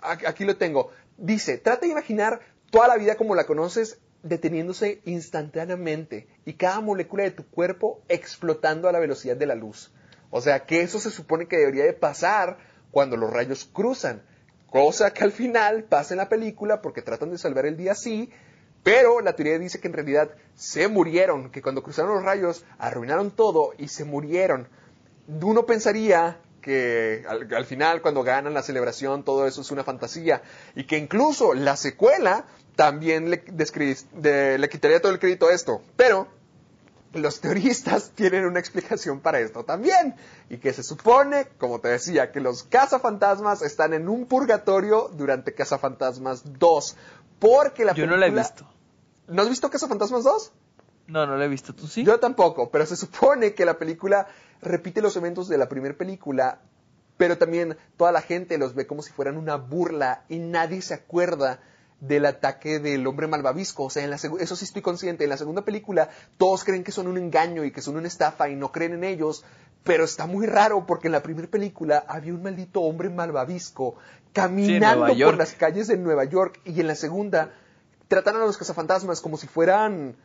aquí lo tengo, dice, trata de imaginar toda la vida como la conoces deteniéndose instantáneamente y cada molécula de tu cuerpo explotando a la velocidad de la luz. O sea que eso se supone que debería de pasar cuando los rayos cruzan, cosa que al final pasa en la película porque tratan de salvar el día así, pero la teoría dice que en realidad se murieron, que cuando cruzaron los rayos arruinaron todo y se murieron. Uno pensaría que al, final cuando ganan la celebración todo eso es una fantasía y que incluso la secuela también le, le quitaría todo el crédito a esto. Pero los teoristas tienen una explicación para esto también. Y que se supone, como te decía, que los cazafantasmas están en un purgatorio durante Cazafantasmas 2. Porque la Yo no la he visto. ¿No has visto Cazafantasmas 2? No, no la he visto. ¿Tú sí? Yo tampoco, pero se supone que la película repite los eventos de la primera película, pero también toda la gente los ve como si fueran una burla y nadie se acuerda del ataque del hombre malvavisco. O sea, en la eso sí estoy consciente. En la segunda película todos creen que son un engaño y que son una estafa y no creen en ellos. Pero está muy raro porque en la primera película había un maldito hombre malvavisco caminando por las calles de Nueva York y en la segunda tratan a los cazafantasmas como si fueran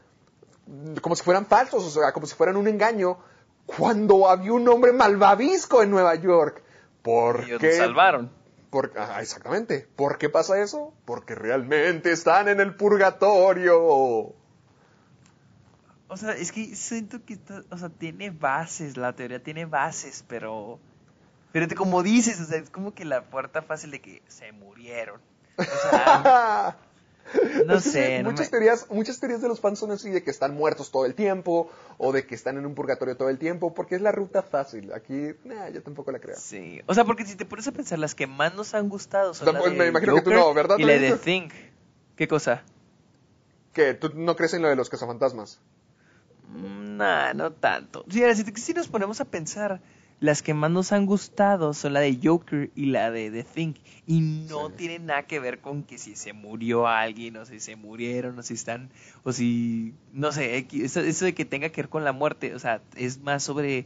como si fueran falsos, o sea, como si fueran un engaño cuando había un hombre malvavisco en Nueva York. ¿Por qué? salvaron exactamente. ¿Por qué pasa eso? Porque realmente están en el purgatorio. O sea, es que siento que o sea, tiene bases, la teoría tiene bases, pero pero como dices, o sea, es como que la puerta fácil de que se murieron. O sea, No sé. muchas, teorías, muchas teorías de los fans son así, de que están muertos todo el tiempo, o de que están en un purgatorio todo el tiempo, porque es la ruta fácil. Aquí, nah, yo tampoco la creo. Sí. O sea, porque si te pones a pensar, las que más nos han gustado son pues, me imagino que tú no, ¿verdad? Y la de Think. ¿Qué cosa? ¿Que tú no crees en lo de los cazafantasmas? Mm, nah, no tanto. Sí, si, si nos ponemos a pensar las que más nos han gustado son la de Joker y la de The Thing. Y no tienen nada que ver con que si se murió alguien, o si se murieron, o si están, o si, no sé, eso, de que tenga que ver con la muerte. O sea, es más sobre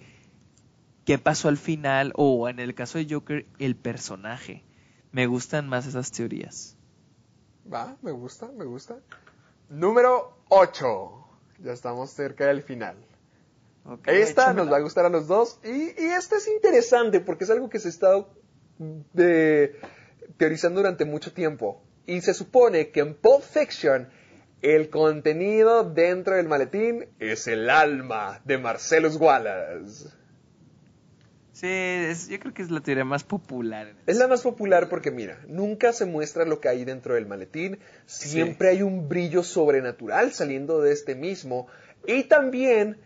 qué pasó al final, o en el caso de Joker, el personaje. Me gustan más esas teorías. Va, me gusta, me gusta. Número 8. Ya estamos cerca del final. Esta nos va a gustar a los dos. Y, esta es interesante porque es algo que se ha estado teorizando durante mucho tiempo. Y se supone que en Pulp Fiction el contenido dentro del maletín es el alma de Marcellus Wallace. Sí, yo creo que es la teoría más popular. Es la más popular porque, mira, nunca se muestra lo que hay dentro del maletín, siempre hay un brillo sobrenatural saliendo de este mismo, y también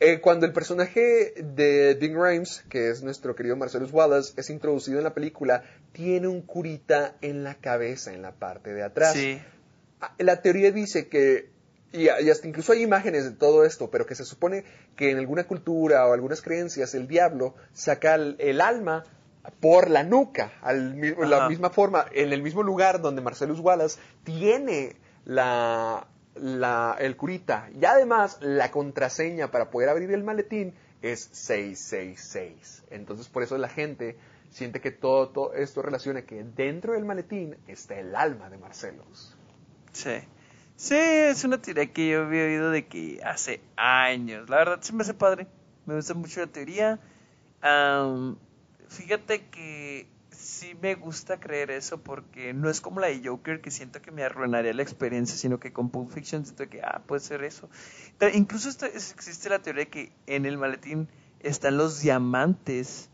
eh, cuando el personaje de Dean Rimes, que es nuestro querido Marcellus Wallace, es introducido en la película, tiene un curita en la cabeza, en la parte de atrás. Sí. Ah, la teoría dice que, y, hasta incluso hay imágenes de todo esto, pero que se supone que en alguna cultura o algunas creencias el diablo saca el, alma por la nuca, al, la misma forma, en el mismo lugar donde Marcellus Wallace tiene la, el curita. Y además, la contraseña para poder abrir el maletín es 666. Entonces, por eso la gente siente que todo, esto relaciona que dentro del maletín está el alma de Marcelos. Sí. Sí, es una teoría que yo había oído de que hace años. La verdad, sí me hace padre. Me gusta mucho la teoría. fíjate que sí me gusta creer eso porque no es como la de Joker que siento que me arruinaría la experiencia, sino que con Pulp Fiction siento que, ah, puede ser eso. Pero incluso existe la teoría de que en el maletín están los diamantes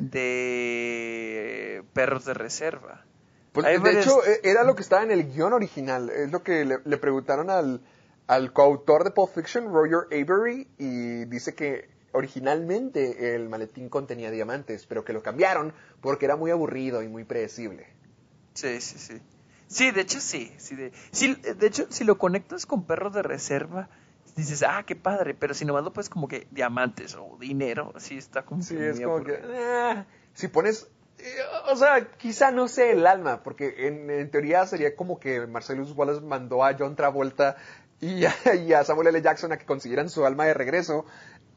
de perros de reserva. Pues, de hecho, e, era lo que estaba en el guion original. Es lo que le, le preguntaron al, al coautor de Pulp Fiction, Roger Avery, y dice que originalmente el maletín contenía diamantes, pero que lo cambiaron porque era muy aburrido y muy predecible. Sí, sí, sí. Sí, de hecho sí. sí de, de hecho, si lo conectas con perros de reserva, dices, ah, qué padre, pero si nomás lo puedes como que diamantes o dinero, así está como sí, es como que, ah, si pones, eh, o sea, quizá no sé el alma, porque en, en, teoría sería como que Marcellus Wallace mandó a John Travolta y a, Samuel L. Jackson a que consiguieran su alma de regreso.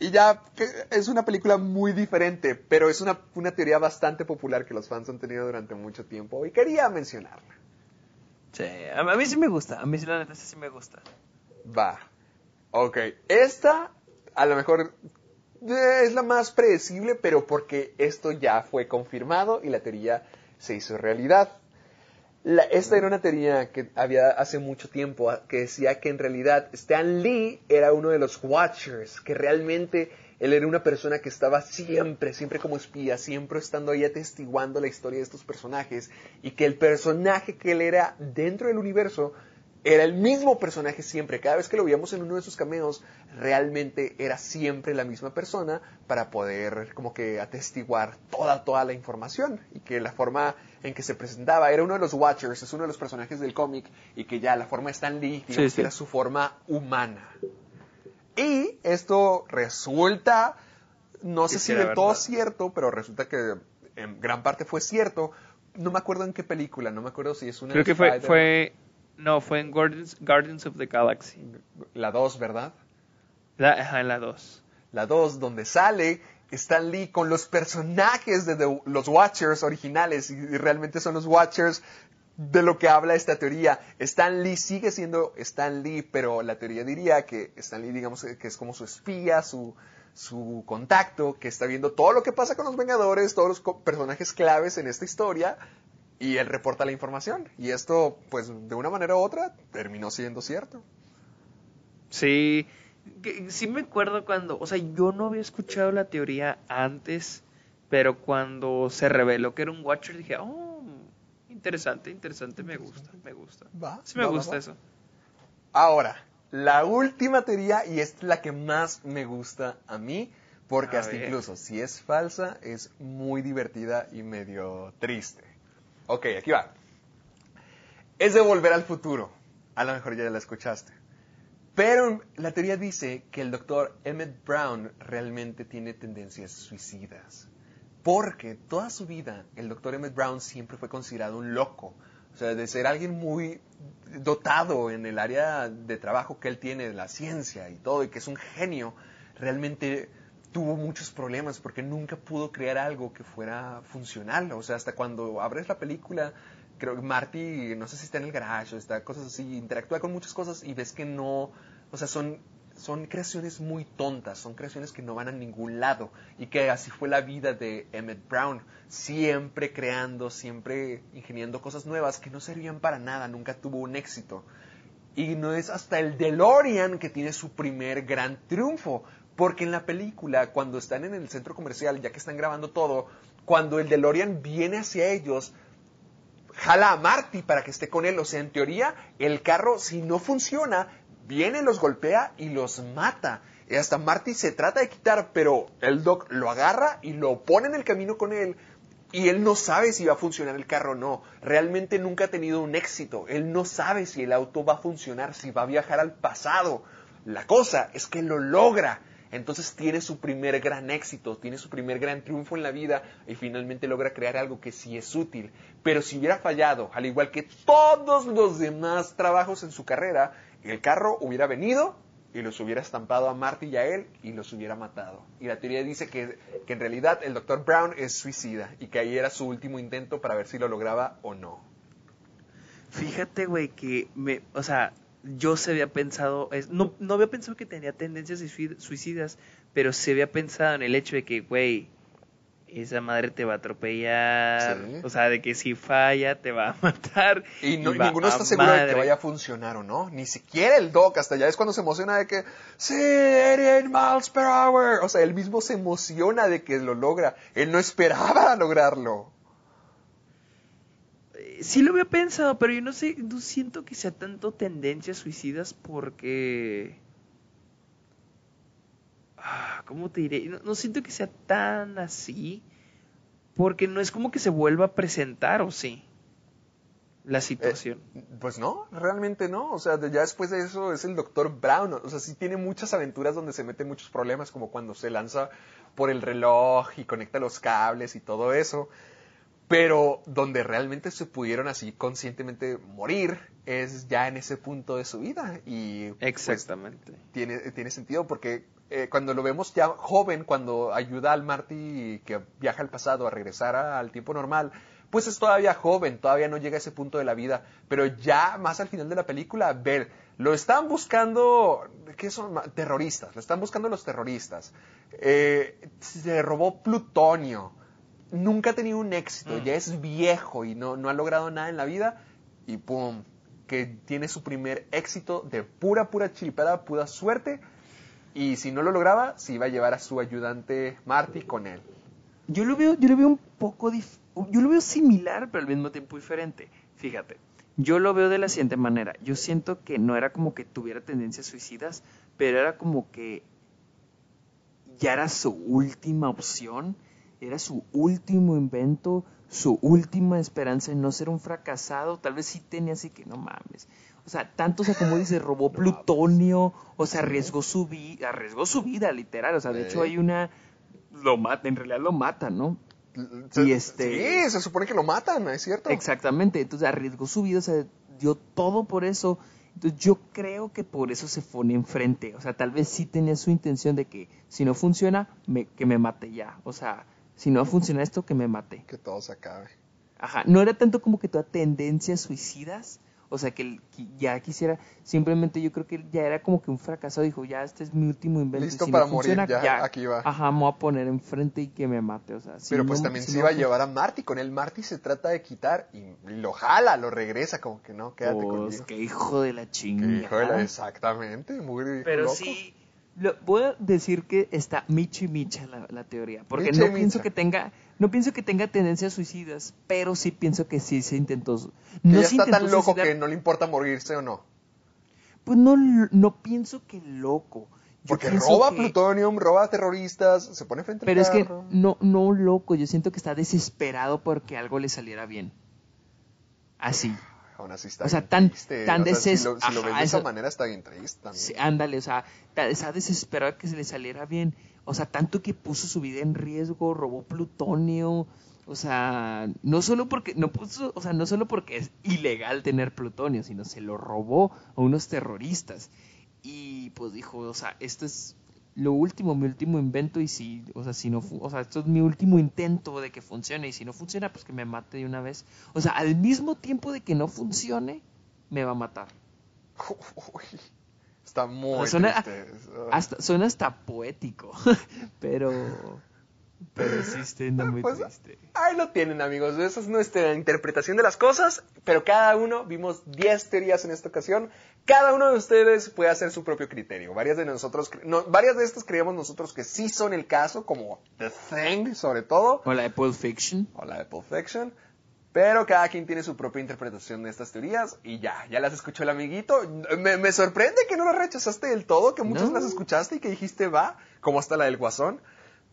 Y ya es una película muy diferente, pero es una, una teoría bastante popular que los fans han tenido durante mucho tiempo y quería mencionarla. Sí, a, mí sí me gusta, a mí sí la neta sí me gusta. Va. Ok, esta a lo mejor eh, es la más predecible, pero porque esto ya fue confirmado y la teoría se hizo realidad esta era una teoría que había hace mucho tiempo ah, que decía que en realidad Stan Lee era uno de los Watchers, que realmente él era una persona que estaba siempre, siempre como espía, siempre estando ahí atestiguando la historia de estos personajes y que el personaje que él era dentro del universo era el mismo personaje siempre. Cada vez que lo veíamos en uno de sus cameos, realmente era siempre la misma persona para poder como que atestiguar toda, toda la información. Y que la forma en que se presentaba era uno de los Watchers, es uno de los personajes del cómic, y que ya la forma de Stan Lee, era su forma humana. Y esto resulta, no sé si del todo cierto, pero resulta que en gran parte fue cierto. No me acuerdo en qué película, no me acuerdo si es una... Creo que fue, fue no, fue en Guardians, of the Galaxy. La 2, ¿verdad? La, ajá, la 2. La 2, donde sale Stan Lee con los personajes de los Watchers originales, y realmente son los Watchers de lo que habla esta teoría. Stan Lee sigue siendo Stan Lee, pero la teoría diría que Stan Lee, digamos, que es como su espía, su, su contacto, que está viendo todo lo que pasa con los Vengadores, todos los personajes claves en esta historia, y él reporta la información. Y esto, pues, de una manera u otra, terminó siendo cierto. Sí, sí me acuerdo cuando, o sea, yo no había escuchado la teoría antes, pero cuando se reveló que era un Watcher dije, oh, interesante, interesante, me gusta, me gusta. Va, sí me gusta eso. Ahora, la última teoría, y es la que más me gusta a mí, porque hasta incluso si es falsa, es muy divertida y medio triste. Ok, aquí va. Es de volver al futuro. A lo mejor ya la escuchaste. Pero la teoría dice que el doctor Emmett Brown realmente tiene tendencias suicidas. Porque toda su vida el doctor Emmett Brown siempre fue considerado un loco. O sea, de ser alguien muy dotado en el área de trabajo que él tiene, de la ciencia y todo, y que es un genio, realmente tuvo muchos problemas porque nunca pudo crear algo que fuera funcional. O sea, hasta cuando abres la película, creo que Marty, no sé si está en el garage o está cosas así, interactúa con muchas cosas y ves que no, o sea, son, son creaciones muy tontas, son creaciones que no van a ningún lado. Y que así fue la vida de Emmett Brown, siempre creando, siempre ingeniando cosas nuevas que no servían para nada, nunca tuvo un éxito. Y no es hasta el DeLorean que tiene su primer gran triunfo, porque en la película, cuando están en el centro comercial, ya que están grabando todo, cuando el DeLorean viene hacia ellos, jala a Marty para que esté con él. O sea, en teoría, el carro, si no funciona, viene, los golpea y los mata. Y hasta Marty se trata de quitar, pero el Doc lo agarra y lo pone en el camino con él. Y él no sabe si va a funcionar el carro o no. Realmente nunca ha tenido un éxito. Él no sabe si el auto va a funcionar, si va a viajar al pasado. La cosa es que lo logra entonces tiene su primer gran éxito, tiene su primer gran triunfo en la vida y finalmente logra crear algo que sí es útil. Pero si hubiera fallado, al igual que todos los demás trabajos en su carrera, el carro hubiera venido y los hubiera estampado a Marty y a él y los hubiera matado. Y la teoría dice que, que en realidad el Dr. Brown es suicida y que ahí era su último intento para ver si lo lograba o no. Fíjate, güey, que me, o sea, yo se había pensado, no, no había pensado que tenía tendencias suicidas, pero se había pensado en el hecho de que, güey, esa madre te va a atropellar, o sea, de que si falla te va a matar. Y, ninguno está seguro de que vaya a funcionar o no, ni siquiera el Doc, hasta ya es cuando se emociona de que, sí, 88 miles per hour, o sea, él mismo se emociona de que lo logra, él no esperaba lograrlo sí lo había pensado, pero yo no sé, no siento que sea tanto tendencias suicidas porque... Ah, ¿Cómo te diré? No, siento que sea tan así porque no es como que se vuelva a presentar, ¿o sí? La situación. Eh, pues no, realmente no. O sea, ya después de eso es el doctor Brown. O sea, sí tiene muchas aventuras donde se mete muchos problemas, como cuando se lanza por el reloj y conecta los cables y todo eso. Pero donde realmente se pudieron así conscientemente morir es ya en ese punto de su vida. Y pues, Exactamente. tiene, tiene sentido porque eh, cuando lo vemos ya joven, cuando ayuda al Marty que viaja al pasado a regresar a- al tiempo normal, pues es todavía joven, todavía no llega a ese punto de la vida. Pero ya más al final de la película, ver, lo están buscando, ¿qué son? Terroristas, lo están buscando los terroristas. Eh, se robó plutonio. Nunca ha tenido un éxito, ya es viejo y no, no ha logrado nada en la vida. Y pum, que tiene su primer éxito de pura, pura chiripada, pura suerte. Y si no lo lograba, se iba a llevar a su ayudante Marty con él. Yo lo veo, yo lo veo un poco dif- yo lo veo similar, pero al mismo tiempo diferente. Fíjate, yo lo veo de la siguiente manera. Yo siento que no era como que tuviera tendencias suicidas, pero era como que ya era su última opción, era su último invento, su última esperanza en no ser un fracasado. Tal vez sí tenía así que no mames. O sea, tanto, o sea, como dice, robó plutonio, o sea, arriesgó su vida, arriesgó su vida, literal. O sea, de hecho hay una, lo mata, en realidad lo mata, ¿no? Se- Y este- Sí, se supone que lo matan, ¿es cierto? Exactamente, entonces arriesgó su vida, o sea, dio todo por eso. Entonces yo creo que por eso se pone enfrente. O sea, tal vez sí tenía su intención de que si no funciona, me- que me mate ya. O sea, si no funciona esto, que me mate. Que todo se acabe. Ajá, no era tanto como que toda tendencias suicidas. O sea, que ya quisiera, simplemente yo creo que él ya era como que un fracasado. Dijo, ya este es mi último invento. Listo si para no funciona, morir, ya, aquí va. Ajá, me voy a poner enfrente y que me mate. O sea, si Pero pues también si se no iba a llevar a Marty. Con él Marty se trata de quitar y lo jala, lo regresa, como que no, quédate Pues, conmigo. qué hijo de la chingada. hijo de la- exactamente, muy Pero loco. sí, lo- voy a decir que está michi micha la, la teoría, porque no pienso que tenga, no pienso que tenga tendencias suicidas, pero sí pienso que sí se intentó, su- Que no ya se está intentó tan loco suicidar, que no le importa morirse o no. pues no, no pienso que loco, yo Porque roba que- plutonium, roba terroristas, se pone frente pero al es que no, no loco, yo siento que está desesperado porque algo le saliera bien, así. Aún así está o sea, bien tan- triste. tan O sea, si lo, si lo ves Ajá, de esa eso- manera está bien triste también. Sí, ándale, o sea, está desesperado que se le saliera bien. O sea, tanto que puso su vida en riesgo, robó plutonio. O sea, no solo porque, no puso, o sea, no solo porque es ilegal tener plutonio, sino se lo robó a unos terroristas. Y pues dijo, o sea, esto es lo último, mi último invento y si, o sea, si no, o sea, esto es mi último intento de que funcione y si no funciona, pues que me mate de una vez. O sea, al mismo tiempo de que no funcione, me va a matar. Uy, está muy O sea, suena-. Hasta, suena hasta poético, pero, pero sí está muy Pues, triste. Ahí lo tienen, amigos. Esa es nuestra interpretación de las cosas. Pero cada uno, vimos 10 teorías en esta ocasión. Cada uno de ustedes puede hacer su propio criterio. Varias de nosotros, no, varias de estas creemos nosotros que sí son el caso, como The Thing, sobre todo, O la de Pulp Fiction. o la de Pulp Fiction. Pero cada quien tiene su propia interpretación de estas teorías y ya, ya las escuchó el amiguito. Me, me sorprende que no las rechazaste del todo, que muchas No. las escuchaste y que dijiste va, como hasta la del guasón.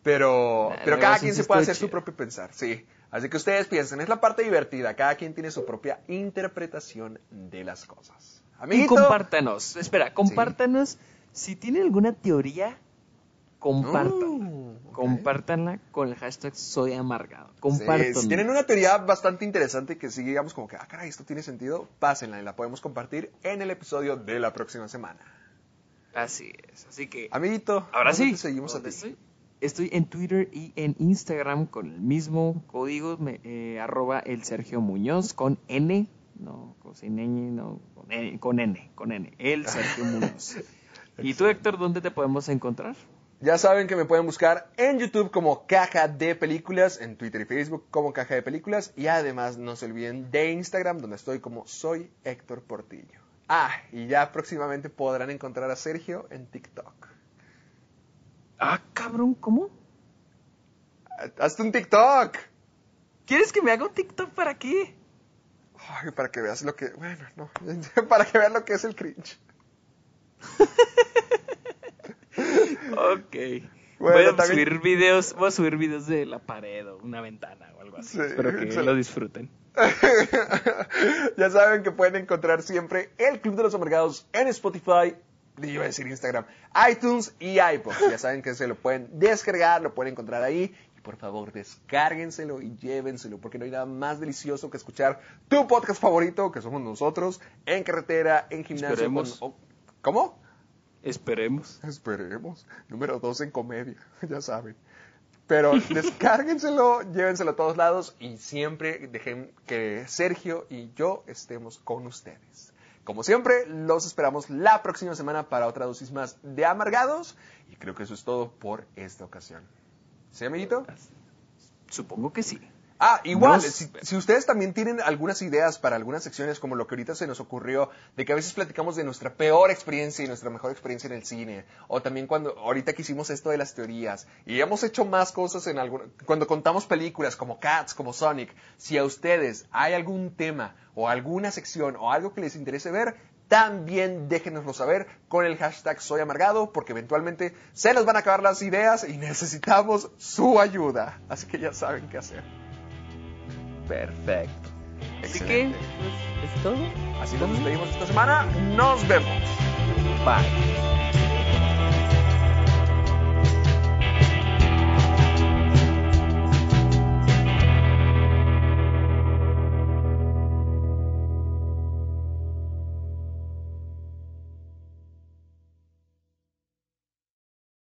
Pero, pero cada quien se puede hacer su propio pensar, sí. Así que ustedes piensen, es la parte divertida, cada quien tiene su propia interpretación de las cosas. Y Amiguito, compártanos, espera, compártanos si tienen alguna teoría, compártanla. Uh, ok. Compártanla con el hashtag soy amargado. Sí, si tienen una teoría bastante interesante que sí digamos como que, ah, caray, esto tiene sentido, pásenla y la podemos compartir en el episodio de la próxima semana. Así es, así que Amiguito, ahora ¿dónde sí. seguimos a ¿dónde ti. Estoy? Estoy en Twitter y en Instagram con el mismo código, me- eh, arroba el Sergio Muñoz con N, no con sin Ñ, no, con N, con N, con N, el Sergio Muñoz. ¿Y tú, Héctor, dónde te podemos encontrar? Ya saben que me pueden buscar en YouTube como Caja de Películas, en Twitter y Facebook como Caja de Películas y además no se olviden de Instagram donde estoy como soy Héctor Portillo. Ah, y ya próximamente podrán encontrar a Sergio en TikTok. Ah, cabrón, ¿cómo? Hazte un TikTok. ¿Quieres que me haga un TikTok para qué? Ay, para que veas lo que, bueno, no, para que veas lo que es el cringe. Ok. Bueno, voy a también- subir videos, voy a subir videos de la pared o una ventana o algo así. Sí, Espero que excelente. lo disfruten. ya saben que pueden encontrar siempre el Club de los Amargados en Spotify, iba a decir Instagram, iTunes y iPod. Ya saben que se lo pueden descargar, lo pueden encontrar ahí y por favor, descárguenselo y llévenselo, porque no hay nada más delicioso que escuchar tu podcast favorito, que somos nosotros, en carretera, en gimnasio. Esperemos. con- ¿Cómo? Esperemos. Esperemos. Número dos en comedia, ya saben. Pero descárguenselo, llévenselo a todos lados y siempre dejen que Sergio y yo estemos con ustedes. Como siempre, los esperamos la próxima semana para otra dosis más de amargados. Y creo que eso es todo por esta ocasión. ¿Sí, amiguito? Supongo que sí. Ah, igual, Nos- si, si ustedes también tienen algunas ideas para algunas secciones, como lo que ahorita se nos ocurrió, de que a veces platicamos de nuestra peor experiencia y nuestra mejor experiencia en el cine, o también cuando ahorita que hicimos esto de las teorías, y hemos hecho más cosas en algún, cuando contamos películas como Cats, como Sonic, si a ustedes hay algún tema o alguna sección o algo que les interese ver, también déjenoslo saber con el hashtag Soy Amargado, porque eventualmente se nos van a acabar las ideas y necesitamos su ayuda. Así que ya saben qué hacer. Perfecto. Así que, pues, es todo. Así nos despedimos esta semana. Nos vemos. Bye.